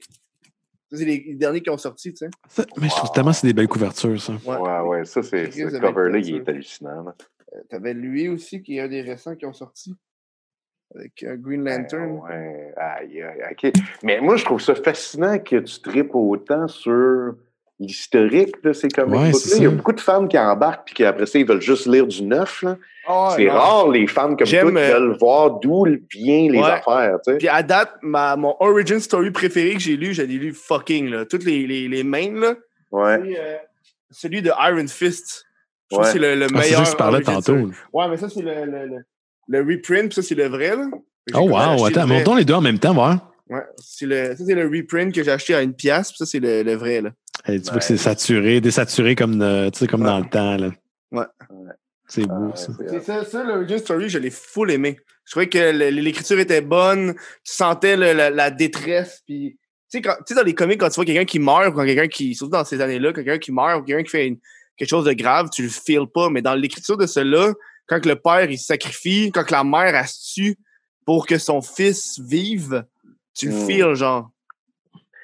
C'est les les derniers qui ont sorti. Tu sais. Ça- Mais je trouve tellement que c'est des belles couvertures, ça. Ouais. Ouais, ouais, ça, c'est, ce cover-là, il est hallucinant, là. Euh, T'avais lui aussi, qui est un des récents qui ont sorti. Avec euh, Green Lantern. Ben, ouais, aïe, aïe, OK. Mais moi, je trouve ça fascinant que tu tripes autant sur l'historique de ces comic Ouais, books-là. c'est Il y a beaucoup de femmes qui embarquent puis qui, après ça, ils veulent juste lire du neuf, là. Ah, c'est rare, les femmes comme toi, qui euh, veulent voir d'où viennent les Ouais. affaires, tu sais. Puis à date, ma, mon origin story préféré que j'ai lu, j'ai lu fucking. Là. Toutes les, les, les mains, là. Ouais. C'est, euh, celui de Iron Fist. Je trouve que c'est le, le Ah, c'est meilleur. ça que tu parlais tantôt. story. Ouais, mais ça, c'est le, le, le, le reprint, puis ça, c'est le vrai. Là. Oh, wow. Attends, montons les deux en même temps, voir. Ouais, c'est le, ça, c'est le reprint que j'ai acheté à une pièce, puis ça, c'est le, le vrai. Là. Tu vois que c'est saturé, désaturé comme, de- tu sais, comme Ouais. dans le temps. Là. Ouais. C'est Ah, beau, ouais, ça. c'est- ça, ça, l'origin story, je l'ai full aimé. Je trouvais que le- l'écriture était bonne, tu sentais le- la, la détresse, puis... Tu sais, quand- tu sais, dans les comics, quand tu vois quelqu'un qui meurt, ou quand quelqu'un qui... Surtout dans ces années-là, quelqu'un qui meurt, ou quelqu'un qui fait une- quelque chose de grave, tu le feels pas. Mais dans l'écriture de cela, quand le père, il se sacrifie, quand la mère, elle se tue pour que son fils vive, tu le Mm. feels, genre...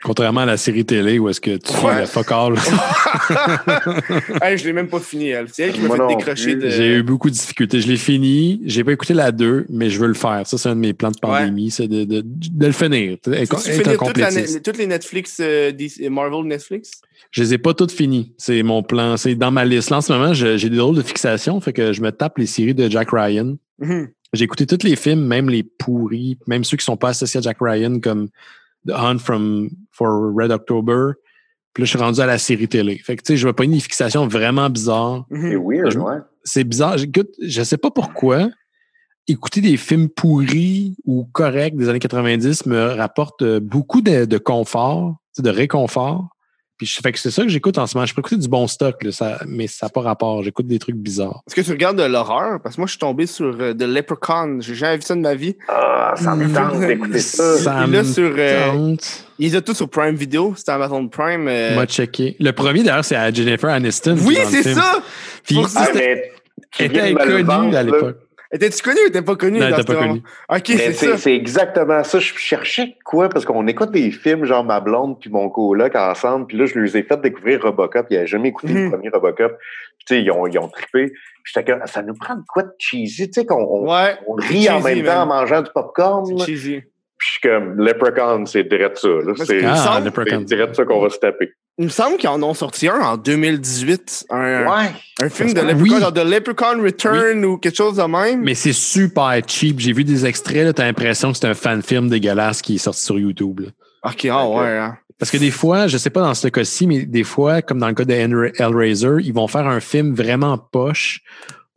Contrairement à la série télé où est-ce que tu fais le fuck all. hey, je l'ai même pas fini, elle. C'est elle qui m'a fait décrocher de... J'ai eu beaucoup de difficultés. Je l'ai fini. J'ai pas écouté la 2, mais je veux le faire. Ça, c'est un de mes plans de pandémie, c'est de, de, de le finir. Finir toute la toutes les Netflix, euh, DC Marvel Netflix? Je les ai pas toutes finies. C'est mon plan. C'est dans ma liste. Là, en ce moment, j'ai des drôles de fixation. Fait que je me tape les séries de Jack Ryan. Mhm. J'ai écouté tous les films, même les pourris, même ceux qui sont pas associés à Jack Ryan, comme The Hunt from for Red October. Puis là, je suis rendu à la série télé. Fait que, tu sais, je vais pas une fixation vraiment bizarre. Mhm. C'est weird, Je- ouais. C'est bizarre. J'écoute, je sais pas pourquoi. Écouter des films pourris ou corrects des années 90 me rapporte euh, beaucoup de, de confort, de réconfort. Puis je, fait que c'est ça que j'écoute en ce moment. Je peux écouter du bon stock, là, ça, mais ça n'a pas rapport. J'écoute des trucs bizarres. Est-ce que tu regardes de l'horreur? Parce que moi, je suis tombé sur euh, The Leprechaun. J'ai jamais vu ça de ma vie. Ah, ça me Mm. tente d'écouter ça. Ça me sur. euh, tente. il les a tous sur Prime Video. C'était Amazon Prime. euh, M'a checké. Le premier, d'ailleurs, c'est à Jennifer Aniston. Oui, c'est ça! Puis, Pour ça, c'était- Ah, mais était inconnue à là. l'époque. Étais-tu connu ou t'es pas connu? Non, ce pas connue. Ok, c'est c'est ça. c'est exactement ça. Je cherchais quoi? Parce qu'on écoute des films, genre ma blonde puis mon coloc ensemble. Puis là, je leur ai fait découvrir Robocop. Ils n'avaient jamais écouté Mhm. le premier Robocop. Puis tu sais, ils ont, ils ont trippé. Puis j'étais comme, ça nous prend de quoi de cheesy? Tu sais, qu'on on, Ouais. on rit en même temps en man. mangeant du popcorn. C'est cheesy. Puis je suis comme, Leprechaun, c'est direct ça. Ah, c'est direct ça qu'on va se taper. Il me semble qu'ils en ont sorti un en 2018. Un, Ouais. un film de Oui. Leprechaun, genre Leprechaun Return ou quelque chose de même. Mais c'est super cheap. J'ai vu des extraits, là, t'as l'impression que c'est un fan film dégueulasse qui est sorti sur YouTube. là. Ok, ah Ok. ouais. hein. Parce que des fois, je sais pas dans ce cas-ci, mais des fois, comme dans le cas de Henry- Hellraiser, ils vont faire un film vraiment poche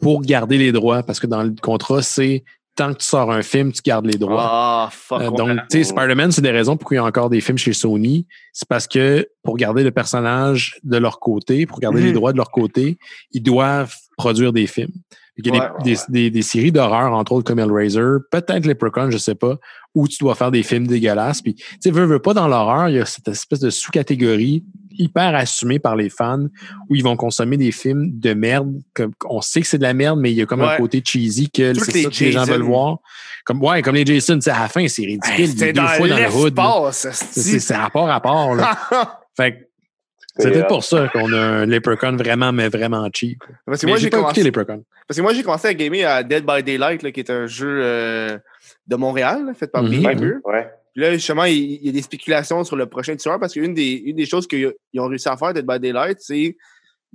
pour garder les droits. Parce que dans le contrat, c'est tant que tu sors un film, tu gardes les droits. Ah, fuck. Euh, donc, tu sais, Spider-Man, c'est des raisons pourquoi il y a encore des films chez Sony. C'est parce que pour garder le personnage de leur côté, pour garder Mhm. les droits de leur côté, ils doivent produire des films. Il y a Ouais, des, des, des- des séries d'horreur, entre autres comme Hellraiser, peut-être Leprechaun, je sais pas, où tu dois faire des films dégueulasses. Puis, tu sais, veux, veux pas dans l'horreur, il y a cette espèce de sous-catégorie hyper assumée par les fans où ils vont consommer des films de merde. Comme, on sait que c'est de la merde, mais il y a comme un côté cheesy que c'est les ça que les gens veulent voir. Comme, ouais, comme les Jason, à la fin, c'est ridicule. Hey, deux dans fois dans le hood. c'est rapport à part. Là. fait C'est, peut-être pour ça qu'on a un Leprechaun vraiment, mais vraiment cheap. Parce que moi, j'ai commencé, Leprechaun. parce que moi, j'ai commencé à gamer à Dead by Daylight, là, qui est un jeu euh, de Montréal, là, fait par. Behavior. Ouais. Puis là, justement, il, il y a des spéculations sur le prochain tueur parce qu'une des, une des choses qu'ils ils ont réussi à faire, Dead by Daylight, c'est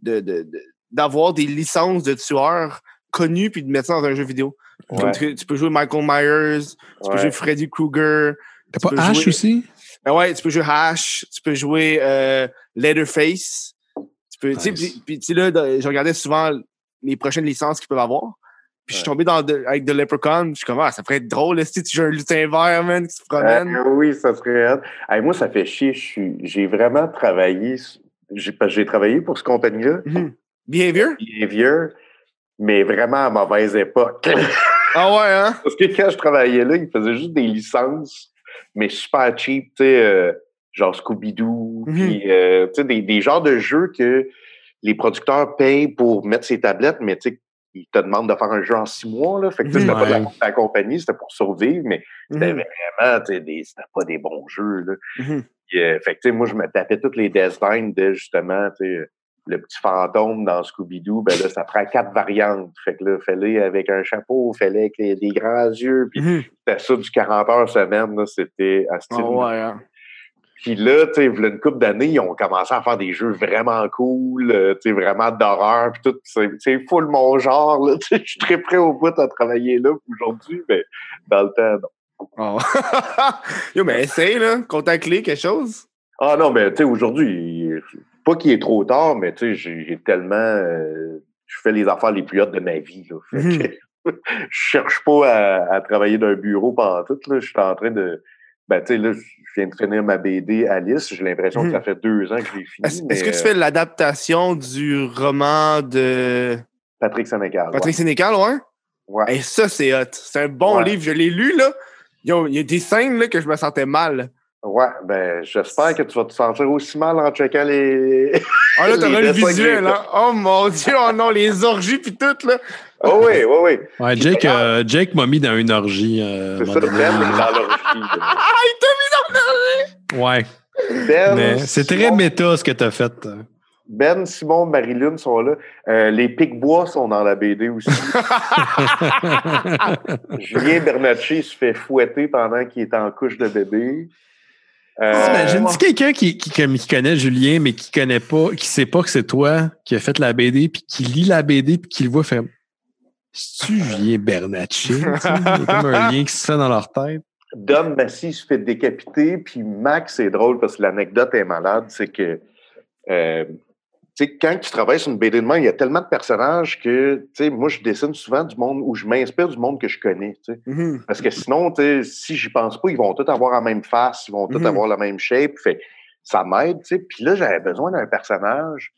de, de- de- d'avoir des licences de tueurs connus puis de mettre ça dans un jeu vidéo. Ouais. Donc, tu, tu peux jouer Michael Myers, tu peux jouer Freddy Krueger. T'as Tu pas peux Ash jouer- aussi? Ben ouais, tu peux jouer Hash, tu peux jouer euh, Leatherface. Tu peux, tu sais, Nice. puis- là, je regardais souvent les prochaines licences qu'ils peuvent avoir. Puis je suis tombé dans de- avec The Leprechaun. Je suis comme, ah, ça pourrait être drôle, si tu joues un lutin vert, man, qui se promène? Euh, oui, ça serait. Hey, moi, ça fait chier. J'ai vraiment travaillé. J'ai travaillé pour cette compagnie-là, Mhm. Behavior? Behavior, mais vraiment à mauvaise époque. Ah ouais, hein? Parce que quand je travaillais là, ils faisaient juste des licences, mais super cheap, tu sais, euh, genre Scooby-Doo, Mhm. puis euh, tu sais, des, des genres de jeux que les producteurs payent pour mettre ses tablettes, mais tu sais, ils te demandent de faire un jeu en six mois, là. Fait que tu sais, c'était pas de la, Ouais. de la compagnie, c'était pour survivre, mais c'était Mhm. vraiment, tu sais, des- c'était pas des bons jeux, là. Mhm. Puis, euh, fait que, tu sais, moi, je me tapais toutes les designs de, justement, tu sais, le petit fantôme dans Scooby-Doo, ben là, ça prend quatre variantes. Fait que là, fallait avec un chapeau, fallait avec les- des grands yeux, puis Mhm. c'était ça du 40 heures semaine, là, c'était à Ah ouais, hein? Puis là, tu sais, une couple d'années, ils ont commencé à faire des jeux vraiment cool, euh, tu sais, vraiment d'horreur, puis tout. C'est full mon genre, là. Tu sais, je suis très prêt au bout à travailler là aujourd'hui, mais dans le temps, non. Oh. Yo, mais essaye, là. Contact clé, quelque chose. Ah non, mais tu sais, aujourd'hui, pas qu'il est trop tard, mais tu sais, j'ai j'ai tellement. euh, je fais les affaires les plus hautes de ma vie, là. Fait que je cherche pas à, à travailler d'un bureau pendant tout, là. Je suis en train de. Ben, tu sais, là, je viens de finir ma BD Alice. J'ai l'impression que ça fait deux ans que je l'ai fini. Est-ce mais, que tu euh, fais l'adaptation du roman de Patrick Sénécal. Patrick Sénécal, ouais? Ouais. Et ça, c'est hot. C'est un bon Ouais. livre. Je l'ai lu, là. Il y a des scènes là, que je me sentais mal. Ouais, ben, j'espère que tu vas te sentir aussi mal en checkant les. Ah là, Les t'auras le visuel, hein? Oh mon Dieu, oh non, les orgies puis tout, là. oh oui, oui, oui. Ouais, Jake, euh, Jake m'a mis dans une orgie. euh, C'est ça, Ben dans l'orgie. Ah, il t'a mis dans le Ouais, Ben, mais c'est très Simon- méta ce que t'as fait. Ben, Simon, Marilyn sont là. Euh, les Pic-Bois sont dans la BD aussi. Julien Bernatchez se fait fouetter pendant qu'il est en couche de bébé. Euh, T'imagines-tu quelqu'un qui, qui, comme- qui connaît Julien, mais qui connaît pas, qui sait pas que c'est toi qui a fait la BD, puis qui lit la BD, puis qui le voit faire C'est-tu Julien Bernatchez? Tu sais, Il y a comme un lien qui se fait dans leur tête. Dom Massy se fait décapiter, puis Max, c'est drôle parce que l'anecdote est malade, c'est que euh, tu sais, quand tu travailles sur une BD de main, il y a tellement de personnages que tu sais, moi, je dessine souvent du monde où je m'inspire du monde que je connais. tu sais. Mhm. Parce que sinon, tu sais, si j'y pense pas, ils vont tous avoir la même face, ils vont tous Mhm. avoir la même shape. Fait, ça m'aide, tu sais. Puis là, j'avais besoin d'un personnage.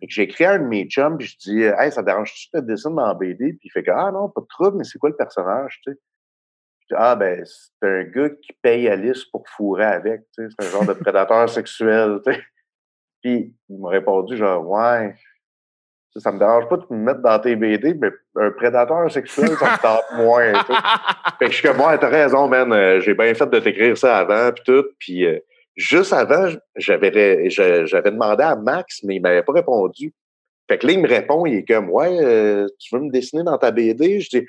Fait que j'ai écrit à un de mes chums, puis je dis Hey, ça dérange-tu de te dessiner dans la BD? Puis il fait que Ah non, pas de trouble, mais c'est quoi le personnage, tu sais? Ah ben, c'est un gars qui paye Alice pour fourrer avec. C'est un genre de prédateur sexuel. Puis il m'a répondu genre Ouais. Ça, ça me dérange pas de me mettre dans tes BD, mais un prédateur sexuel, ça me tente moins. Fait que je suis comme, ouais, t'as raison, man. euh, J'ai bien fait de t'écrire ça avant, puis tout. Puis euh, juste avant, j'avais j'avais demandé à Max, mais il m'avait pas répondu. Fait que là, il me répond, il est comme, ouais, euh, tu veux me dessiner dans ta BD? Je dis,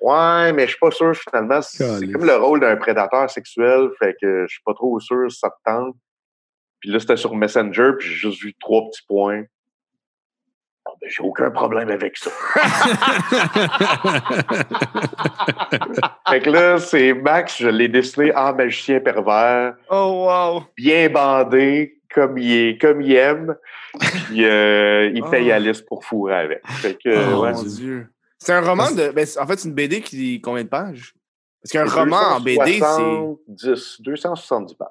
ouais, mais je suis pas sûr, finalement. C'est comme le rôle d'un prédateur sexuel, fait que je suis pas trop sûr si ça te tente. Puis là, c'était sur Messenger, puis j'ai juste vu trois petits points. Ah, ben, j'ai aucun problème avec ça. Fait que là, c'est Max, je l'ai dessiné en magicien pervers, Oh, wow. bien bandé, comme il est, comme il aime. Puis euh, il paye Oh. Alice pour fourrer avec. Fait que, Oh, ouais. mon Dieu. C'est un roman de. Ben, en fait, c'est une BD qui. Combien de pages? Parce qu'un roman en BD, c'est. 270, 270 pages.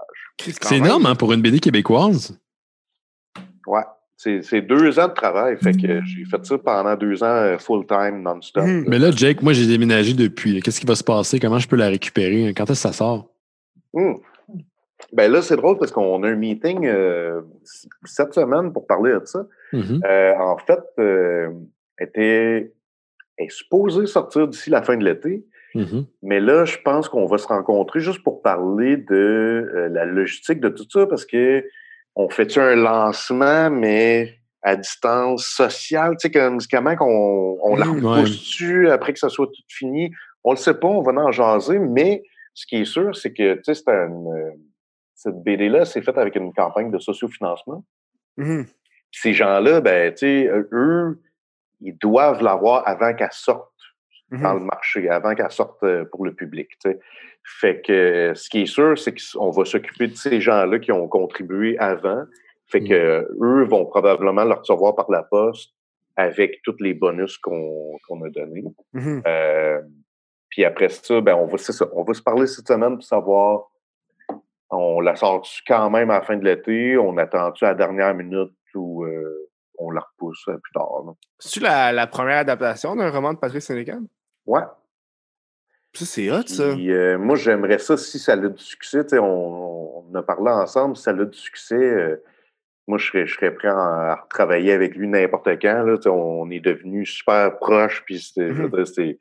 C'est énorme hein, pour une BD québécoise. Ouais. c'est deux ans de travail. Fait que j'ai fait ça pendant deux ans euh, full-time, non-stop. Mhm. Mais là, Jake, moi, j'ai déménagé depuis. Qu'est-ce qui va se passer? Comment je peux la récupérer? Quand est-ce que ça sort? Hmm. Ben là, c'est drôle parce qu'on a un meeting euh, cette semaine pour parler de ça. Mhm. Euh, en fait, euh, était est supposé sortir d'ici la fin de l'été. Mhm. Mais là, je pense qu'on va se rencontrer juste pour parler de euh, la logistique de tout ça parce que on fait un lancement, mais à distance sociale, tu sais, comme, comment qu'on on la Mhm, ouais. repousse-tu après que ça soit tout fini? On le sait pas, on va en jaser, mais ce qui est sûr, c'est que, tu sais, une, euh, cette BD-là, c'est faite avec une campagne de sociofinancement. Mhm. Ces gens-là, ben, tu sais, eux, ils doivent l'avoir avant qu'elle sorte dans Mhm. le marché avant qu'elle sorte euh, pour le public. Fait que euh, ce qui est sûr, c'est qu'on va s'occuper de ces gens-là qui ont contribué avant. Fait que euh, eux vont probablement le recevoir par la poste avec tous les bonus qu'on a donnés. Mhm. Euh, puis après ça, ben on va c'est ça, on va se parler cette semaine pour savoir on la sort quand même à la fin de l'été, on attend-tu à la dernière minute ou euh, on la repousse plus tard. C'est-tu la, la première adaptation d'un roman de Patrick Sénécal? Ouais. Ça, c'est hot, ça. Puis, euh, moi, j'aimerais ça si ça a du succès. On, a parlé ensemble. Si ça a du succès, euh, moi, je serais, je serais prêt à, à travailler avec lui n'importe quand. Là, on est devenus super proches. Puis Mhm. dire,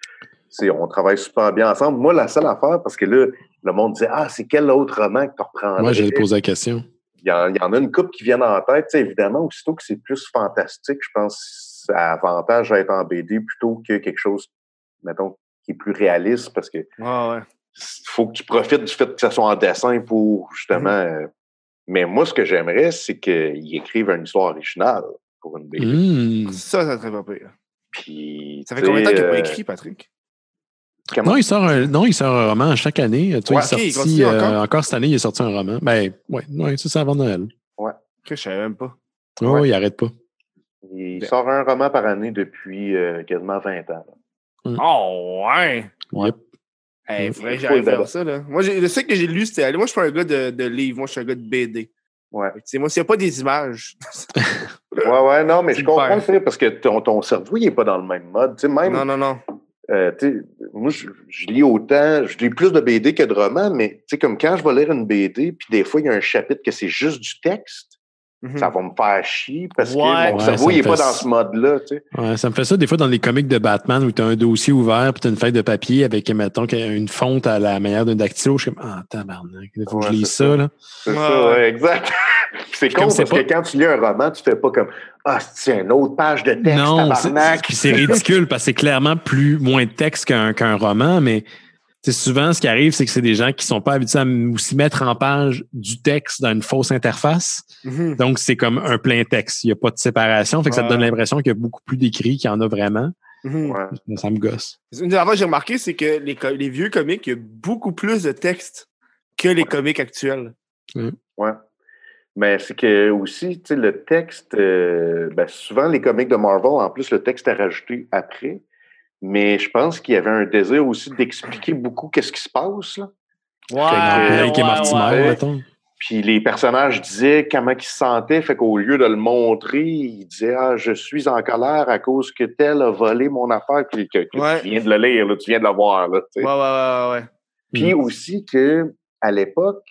c'est- on travaille super bien ensemble. Moi, la seule affaire, parce que là, le monde disait Ah, c'est quel autre roman que tu reprendrais? Moi, j'allais poser la question. il y, en, il y en a une couple qui viennent en tête. Évidemment, aussitôt que c'est plus fantastique, je pense que ça a avantage à être en BD plutôt que quelque chose, mettons, qui est plus réaliste parce que Ouais, ouais. il faut que tu profites du fait que ça soit en dessin pour justement. Mm-hmm. euh, mais moi, ce que j'aimerais, c'est qu'ils écrivent une histoire originale pour une BD. Hmm. Ça, ça serait pas pire. Puis, Ça fait combien de temps qu'il n'a pas euh, écrit, Patrick? comment- Non, il sort un, non, il sort un roman chaque année. Tu vois, Ouais, il il euh, encore? encore? cette année, il est sorti un roman. Ben, ouais, ouais c'est ça avant Noël. Que je savais même pas. Oh, Ouais. il arrête pas. Il Ben- sort un roman par année depuis euh, quasiment 20 ans. là. Oh, ouais! Yep. Hey, Mm. faudrait que Faut j'aille le faire débat. ça, là. Moi, le seul que j'ai lu, c'était. Moi, je suis pas un gars de, de livres. Moi, je suis un gars de BD. Ouais. Fait que, tu sais, moi, s'il n'y a pas des images. Ouais, ouais, non, mais je comprends, perds. tu sais, parce que ton, ton cerveau, il n'est pas dans le même mode. Tu sais, même, non, non, non. Euh, tu sais, moi, je, je lis autant, je lis plus de BD que de romans, mais tu sais, comme quand je vais lire une BD, puis des fois, il y a un chapitre que c'est juste du texte, Mhm. ça va me faire chier parce Ouais. que mon Ouais, cerveau, il n'est pas dans ce mode-là, tu sais. Ouais, ça me fait ça des fois dans les comics de Batman où tu as un dossier ouvert puis tu as une feuille de papier avec, mettons, une fonte à la manière d'un dactylo. Je suis comme, ah, tabarnak, il faut que je lise ça, ça. là. C'est Ouais, ça, exact. C'est con c'est parce pas- que quand tu lis un roman, tu fais pas comme Ah, c'est une autre page de texte, non, c'est- tabarnak? puis c'est ridicule parce que c'est clairement plus moins de texte qu'un qu'un roman, mais tu sais, souvent, ce qui arrive, c'est que c'est des gens qui sont pas habitués à aussi mettre en page du texte dans une fausse interface. Mhm. Donc, c'est comme un plein texte. Il n'y a pas de séparation. Fait que ça te donne Ouais. l'impression qu'il y a beaucoup plus d'écrits qu'il y en a vraiment. Mhm. Ouais. Ça me gosse. Une des que j'ai remarqué, c'est que les, vieux comics, il y a beaucoup plus de texte que les comics actuels. Ouais. Mais c'est que aussi, tu sais, le texte, euh, ben, souvent les comics de Marvel, en plus, le texte est rajouté après. Mais je pense qu'il y avait un désir aussi d'expliquer beaucoup qu'est-ce qui se passe. Là. Fait que Blake et Mortimer, ouais. mettons. Puis les personnages disaient comment ils se sentaient, fait qu'au lieu de le montrer, ils disaient Ah, je suis en colère à cause que tel a volé mon affaire. Puis que, que Ouais. tu viens de le lire, là, tu viens de le voir. Là, tu sais. Ouais, ouais, ouais, ouais, ouais. Puis aussi que à l'époque,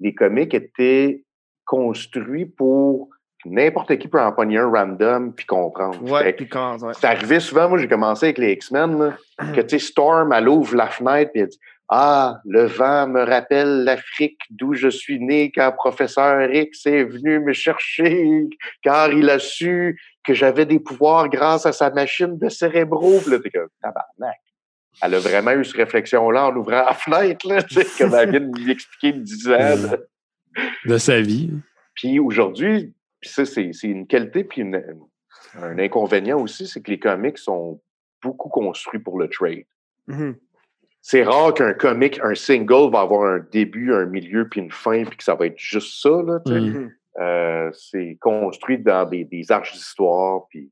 les comics étaient construits pour n'importe qui peut en pogner un random puis comprendre. Ouais, puis quand. Ouais. c'est arrivé souvent, moi j'ai commencé avec les X-Men, que tu sais, Storm, elle ouvre la fenêtre puis elle dit Ah, le vent me rappelle l'Afrique d'où je suis né quand professeur X est venu me chercher car il a su que j'avais des pouvoirs grâce à sa machine de cérébraux. Puis là, t'es comme tabarnak. Elle a vraiment eu cette réflexion-là en ouvrant la fenêtre, là, comme elle vient de lui expliquer de 10 ans. là. De sa vie. Puis aujourd'hui, puis ça, c'est une qualité, puis une- un inconvénient aussi, c'est que les comics sont beaucoup construits pour le trade. Mhm. C'est rare qu'un comic, un single, va avoir un début, un milieu, puis une fin, puis que ça va être juste ça. Là. Mm. Mhm. Euh, c'est construit dans des, des arches d'histoire. Puis...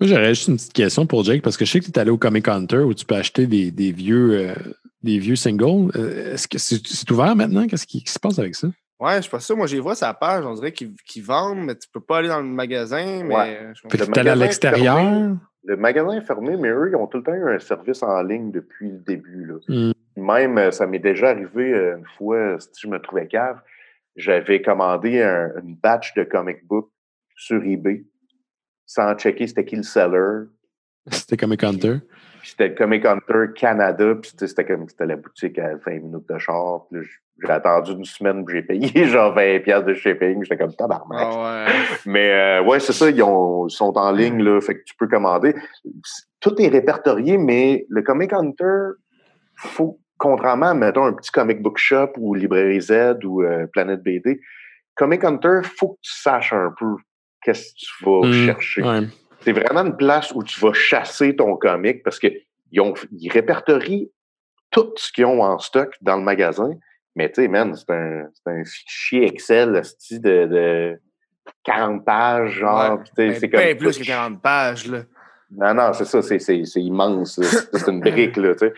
Moi, j'aurais juste une petite question pour Jake, parce que je sais que tu es allé au Comic Hunter où tu peux acheter des, des vieux, euh, des vieux singles. Euh, Est-ce que c'est ouvert maintenant? Qu'est-ce qui, qui se passe avec ça? Ouais, je sais pas ça. Moi, je les vois la page. On dirait qu'ils qu'ils vendent, mais tu peux pas aller dans le magasin. Mais Ouais. je allé à magasin l'extérieur? Le magasin est fermé, mais eux, ils ont tout le temps eu un service en ligne depuis le début. Là. Hmm. Même, euh, ça m'est déjà arrivé euh, une fois, si je me trouvais cave, j'avais commandé un- une batch de comic book sur eBay sans checker c'était qui le seller. C'était Comic Hunter. Puis c'était le Comic Hunter Canada, puis c'était- c'était comme c'était la boutique à 20 minutes de char. Puis là, j'ai attendu une semaine, puis j'ai payé genre 20$ piastres de shipping. J'étais comme tabarnak. Ah ouais. Mais euh, ouais, c'est ça, ils, ont- ils sont en ligne, là, fait que tu peux commander. Tout est répertorié, mais le Comic Hunter, faut, contrairement à, mettons, un petit comic book shop ou Librairie Z ou euh, Planète BD, Comic Hunter, faut que tu saches un peu qu'est-ce que tu vas Hmm. chercher. Ouais. C'est vraiment une place où tu vas chasser ton comic parce qu'ils ont, ils répertorient tout ce qu'ils ont en stock dans le magasin. Mais tu sais, man, c'est un, fichier Excel de, de 40 pages, genre. Ouais. Mais c'est comme plus que 40 pages, là. Non, non, c'est ça, c'est, immense. C'est une brique, là, tu sais.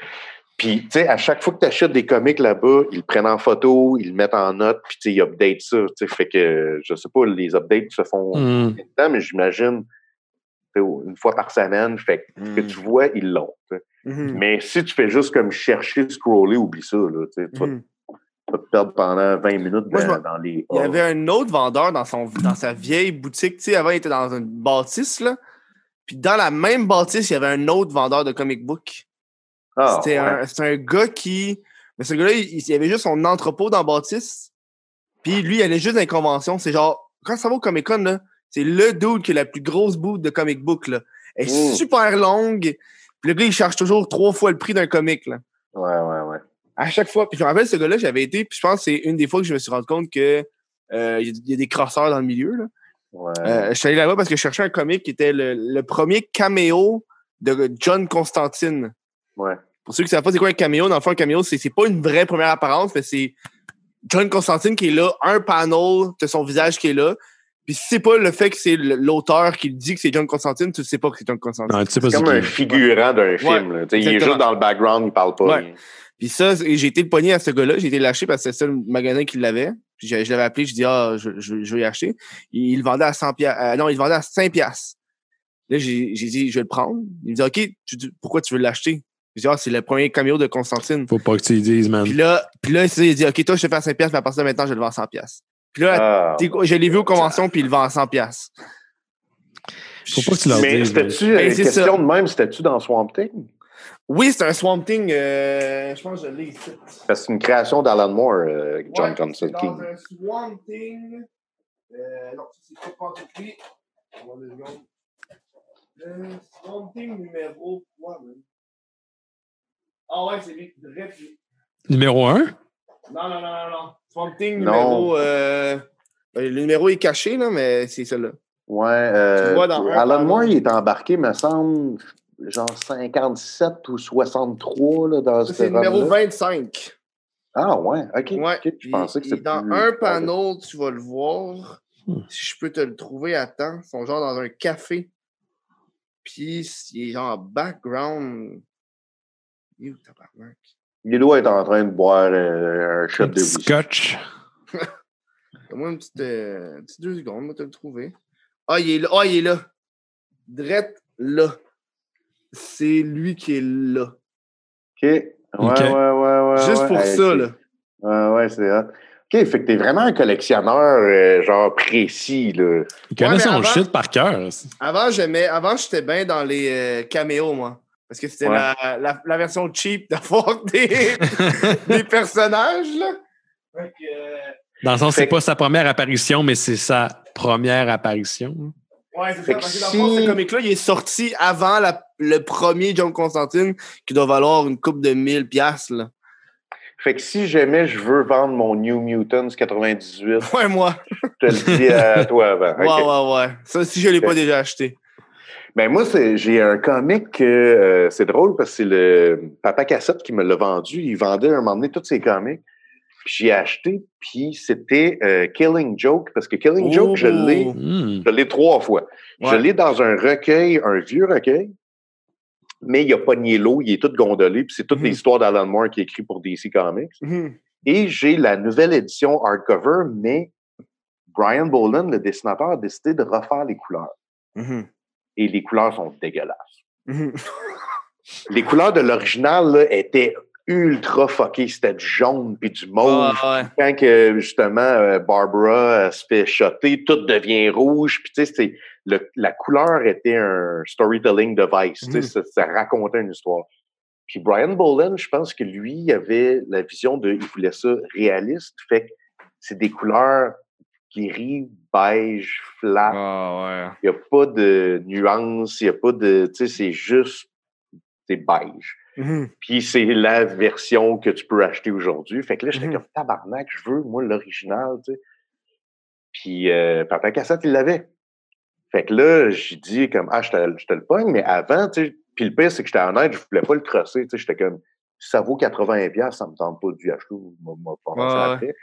Puis, tu sais, à chaque fois que tu achètes des comics là-bas, ils le prennent en photo, ils le mettent en note, puis tu sais, ils updatent ça. Tu sais, fait que, je sais pas, les updates se font de temps, mais j'imagine une fois par semaine. Fait que ce que Mm. tu vois, ils l'ont. Mhm. Mais si tu fais juste comme chercher, scroller, oublie ça. Là, tu tu vas, te perdre pendant 20 minutes Moi, dans, les. Il y avait un autre vendeur dans, son, dans sa vieille boutique. Tu sais, avant, il était dans une bâtisse, là. Puis dans la même bâtisse, il y avait un autre vendeur de comic book. Ah, C'était ouais. un, un gars qui. Mais ce gars-là, il, il y avait juste son entrepôt dans la bâtisse. Puis lui, il allait juste dans les conventions. C'est genre, quand ça va au Comic Con, là, c'est le dude qui a la plus grosse bout de comic book, là. Elle est Mm. super longue. Puis le gars, il charge toujours trois fois le prix d'un comic, là. Ouais, ouais, ouais. À chaque fois. Puis je me rappelle, ce gars-là, j'avais été. Puis je pense que c'est une des fois que je me suis rendu compte que. euh, Il y, a- il y a des crosseurs dans le milieu. Là. ouais. Euh, je suis allé là-bas parce que je cherchais un comic qui était le, le premier caméo de John Constantine. ouais. Pour ceux qui ne savent pas c'est quoi un caméo, dans le fond, un caméo, c'est, c'est pas une vraie première apparence, mais c'est John Constantine qui est là, un panel de son visage qui est là. Puis si c'est pas le fait que c'est le- l'auteur qui dit que c'est John Constantine, tu sais pas que c'est John Constantine. Non, tu sais pas C'est comme c'est un figurant d'un film. là. Tu sais, il est juste dans le background, il parle pas. Ouais. Puis ça, c'est- j'ai été le pogné à ce gars-là. J'ai été lâché parce que c'était le seul magasin qui l'avait. Puis je, je l'avais appelé, je dis ah, je, je, je vais y acheter. Il, il le vendait à 100 piastres. non, il le vendait à 5 piastres. Là, j'ai j'ai dit, je vais le prendre. Il me dit, OK, tu, dis, pourquoi tu veux l'acheter? Je dis, ah, c'est le premier caméo de Constantine. Faut pas que tu y dises, man. Puis là, puis là, c'est il dit, OK, toi, je te fais à 5 piastres, mais à partir de maintenant, je le vends à 100 piastres. Puis là, Ah. je l'ai vu aux conventions, puis il le vend à 100 piastres. Faut pas que tu leur Mais c'était-tu, Ben, euh, question ça. de même, c'était-tu dans Swamp Thing? Oui, c'est un Swamp Thing. euh, je pense que je l'ai ici. Parce que c'est une création d'Alan Moore, euh, John Ouais, c'est Constantine. dans un Swamp Thing. Euh, non, c'est pas pas écrit. Attends deux secondes. Swamp Thing numéro 3, man. Ah ouais, c'est lui. Direct. Numéro 1? Non, non, non, non, non. Swamp Thing Non. numéro. Euh, ben, le numéro est caché, là, mais c'est celui-là. Ouais. euh, Tu vois dans un Alan panneau. Moore, il est embarqué, me semble, genre 57 ou 63 là, dans Ça, ce c'est le numéro run-là. 25. Ah ouais, ok. Ouais. ok, Je pensais que Puis, c'était Dans plus- un panneau, tu vas le voir. Hmm. Si je peux te le trouver à temps. Ils sont genre dans un café. Puis il est genre en background. You, tabarnak? Il doit être en train de boire euh, un shot Un de whisky. scotch. Donne-moi une petite, euh, une petite deux secondes, moi te le trouver. Ah, il est là. Ah, il est là. Drette là. C'est lui qui est là. OK. Ouais, ouais, ouais, ouais. Juste ouais. pour Hey, ça, là. Ouais, ouais, c'est hot. OK, fait que t'es vraiment un collectionneur, euh, genre précis, là. Il connaît mais son avant- shit par cœur. Avant, j'aimais, avant, j'étais bien dans les euh, caméos, moi. Parce que c'était Ouais. la, la, la version cheap d'avoir des, des personnages, là. Euh, Dans le sens, c'est que- pas sa première apparition, mais c'est sa première apparition. ouais, c'est ça. Parce que dans le fond, si- ce comic-là, il est sorti avant la- le premier John Constantine, qui doit valoir une coupe de 1000 piastres, là. Fait que si jamais je veux vendre mon New Mutants 98, Ouais, moi. je te le dis à toi avant. Ouais, OK? ouais, ouais. Ça, si je l'ai pas déjà acheté. Ben moi, j'ai un comic que euh, c'est drôle parce que c'est le Papa Cassette qui me l'a vendu. Il vendait un moment donné tous ses comics. Puis j'ai acheté, puis c'était euh, Killing Joke, parce que Killing Joke, je l'ai Oh. Hmm. je l'ai trois fois. Je l'ai dans un recueil, un vieux recueil, mais il a pas nié l'eau, il est tout gondolé, puis c'est toutes Mhm. les histoires d'Alan Moore qui écrit pour DC Comics. Mhm. Et j'ai la nouvelle édition hardcover, mais Brian Boland, le dessinateur, a décidé de refaire les couleurs. Et les couleurs sont dégueulasses. Mhm. Les couleurs de l'original étaient ultra fuckées. C'était du jaune puis du mauve. Ah, ouais. Quand que, justement euh, Barbara se fait shotter, tout devient rouge. Puis tu sais, c'est- le- la couleur était un storytelling device. Mhm. ça, ça racontait une histoire. Puis Brian Boland, je pense que lui avait la vision de, il voulait ça réaliste. Fait que c'est des couleurs gris, beige, flat. Ah, ouais. Il n'y a pas de nuance, il n'y a pas de. Tu sais, c'est juste. C'est beige. Mhm. Puis c'est la version que tu peux acheter aujourd'hui. Fait que là, j'étais Mhm. comme tabarnak, je veux, moi, l'original, tu sais. Puis euh, Papa Cassette, il l'avait. Fait que là, j'ai dit comme Ah, je te, je te le pogne, mais avant, tu sais, puis le pire, c'est que j'étais honnête, je voulais pas le crosser. Tu sais, j'étais comme ça vaut 80$, ça me tente pas d'y acheter ouais. après.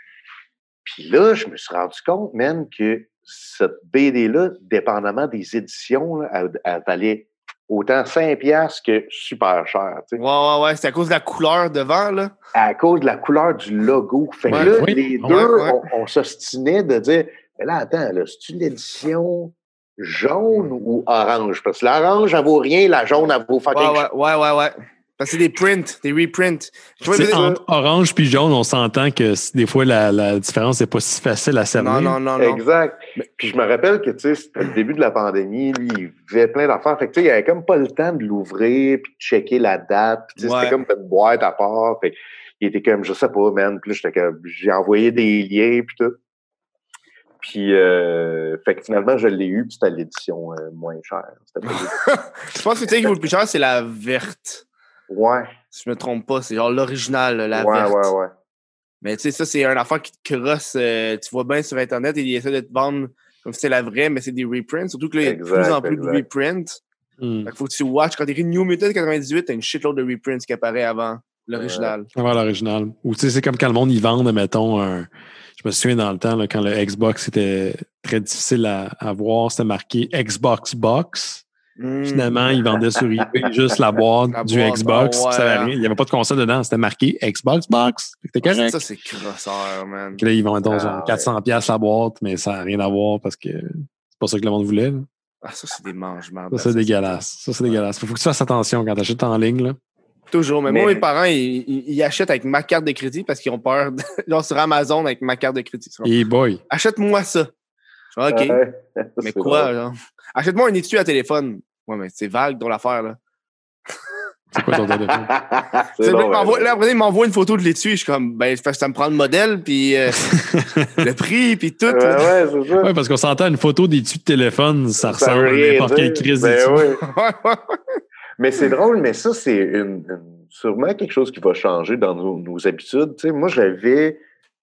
Puis là, je me suis rendu compte, même, que cette BD-là, dépendamment des éditions, là, elle, elle valait autant 5$ que super cher. tu sais Ouais, ouais, ouais. C'est à cause de la couleur devant, là. à cause de la couleur du logo. Fait que Ouais, là, oui. les deux, ouais. on, on s'ostinait de dire, mais là, attends, là, c'est-tu l'édition jaune ou orange? Parce que l'orange, elle vaut rien, la jaune, elle vaut fucking ouais, ouais, ouais, ouais. Parce que c'est des prints, des reprints. Tu sais, entre orange puis jaune, on s'entend que des fois, la, la différence n'est pas si facile à cerner. Non, non, non, non. Exact. Puis je me rappelle que, tu sais, c'était le début de la pandémie, lui, il vivait plein d'affaires. Fait que, tu sais, il avait comme pas le temps de l'ouvrir puis de checker la date. Puis, tu sais, Ouais. c'était comme une boîte à part. Fait il était comme, je sais pas, man. Puis là, j'étais comme, j'ai envoyé des liens puis tout. Puis, euh, fait que finalement, je l'ai eu, puis c'était l'édition euh, moins chère. C'était pas Je pense que tu sais qui vaut le plus cher, c'est la verte. Ouais, Si je me trompe pas, c'est genre l'original, là, la ouais, verte. ouais, ouais. Mais tu sais, ça, c'est un affaire qui te crosse. euh, tu vois bien sur Internet, ils essaient de te vendre comme si c'était la vraie, mais c'est des reprints. Surtout que là, il y a de plus en plus de reprints. Hmm. Fait faut que tu watches. Quand t'écris New Mutant 98, t'as une shitload de reprints qui apparaît avant l'original. Avant l'original. Ou tu sais, c'est comme quand le monde y vend, mettons, un. Je me souviens dans le temps, là, quand le Xbox était très difficile à, à voir, c'était marqué Xbox Box. Finalement, ils vendaient sur eBay juste la boîte La du boîte, Xbox. ouais. ça avait rien. Il n'y avait pas de console dedans. C'était marqué Xbox Box. C'était correct. Ça, c'est crosseur, man. Puis là, ils vendent Ah, genre ouais. 400 pièces la boîte, mais ça n'a rien à voir parce que c'est pas ça que le monde voulait. là. Ah, ça, c'est des mangements. Ça, c'est dégueulasse. Ça, c'est dégueulasse. Faut que tu fasses attention quand tu achètes en ligne. Là. Toujours. Mais, Mais- moi, mes parents, ils, achètent avec ma carte de crédit parce qu'ils ont peur. De... genre sur Amazon avec ma carte de crédit. Et boy. Achète-moi ça. Je fais, OK. Ouais. mais quoi, drôle. genre? Achète-moi un étui à téléphone. Ouais, mais c'est vague dans l'affaire, là. C'est quoi ton téléphone? C'est C'est bon, ouais. Là, après, il m'envoie une photo de l'étui. Je suis comme, ben, ça me prend le modèle, puis euh, le prix, puis tout. Ouais, là. ouais, c'est ça. Parce qu'on s'entend une photo tubes de téléphone, ça, Ça ressemble à n'importe quelle crise Ben d'étui. oui. Mais c'est drôle, mais ça, c'est une, une- sûrement quelque chose qui va changer dans nos, nos habitudes. Tu sais, moi, j'avais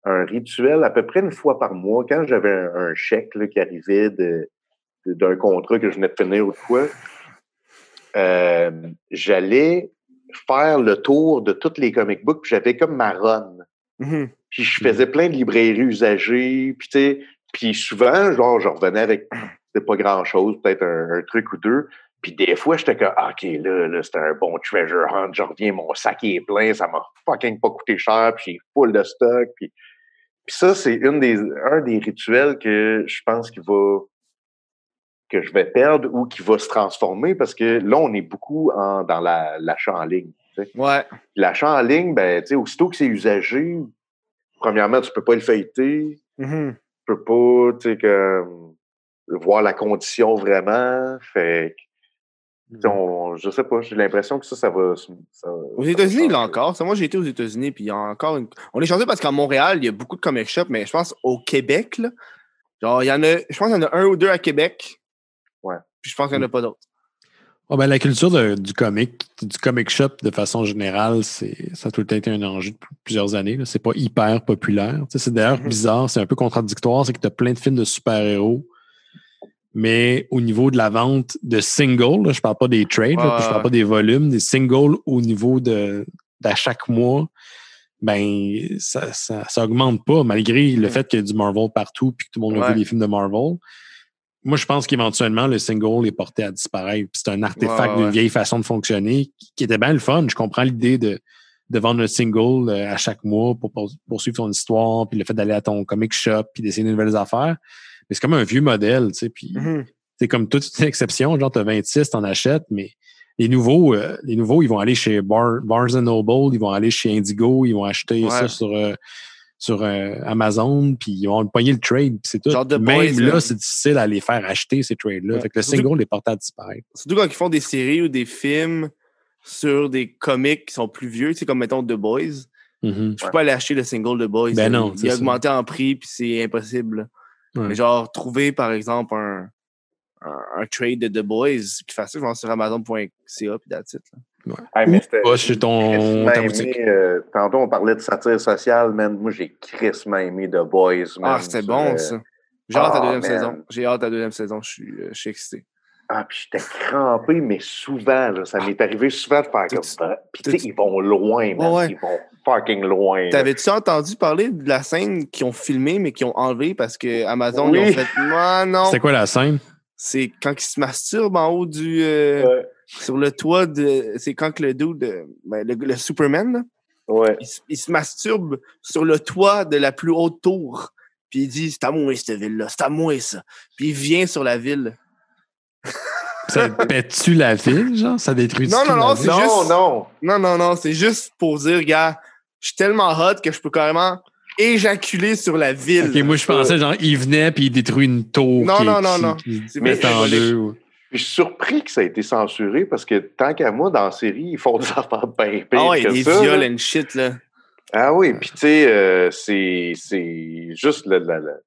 un rituel à peu près une fois par mois quand j'avais un, un chèque là, qui arrivait de- de- d'un contrat que je venais de finir ou de quoi. Euh, J'allais faire le tour de tous les comic books, puis j'avais comme ma run. Mhm. Puis je faisais plein de librairies usagées. Puis, tu sais, puis souvent, genre, je revenais avec pas grand-chose, peut-être un, un truc ou deux. Puis des fois, j'étais comme, Ah, OK, là, là c'était un bon treasure hunt. Je reviens, mon sac est plein, ça m'a fucking pas coûté cher, puis j'ai full de stock. Puis, puis ça, c'est une des, un des rituels que je pense qu'il va que je vais perdre ou qui va se transformer parce que là, on est beaucoup en, dans la- l'achat en ligne. Ouais. L'achat en ligne, ben, tu sais, aussitôt que c'est usagé, premièrement, tu peux pas le feuilleter, Mhm. tu peux pas, tu sais, comme, voir la condition vraiment. Fait que, sais, on- je sais pas, j'ai l'impression que ça, ça va. ça- Aux États-Unis, là encore. Ça, moi, j'ai été aux États-Unis, puis il y a encore une... On est chanceux parce qu'à Montréal, il y a beaucoup de comic shops, mais je pense au Québec, là, genre, il y en a... Je pense qu'il y en a un ou deux à Québec. Ouais. Puis je pense qu'il n'y en a pas d'autres. Ah ben, la culture de- du comic, du comic shop de façon générale, c'est, ça a tout le temps été un enjeu depuis plusieurs années. là. C'est pas hyper populaire. C'est d'ailleurs Mhm. bizarre, c'est un peu contradictoire, c'est que tu as plein de films de super-héros, mais au niveau de la vente de singles, là, je parle pas des trades, là, Ouais, puis je parle pas des volumes, des singles au niveau de d'à chaque mois, ben ça, ça, ça augmente pas, malgré le Mhm. fait qu'il y a du Marvel partout puis que tout le monde a Ouais. vu les films de Marvel. Moi, je pense qu'éventuellement, le single est porté à disparaître. C'est un artefact ouais. d'une vieille façon de fonctionner qui, était bien le fun. Je comprends l'idée de, de vendre un single euh, à chaque mois pour pour- poursuivre ton histoire, puis le fait d'aller à ton comic shop, puis d'essayer de nouvelles affaires. Mais c'est comme un vieux modèle, tu sais, puis Mhm. c'est comme toute une exception, genre t'as 26, t'en achètes, mais les nouveaux, euh, les nouveaux, ils vont aller chez Bar- Barnes Noble, ils vont aller chez Indigo, ils vont acheter Ouais. ça sur euh, sur euh, Amazon, puis ils vont pogner le trade, puis c'est tout. Genre The Même Boys, là, c'est difficile à les faire acheter ces trades-là. Ouais. Fait que le Surtout- single est porté à disparaître. Surtout quand ils font des séries ou des films sur des comics qui sont plus vieux, tu sais, comme mettons The Boys. Mhm. Je peux pas aller acheter le single de Boys. Ben non, il ça. augmenté en prix, puis c'est impossible. Ouais. Mais genre, trouver par exemple un, un, un trade de The Boys, plus facile, je pense, sur Amazon.ca, puis that's it. là. Hey, mais Ou c'était- pas chez ton aimé, euh, tantôt, on parlait de satire sociale, man. Moi, j'ai crissement aimé The Boys, man. Ah, c'était bon, euh, ça. J'ai hâte à la ah, deuxième man. saison. J'ai hâte à la deuxième saison, je suis, euh, je suis excité. Ah, puis j'étais crampé, mais souvent, là, ça m'est arrivé souvent de faire comme ça. Puis, tu sais, ils vont loin, man. Ouais, ouais. Ils vont fucking loin. T'avais-tu entendu parler de la scène qu'ils ont filmée, mais qu'ils ont enlevée parce que Amazon, ils ont fait non. C'est quoi la scène? C'est quand ils se masturbent en haut du. euh, Ouais. Sur le toit de. C'est quand que le dude, euh, ben, le, le Superman, là, Ouais. il, se- il se masturbe sur le toit de la plus haute tour. Puis il dit C'est à moi, cette ville-là. C'est à moi, ça. Puis il vient sur la ville. Ça pète-tu la ville, genre? Ça détruit Non, non, non, c'est Non, juste- non. Non, non, non. C'est juste pour dire, gars, je suis tellement hot que je peux carrément éjaculer sur la ville. Ok, moi, je pensais, genre, il venait puis il détruit une tour. Non, qui- non, non, qui- non. qui deux. ou- Je suis surpris que ça a été censuré parce que tant qu'à moi, dans la série, ils font des affaires bien pires Ah ouais, que des ça, viols là. and shit, là. Ah oui, puis tu sais, euh, c'est c'est juste le, le- le-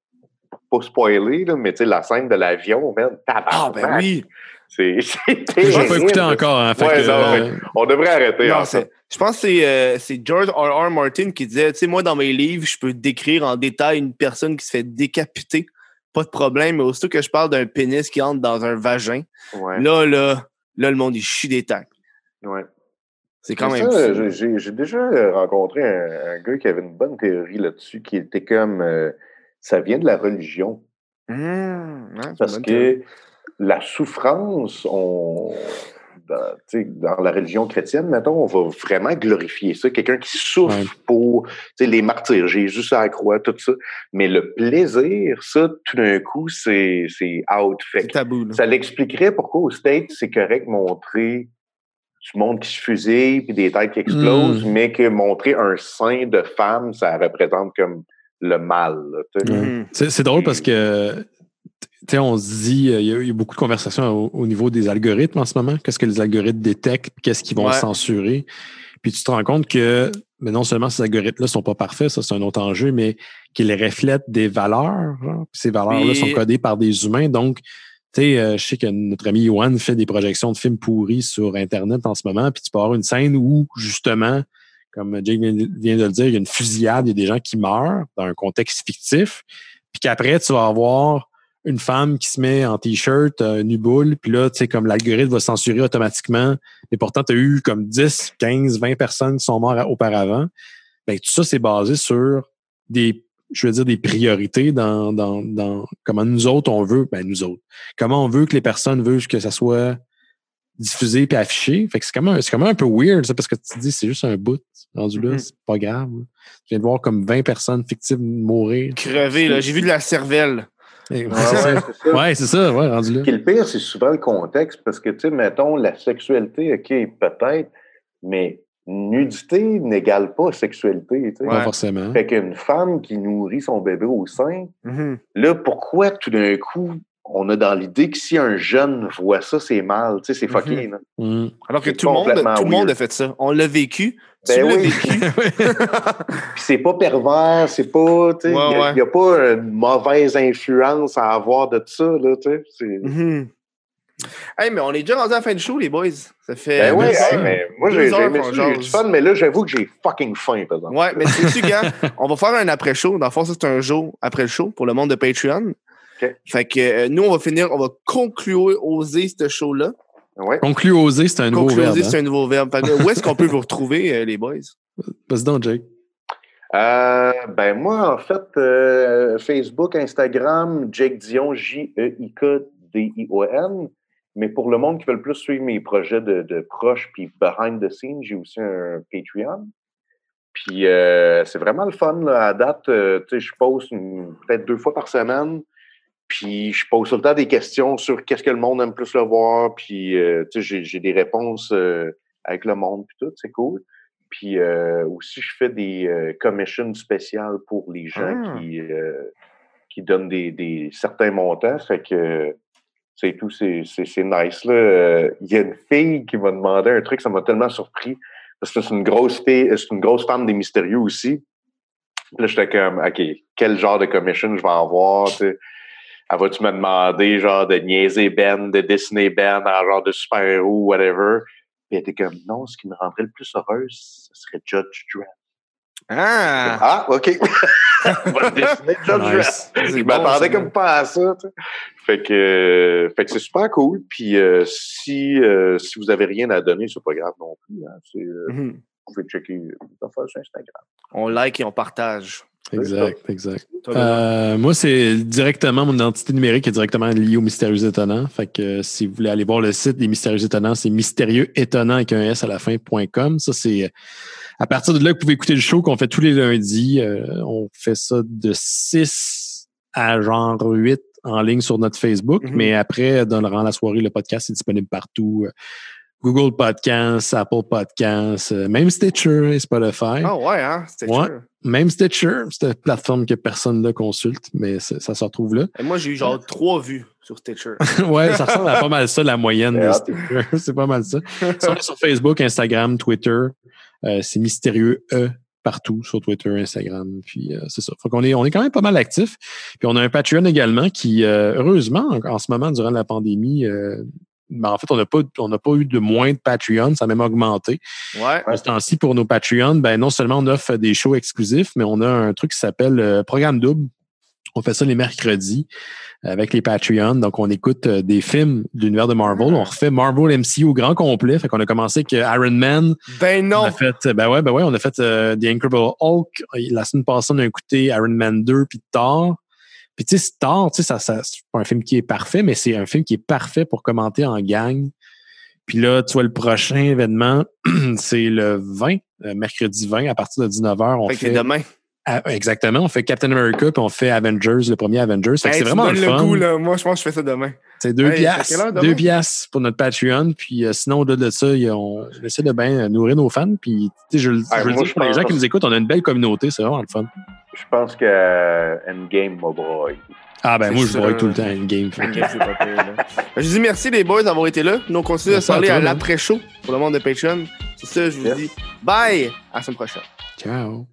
Pas spoiler, là, mais tu sais, la scène de l'avion, man. Ah, ben oui. C'est c'est J'ai pas écouté encore, hein, fait Ouais, que, non, euh, On devrait arrêter. Non, je pense que c'est, euh, c'est George R. R. Martin qui disait, tu sais, moi, dans mes livres, je peux décrire en détail une personne qui se fait décapiter. Pas de problème, mais aussitôt que je parle d'un pénis qui entre dans un vagin, Ouais, là, là, là, le monde, il chie des tacs. ouais. C'est quand Mais même j'ai- déjà euh, rencontré un, un gars qui avait une bonne théorie là-dessus, qui était comme euh, ça vient de la religion. Mmh, ouais, Parce théorie. que la souffrance, on, dans, la religion chrétienne, mettons, on va vraiment glorifier ça. Quelqu'un qui souffre Ouais. pour les martyrs, Jésus à la croix, tout ça. Mais le plaisir, ça, tout d'un coup, c'est c'est out. Fait C'est tabou, là. ça l'expliquerait pourquoi au States, c'est correct montrer du monde qui se fusille puis des têtes qui explosent, Mm. mais que montrer un sein de femme, ça représente comme le mal. Mhm. C'est drôle parce que, sais, on se dit, euh, il y, a- beaucoup de conversations au, au niveau des algorithmes en ce moment. Qu'est-ce que les algorithmes détectent, qu'est-ce qu'ils vont Ouais. censurer? Puis tu te rends compte que, mais non seulement ces algorithmes-là sont pas parfaits, ça c'est un autre enjeu, mais qu'ils reflètent des valeurs. genre. Puis ces valeurs-là sont codées par des humains. Donc, tu sais, euh, je sais que notre ami Yohan fait des projections de films pourris sur Internet en ce moment, puis tu peux avoir une scène où, justement, comme Jake vient vient de le dire, il y a une fusillade, il y a des gens qui meurent dans un contexte fictif, puis qu'après, tu vas avoir une femme qui se met en t-shirt, euh, nu boule, puis là, tu sais, comme l'algorithme va censurer automatiquement, mais pourtant, tu as eu comme 10, 15, 20 personnes qui sont mortes auparavant. Ben, tout ça, c'est basé sur des, je veux dire, des priorités dans, dans, dans comment nous autres, on veut, ben, nous autres, comment on veut que les personnes veulent que ça soit diffusé puis affiché. Fait que c'est quand même, c'est quand même un peu weird, ça, parce que tu te dis, c'est juste un bout rendu là, Mhm. c'est pas grave. Je viens de voir comme 20 personnes fictives mourir. Crevé, là. J'ai vu de la cervelle. Ouais, Ouais, c'est ça. ouais, c'est ça. Ouais, c'est ça, ouais, rendu là. Ce qui est le pire, c'est souvent le contexte, parce que, tu sais, mettons, la sexualité, OK, peut-être, mais nudité n'égale pas sexualité, tu sais. Ouais. forcément. Fait qu'une femme qui nourrit son bébé au sein, Mhm. là, pourquoi tout d'un coup, on a dans l'idée que si un jeune voit ça, c'est mal, tu sais, c'est fucké, là. Mm. Alors que tout le, monde, tout le monde a fait ça. On l'a vécu. Ben tu l'as oui. vécu. Puis c'est pas pervers, c'est pas, tu sais, il Ouais, n'y a, ouais. y a pas une mauvaise influence à avoir de ça, là, tu sais. Mhm. Hey, mais on est déjà rendu à la fin du show, les boys. Ça fait. Ben oui, hey, mais moi, j'ai eu du fun, mais là, j'avoue que j'ai fucking faim, par exemple. Ouais, mais sais-tu, gars, on va faire un après-show. Dans le fond, ça, c'est un jour après le show pour le monde de Patreon. Fait que euh, nous, on va finir, on va conclure, oser ce show-là. Ouais. Conclu oser, c'est un nouveau Conclure, verbe. oser, c'est Hein? un nouveau verbe. Fait que où est-ce qu'on peut vous retrouver, euh, les boys? Vas-y donc, Jake. Euh, ben moi, en fait, euh, Facebook, Instagram, Jake Dion, J-E-I-K-D-I-O-N. Mais pour le monde qui veut le plus suivre mes projets de, de proches puis behind the scenes, j'ai aussi un Patreon. Puis euh, c'est vraiment le fun. Là. À date, euh, tu sais, je poste peut-être deux fois par semaine. Puis je pose tout le temps des questions sur qu'est-ce que le monde aime plus le voir. Puis euh, tu sais, j'ai, des réponses euh, avec le monde. Puis tout, c'est cool. Puis euh, aussi, je fais des commissions spéciales pour les gens Ah. qui, qui donnent des, des certains montants. Fait que c'est tout, c'est, nice. Là. Il y a une fille qui m'a demandé un truc, ça m'a tellement surpris. Parce que c'est une grosse fille, c'est une grosse fan des mystérieux aussi. Puis là, j'étais comme, OK, quel genre de commission je vais avoir? tu sais? Elle va-tu me demander, genre, de niaiser Ben, de dessiner Ben en genre de super-héros, whatever? Puis elle était comme, non, ce qui me rendrait le plus heureuse, ce serait Judge Dredd. Ah! Ah, OK. On va dessiner Judge Dredd. Nice. C'est Je bon, m'attendais comme pas à ça. Fait que, euh, fait que c'est super cool. Puis euh, si, euh, si vous avez rien à donner, c'est pas grave non plus. hein. Euh, Mhm. vous pouvez checker les affaires sur Instagram. On like et on partage. Exact, exact. Euh, moi, c'est directement, mon identité numérique est directement liée aux Mystérieux Étonnants. Fait que euh, si vous voulez aller voir le site des Mystérieux Étonnants, c'est mystérieux étonnant avec un S à la fin.com. Ça, c'est euh, à partir de là que vous pouvez écouter le show qu'on fait tous les lundis. Euh, on fait ça de 6 à genre 8 en ligne sur notre Facebook. Mhm. Mais après, durant la soirée, le podcast est disponible partout. Google Podcasts, Apple Podcasts, euh, même Stitcher et Spotify. Ah ouais, hein? C'était Ouais. Même Stitcher, c'est une plateforme que personne ne consulte, mais ça se retrouve là. Et moi, j'ai eu genre trois vues sur Stitcher. ouais, ça ressemble à pas mal ça, la moyenne de. Stitcher. c'est pas mal ça. Sur, sur Facebook, Instagram, Twitter, euh, c'est mystérieux E partout sur Twitter, Instagram. Puis euh, c'est ça. Fait qu'on est, on est quand même pas mal actifs. Puis on a un Patreon également qui, euh, heureusement, en, en ce moment, durant la pandémie, euh, en fait, on n'a pas, on n'a pas eu de moins de Patreon, ça a même augmenté. Ouais. À ce temps-ci, pour nos Patreons, ben, non seulement on offre des shows exclusifs, mais on a un truc qui s'appelle euh, Programme Double. On fait ça les mercredis avec les Patreons. Donc, on écoute euh, des films de l'univers de Marvel. On refait Marvel MCU au grand complet. Fait qu'on a commencé avec euh, Iron Man. Ben On non! a fait, ben ouais, ben ouais, on a fait The Incredible Hulk. La semaine passée, on a écouté Iron Man 2 puis Thor. Puis tu sais, Thor, tu sais, ça, ça, c'est pas un film qui est parfait, mais c'est un film qui est parfait pour commenter en gang. Puis là, tu vois, le prochain événement, c'est le 20, euh, mercredi 20, à partir de 19h. On Fait demain. Ah, exactement, on fait Captain America, puis on fait Avengers, le premier Avengers. Fait que Hey, c'est vraiment me le fun. le goût, là. Moi, je pense que je fais ça demain. C'est deux c'est piastres. Deux piastres pour notre Patreon. Puis euh, sinon, au-delà de ça, on, essaie de bien nourrir nos fans. Puis, tu sais, je, le- Ah, je dire, je pour les gens qui nous écoutent, on a une belle communauté. C'est vraiment le fun. Je pense que euh, Endgame m'a broyé. Ah, ben C'est moi, je vois tout le temps une game. fait que- Ok, c'est pas pire, là. Ben, Je vous dis merci les boys d'avoir été là. Nous on continue à parler à l'après-show pour le monde de Patreon. Sur ça, je vous Yes. dis bye! À la semaine prochaine. Ciao.